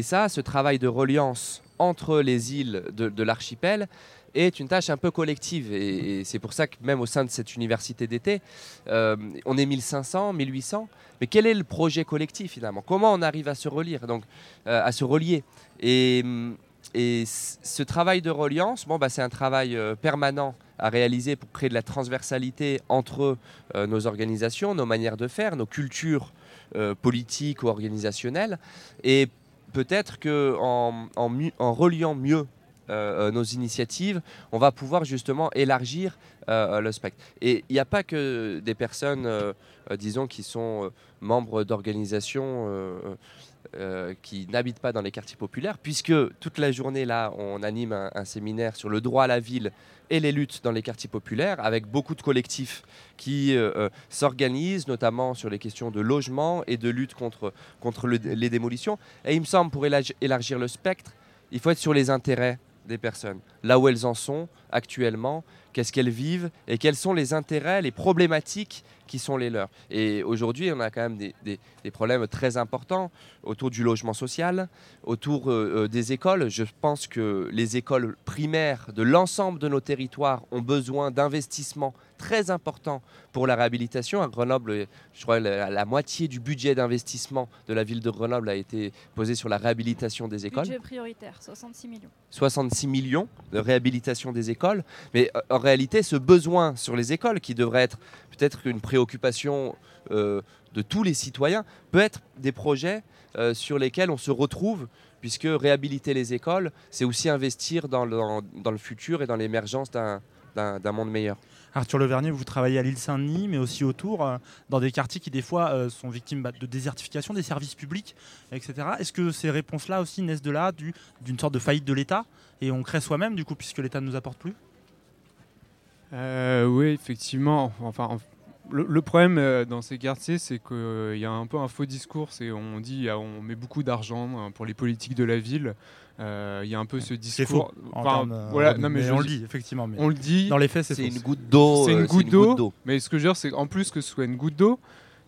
ça, ce travail de reliance entre les îles de, l'archipel est une tâche un peu collective. Et, et c'est pour ça que même au sein de cette université d'été, euh, on est 1500, 1800. Mais quel est le projet collectif finalement? Comment on arrive à se relire, donc euh, à se relier? Et, et c- ce travail de reliance, bon, bah, c'est un travail euh, permanent à réaliser pour créer de la transversalité entre nos organisations, nos manières de faire, nos cultures politiques ou organisationnelles. Et peut-être qu'en en, en reliant mieux euh, euh, nos initiatives, on va pouvoir justement élargir euh, le spectre. Et il n'y a pas que des personnes, disons, qui sont membres d'organisations qui n'habitent pas dans les quartiers populaires, puisque toute la journée, là, on anime un séminaire sur le droit à la ville et les luttes dans les quartiers populaires, avec beaucoup de collectifs qui euh, euh, s'organisent, notamment sur les questions de logement et de lutte contre, contre le- les démolitions. Et il me semble, pour élargi- élargir le spectre, il faut être sur les intérêts des personnes, là où elles en sont actuellement, qu'est-ce qu'elles vivent et quels sont les intérêts, les problématiques qui sont les leurs. Et aujourd'hui, on a quand même des, des- des problèmes très importants autour du logement social, autour euh, euh, des écoles. Je pense que les écoles primaires de l'ensemble de nos territoires ont besoin d'investissements très importants pour la réhabilitation. À Grenoble, je crois que la, la moitié du budget d'investissement de la ville de Grenoble a été posé sur la réhabilitation des écoles. Budget prioritaire, 66 millions. 66 millions de réhabilitation des écoles. Mais euh, en réalité, ce besoin sur les écoles, qui devrait être peut-être une préoccupation euh, de tous les citoyens, peut être des projets euh, sur lesquels on se retrouve, puisque réhabiliter les écoles, c'est aussi investir dans le, dans- dans le futur et dans l'émergence d'un- d'un d'un monde meilleur. Arthur Levernier, vous travaillez à l'île Saint-Denis, mais aussi autour, euh, dans des quartiers qui des fois euh, sont victimes bah, de désertification des services publics, etc. Est-ce que ces réponses-là aussi naissent de là, du- d'une sorte de faillite de l'État, et on crée soi-même, du coup, puisque l'État ne nous apporte plus? Euh, oui, effectivement. Enfin, en- le, le problème euh, dans ces quartiers, c'est qu'il y a un peu un faux discours. C'est on dit ah, on met beaucoup d'argent hein, pour les politiques de la ville. Euh, Il y a un peu ce discours. faux, en Enfin, euh, voilà, mais non, mais je on le dit, effectivement, mais On le dit. dans les faits, c'est C'est faux. une goutte d'eau, C'est euh, une c'est une goutte d'eau. Mais ce que je veux dire, c'est qu'en plus que ce soit une goutte d'eau,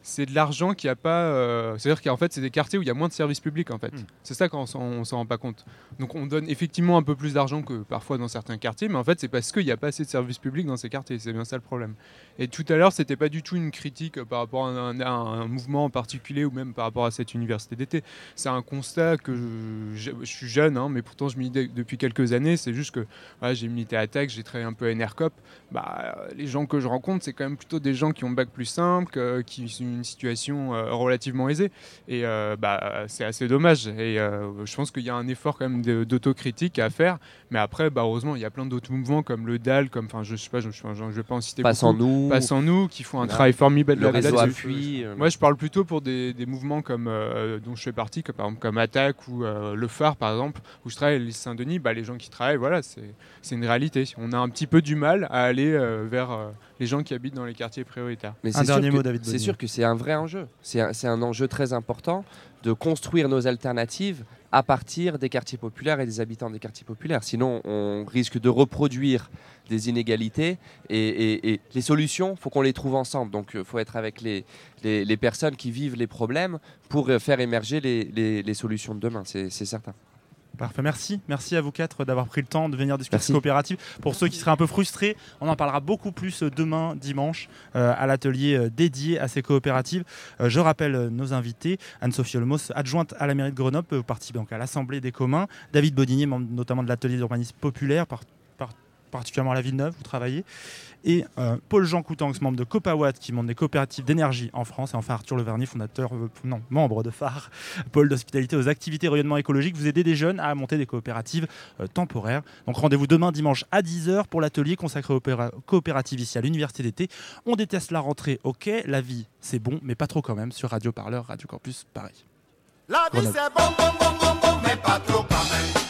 c'est de l'argent qui a pas. euh, C'est-à-dire qu'en fait, c'est des quartiers où il y a moins de services publics en fait. C'est ça qu'on on s'en rend pas compte. Donc on donne effectivement un peu plus d'argent que parfois dans certains quartiers, mais en fait c'est parce qu'il n'y a pas assez de services publics dans ces quartiers. C'est bien ça le problème. Et tout à l'heure, c'était pas du tout une critique euh, par rapport à un, à un mouvement en particulier ou même par rapport à cette université d'été. C'est un constat que je, je- je suis jeune, hein, mais pourtant je milite depuis quelques années. C'est juste que voilà, j'ai milité à TAC, j'ai travaillé un peu à NRCOP. Bah, euh, les gens que je rencontre, c'est quand même plutôt des gens qui ont bac plus simple, que- qui sont une situation euh, relativement aisée. Et euh, bah, c'est assez dommage. Et euh, je pense qu'il y a un effort quand même d'autocritique à faire. Mais après, bah, heureusement, il y a plein d'autres mouvements comme le DAL, comme, enfin, je sais pas, je, je, je vais pas en citer Passe beaucoup. en nous. Passe en nous, qui font un Voilà. travail formidable Le réseau là-dessus. Appui, euh, Moi, je parle plutôt pour des, des mouvements comme euh, dont je fais partie, comme, par exemple comme Attaque ou euh, Le Phare, par exemple, où je travaille à l'île Saint-Denis. Bah, les gens qui travaillent, voilà, c'est c'est une réalité. On a un petit peu du mal à aller euh, vers euh, les gens qui habitent dans les quartiers prioritaires. Mais c'est sûr que- C'est sûr que c'est un vrai enjeu. C'est un, c'est un enjeu très important de construire nos alternatives à partir des quartiers populaires et des habitants des quartiers populaires. Sinon, on risque de reproduire des inégalités et, les solutions, faut qu'on les trouve ensemble. Donc, il faut être avec les, les, les personnes qui vivent les problèmes pour euh, faire émerger les, les- solutions de demain, c'est certain. Parfait, merci. Merci à vous quatre d'avoir pris le temps de venir discuter de coopérative. Pour ceux qui seraient un peu frustrés, on en parlera beaucoup plus euh, demain, dimanche, euh, à l'atelier euh, dédié à ces coopératives. Euh, je rappelle nos invités Anne-Sophie Olmos, adjointe à la mairie de Grenoble, partie donc à l'Assemblée des communs. David Bodinier, membre notamment de l'atelier d'urbanisme populaire, par- par- particulièrement à la Villeneuve, vous travaillez. Et euh, Paul-Jean Coutanx, membre de Copawatt, qui monte des coopératives d'énergie en France. Et enfin Arthur Leverny, fondateur, euh, non, membre de phare, pôle d'hospitalité aux activités rayonnement écologique. Vous aidez des jeunes à monter des coopératives euh, temporaires. Donc rendez-vous demain dimanche à 10h pour l'atelier consacré aux péra- coopératives ici à l'université d'été. On déteste la rentrée, ok. La vie, c'est bon, mais pas trop quand même. Sur Radio Parleur, Radio Campus, pareil. La vie c'est bon, bon, bon, bon, bon, mais pas trop quand même.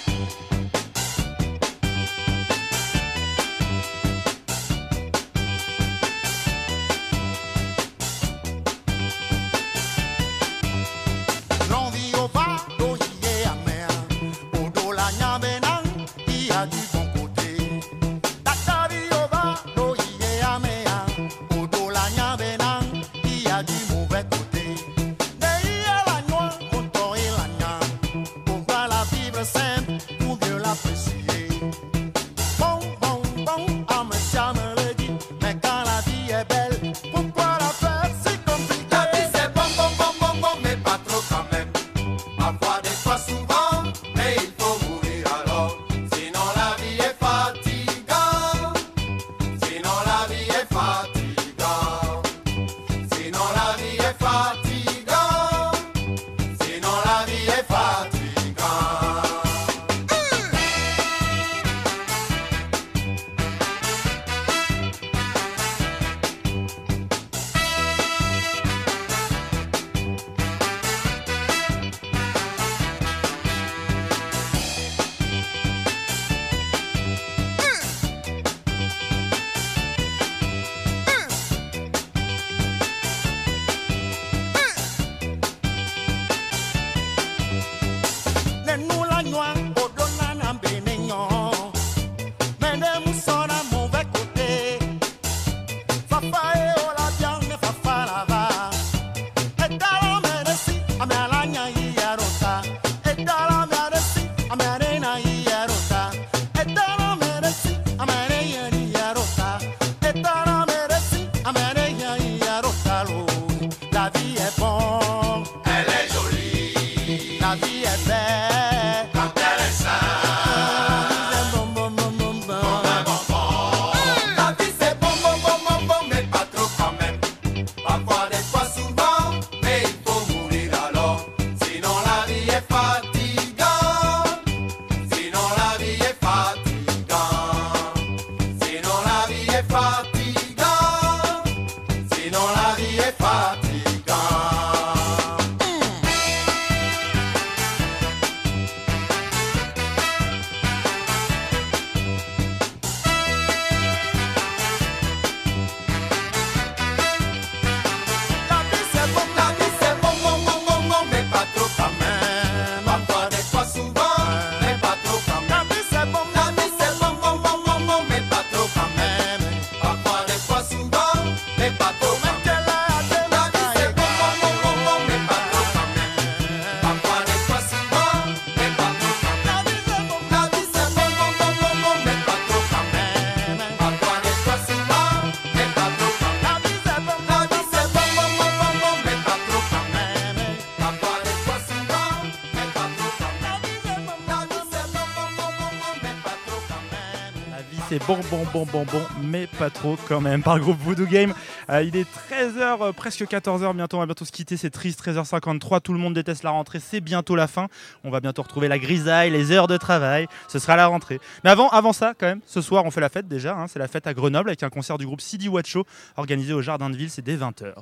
Bon, bon, bon, bon, bon, mais pas trop quand même. Par le groupe Voodoo Game, Euh, il est 13h, presque 14h bientôt. On va bientôt se quitter. C'est triste, 13h53. Tout le monde déteste la rentrée. C'est bientôt la fin. On va bientôt retrouver la grisaille, les heures de travail. Ce sera la rentrée. Mais avant, avant ça, quand même, ce soir, on fait la fête déjà. hein. C'est la fête à Grenoble avec un concert du groupe CD Watch Show organisé au Jardin de Ville. C'est dès 20h.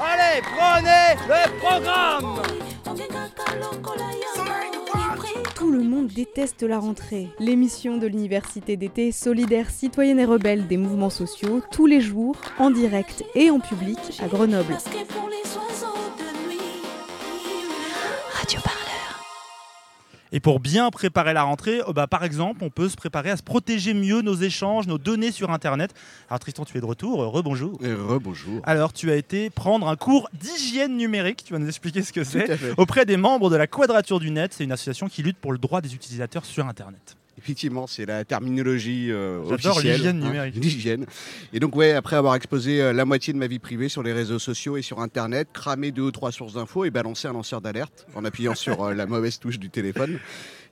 Allez, prenez le programme Tout le monde déteste la rentrée. L'émission de l'université d'été solidaire citoyenne et rebelle des mouvements sociaux, tous les jours, en direct et en public à Grenoble. Radio Parleur. Et pour bien préparer la rentrée, euh, bah, par exemple, on peut se préparer à se protéger mieux nos échanges, nos données sur Internet. Alors Tristan, tu es de retour. Rebonjour. Rebonjour. Alors, tu as été prendre un cours d'hygiène numérique. Tu vas nous expliquer ce que c'est auprès des membres de la Quadrature du Net. C'est une association qui lutte pour le droit des utilisateurs sur Internet. Effectivement, c'est la terminologie euh, J'adore officielle. l'hygiène hein, numérique. l'hygiène. Et donc, ouais, après avoir exposé euh, la moitié de ma vie privée sur les réseaux sociaux et sur Internet, cramé deux ou trois sources d'infos et balancé un lanceur d'alerte en appuyant sur euh, la mauvaise touche du téléphone,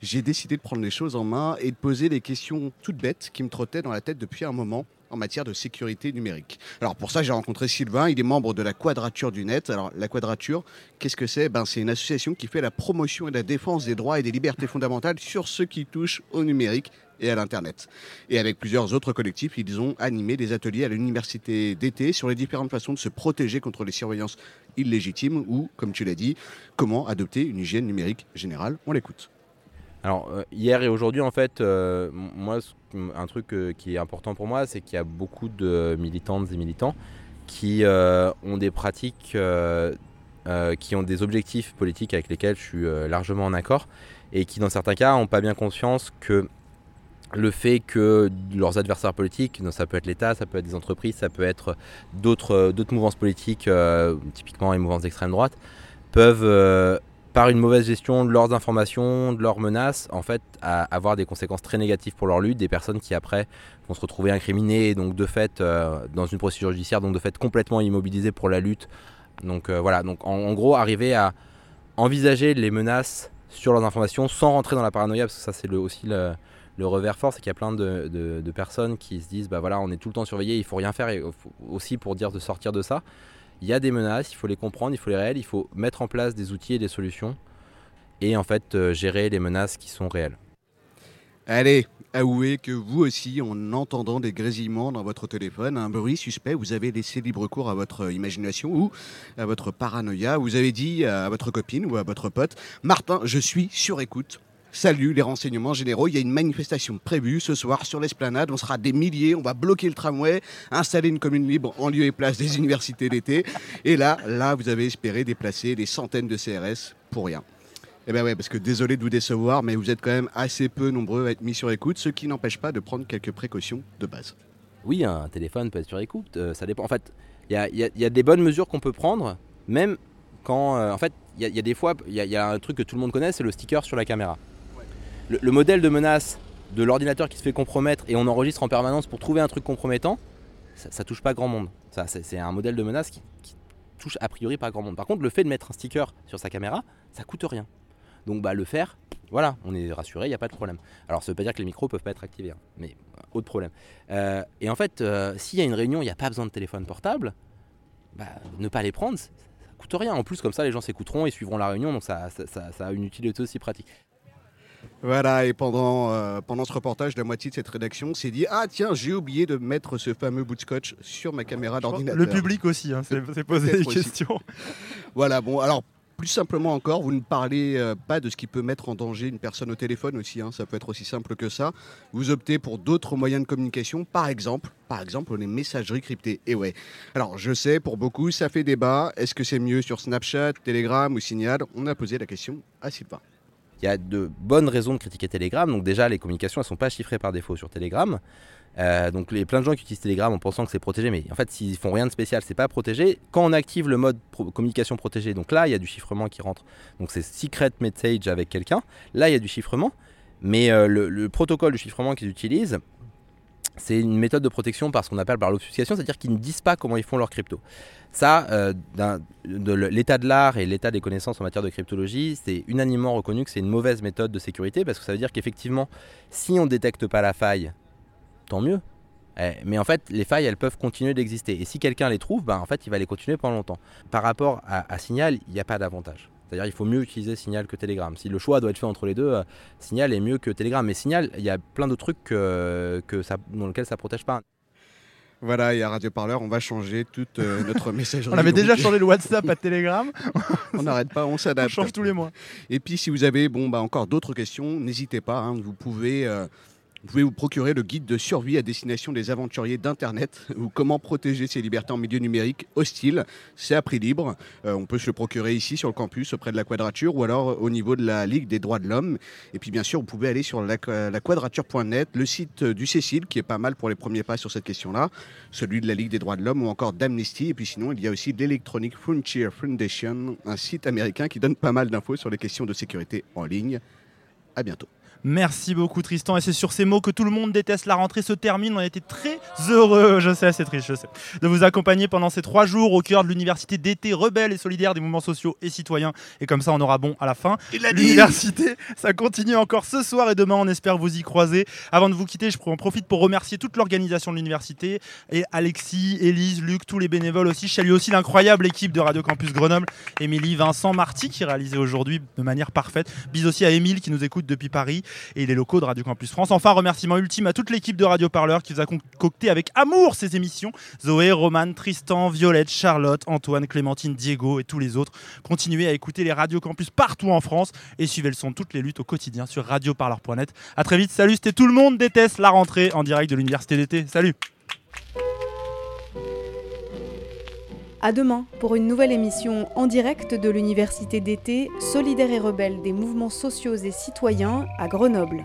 j'ai décidé de prendre les choses en main et de poser des questions toutes bêtes qui me trottaient dans la tête depuis un moment en matière de sécurité numérique. Alors pour ça, j'ai rencontré Sylvain, il est membre de la Quadrature du Net. Alors la Quadrature, qu'est-ce que c'est? Ben, C'est une association qui fait la promotion et la défense des droits et des libertés fondamentales sur ce qui touche au numérique et à l'Internet. Et avec plusieurs autres collectifs, ils ont animé des ateliers à l'université d'été sur les différentes façons de se protéger contre les surveillances illégitimes ou, comme tu l'as dit, comment adopter une hygiène numérique générale. On l'écoute. Alors euh, hier et aujourd'hui en fait, euh, moi un truc euh, qui est important pour moi, c'est qu'il y a beaucoup de militantes et militants qui ont des pratiques, qui ont des objectifs politiques avec lesquels je suis largement en accord et qui dans certains cas n'ont pas bien conscience que le fait que leurs adversaires politiques, ça peut être l'État, ça peut être des entreprises, ça peut être d'autres mouvances politiques, typiquement les mouvances d'extrême droite, peuvent, par une mauvaise gestion de leurs informations, de leurs menaces, en fait, à- avoir des conséquences très négatives pour leur lutte, des personnes qui après vont se retrouver incriminées, donc de fait euh, dans une procédure judiciaire, donc de fait complètement immobilisées pour la lutte. Donc euh, voilà, donc en, gros arriver à envisager les menaces sur leurs informations sans rentrer dans la paranoïa, parce que ça c'est le- aussi le, revers fort, c'est qu'il y a plein de, personnes qui se disent bah voilà on est tout le temps surveillé, il faut rien faire aussi pour dire de sortir de ça. Il y a des menaces, il faut les comprendre, il faut les réelles, il faut mettre en place des outils et des solutions et en fait euh, gérer les menaces qui sont réelles. Allez, avouez que vous aussi, en entendant des grésillements dans votre téléphone, un bruit suspect, vous avez laissé libre cours à votre imagination ou à votre paranoïa. Vous avez dit à votre copine ou à votre pote Martin, je suis sur écoute. Salut les renseignements généraux, il y a une manifestation prévue ce soir sur l'esplanade, on sera des milliers, on va bloquer le tramway, installer une commune libre en lieu et place des universités d'été. Et là, là, vous avez espéré déplacer des centaines de CRS pour rien. Eh bien ouais, parce que désolé de vous décevoir, mais vous êtes quand même assez peu nombreux à être mis sur écoute, ce qui n'empêche pas de prendre quelques précautions de base. Oui, un téléphone peut être sur écoute, euh, ça dépend. En fait, il y a, des bonnes mesures qu'on peut prendre, même quand. euh, en fait, il y, a- des fois, il y a un truc que tout le monde connaît, c'est le sticker sur la caméra. Le, le modèle de menace de l'ordinateur qui se fait compromettre et on enregistre en permanence pour trouver un truc compromettant, ça, ça touche pas grand monde. C'est, un modèle de menace qui, touche a priori pas grand monde. Par contre, le fait de mettre un sticker sur sa caméra, ça coûte rien. Donc bah le faire, voilà, on est rassuré, il n'y a pas de problème. Alors ça veut pas dire que les micros peuvent pas être activés, hein, mais euh, autre problème. Euh, et en fait, euh, s'il y a une réunion, il n'y a pas besoin de téléphone portable, bah, ne pas les prendre, ça, ça coûte rien. En plus, comme ça, les gens s'écouteront et suivront la réunion, donc ça a une utilité aussi pratique. Voilà, et pendant, euh, pendant ce reportage, la moitié de cette rédaction s'est dit Ah tiens, j'ai oublié de mettre ce fameux bout de scotch sur ma caméra d'ordinateur. Le public aussi hein, s'est posé des questions. Voilà, bon, alors plus simplement encore, vous ne parlez euh, pas de ce qui peut mettre en danger une personne au téléphone aussi, hein, ça peut être aussi simple que ça. Vous optez pour d'autres moyens de communication, par exemple, par exemple les messageries cryptées. Et ouais, alors je sais, pour beaucoup, ça fait débat. Est-ce que c'est mieux sur Snapchat, Telegram ou Signal? On a posé la question à Sylvain. Il y a de bonnes raisons de critiquer Telegram. Donc déjà, les communications, elles sont pas chiffrées par défaut sur Telegram. Euh, donc les plein de gens qui utilisent Telegram en pensant que c'est protégé, mais en fait, s'ils font rien de spécial, c'est pas protégé. Quand on active le mode communication protégée, donc là, il y a du chiffrement qui rentre. Donc c'est secret message avec quelqu'un. Là, il y a du chiffrement, mais euh, le, le protocole de chiffrement qu'ils utilisent, c'est une méthode de protection par ce qu'on appelle par l'obfuscation, c'est-à-dire qu'ils ne disent pas comment ils font leur crypto. Ça, euh, de l'état de l'art et l'état des connaissances en matière de cryptologie, c'est unanimement reconnu que c'est une mauvaise méthode de sécurité parce que ça veut dire qu'effectivement, si on ne détecte pas la faille, tant mieux. Eh, Mais en fait, les failles, elles peuvent continuer d'exister. Et si quelqu'un les trouve, ben, en fait, il va les continuer pendant longtemps. Par rapport à, à Signal, il n'y a pas d'avantage. C'est-à-dire il faut mieux utiliser Signal que Telegram. Si le choix doit être fait entre les deux, euh, Signal est mieux que Telegram. Mais Signal, il y a plein d'autres trucs que, que ça, dans lesquels ça ne protège pas. Voilà, et à Radio Parleur, on va changer toute euh, notre messagerie. On avait déjà Donc- changé le WhatsApp à Telegram. on n'arrête pas, on s'adapte. On change tous les mois. Et puis, si vous avez bon, bah, encore d'autres questions, n'hésitez pas. hein, vous, pouvez, euh, vous pouvez vous procurer le guide de survie à destination des aventuriers d'Internet ou comment protéger ses libertés en milieu numérique hostile. C'est à prix libre. Euh, on peut se le procurer ici sur le campus auprès de la Quadrature ou alors euh, au niveau de la Ligue des droits de l'homme. Et puis, bien sûr, vous pouvez aller sur la, laquadrature.net, le site euh, du Cécile qui est pas mal pour les premiers pas sur cette question-là, celui de la Ligue des droits de l'homme ou encore d'Amnesty. Et puis sinon, il y a aussi l'Electronic Frontier Foundation, un site américain qui donne pas mal d'infos sur les questions de sécurité en ligne. À bientôt. Merci beaucoup Tristan et c'est sur ces mots que tout le monde déteste la rentrée se termine. On a été très heureux, je sais, c'est triste, je sais, de vous accompagner pendant ces trois jours au cœur de l'université d'été rebelle et solidaire des mouvements sociaux et citoyens. Et comme ça, on aura bon à la fin. L'université, ça continue encore ce soir et demain. On espère vous y croiser. Avant de vous quitter, je en profite pour remercier toute l'organisation de l'université et Alexis, Élise, Luc, tous les bénévoles aussi. Je salue aussi l'incroyable équipe de Radio Campus Grenoble, Émilie, Vincent, Marty qui réalisait aujourd'hui de manière parfaite. Bis aussi à Émile qui nous écoute depuis Paris et les locaux de Radio Campus France. Enfin, remerciement ultime à toute l'équipe de Radio Parleur qui vous a concocté avec amour ces émissions. Zoé, Roman, Tristan, Violette, Charlotte, Antoine, Clémentine, Diego et tous les autres. Continuez à écouter les Radio Campus partout en France et suivez le son de toutes les luttes au quotidien sur radioparleur.net. A très vite, salut, c'était tout le monde déteste la rentrée en direct de l'université d'été. Salut À demain pour une nouvelle émission en direct de l'université d'été solidaire et rebelle des mouvements sociaux et citoyens à Grenoble.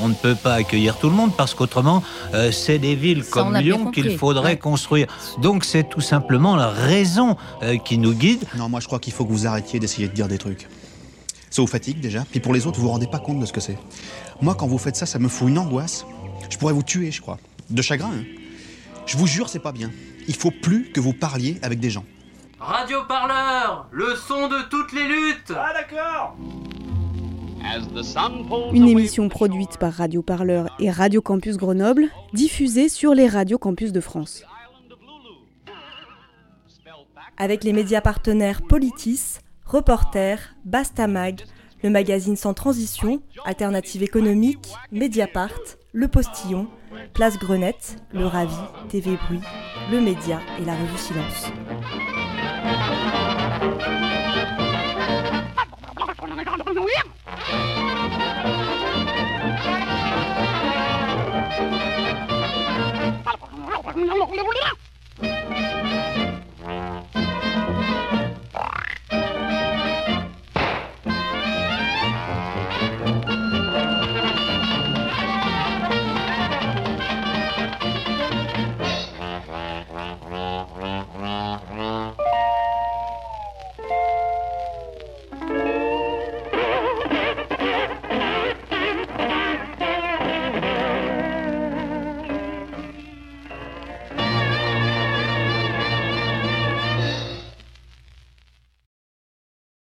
On ne peut pas accueillir tout le monde parce qu'autrement, euh, c'est des villes Ça, comme Lyon qu'il faudrait Ouais. construire. Donc c'est tout simplement la raison euh, qui nous guide. Non, moi je crois qu'il faut que vous arrêtiez d'essayer de dire des trucs. Ça vous fatigue déjà, puis pour les autres, vous vous rendez pas compte de ce que c'est. Moi, quand vous faites ça, ça me fout une angoisse. Je pourrais vous tuer, je crois. De chagrin, hein. Je vous jure, c'est pas bien. Il faut plus que vous parliez avec des gens. Radio Parleur, le son de toutes les luttes. Ah d'accord. Une émission produite par Radio Parleur et Radio Campus Grenoble, diffusée sur les radios campus de France. avec les médias partenaires Politis, Reporter, Bastamag, le magazine Sans Transition, Alternative économique, Mediapart, Le Postillon, Place Grenette, Le Ravi, TV Bruit, Le Média et la revue Silence.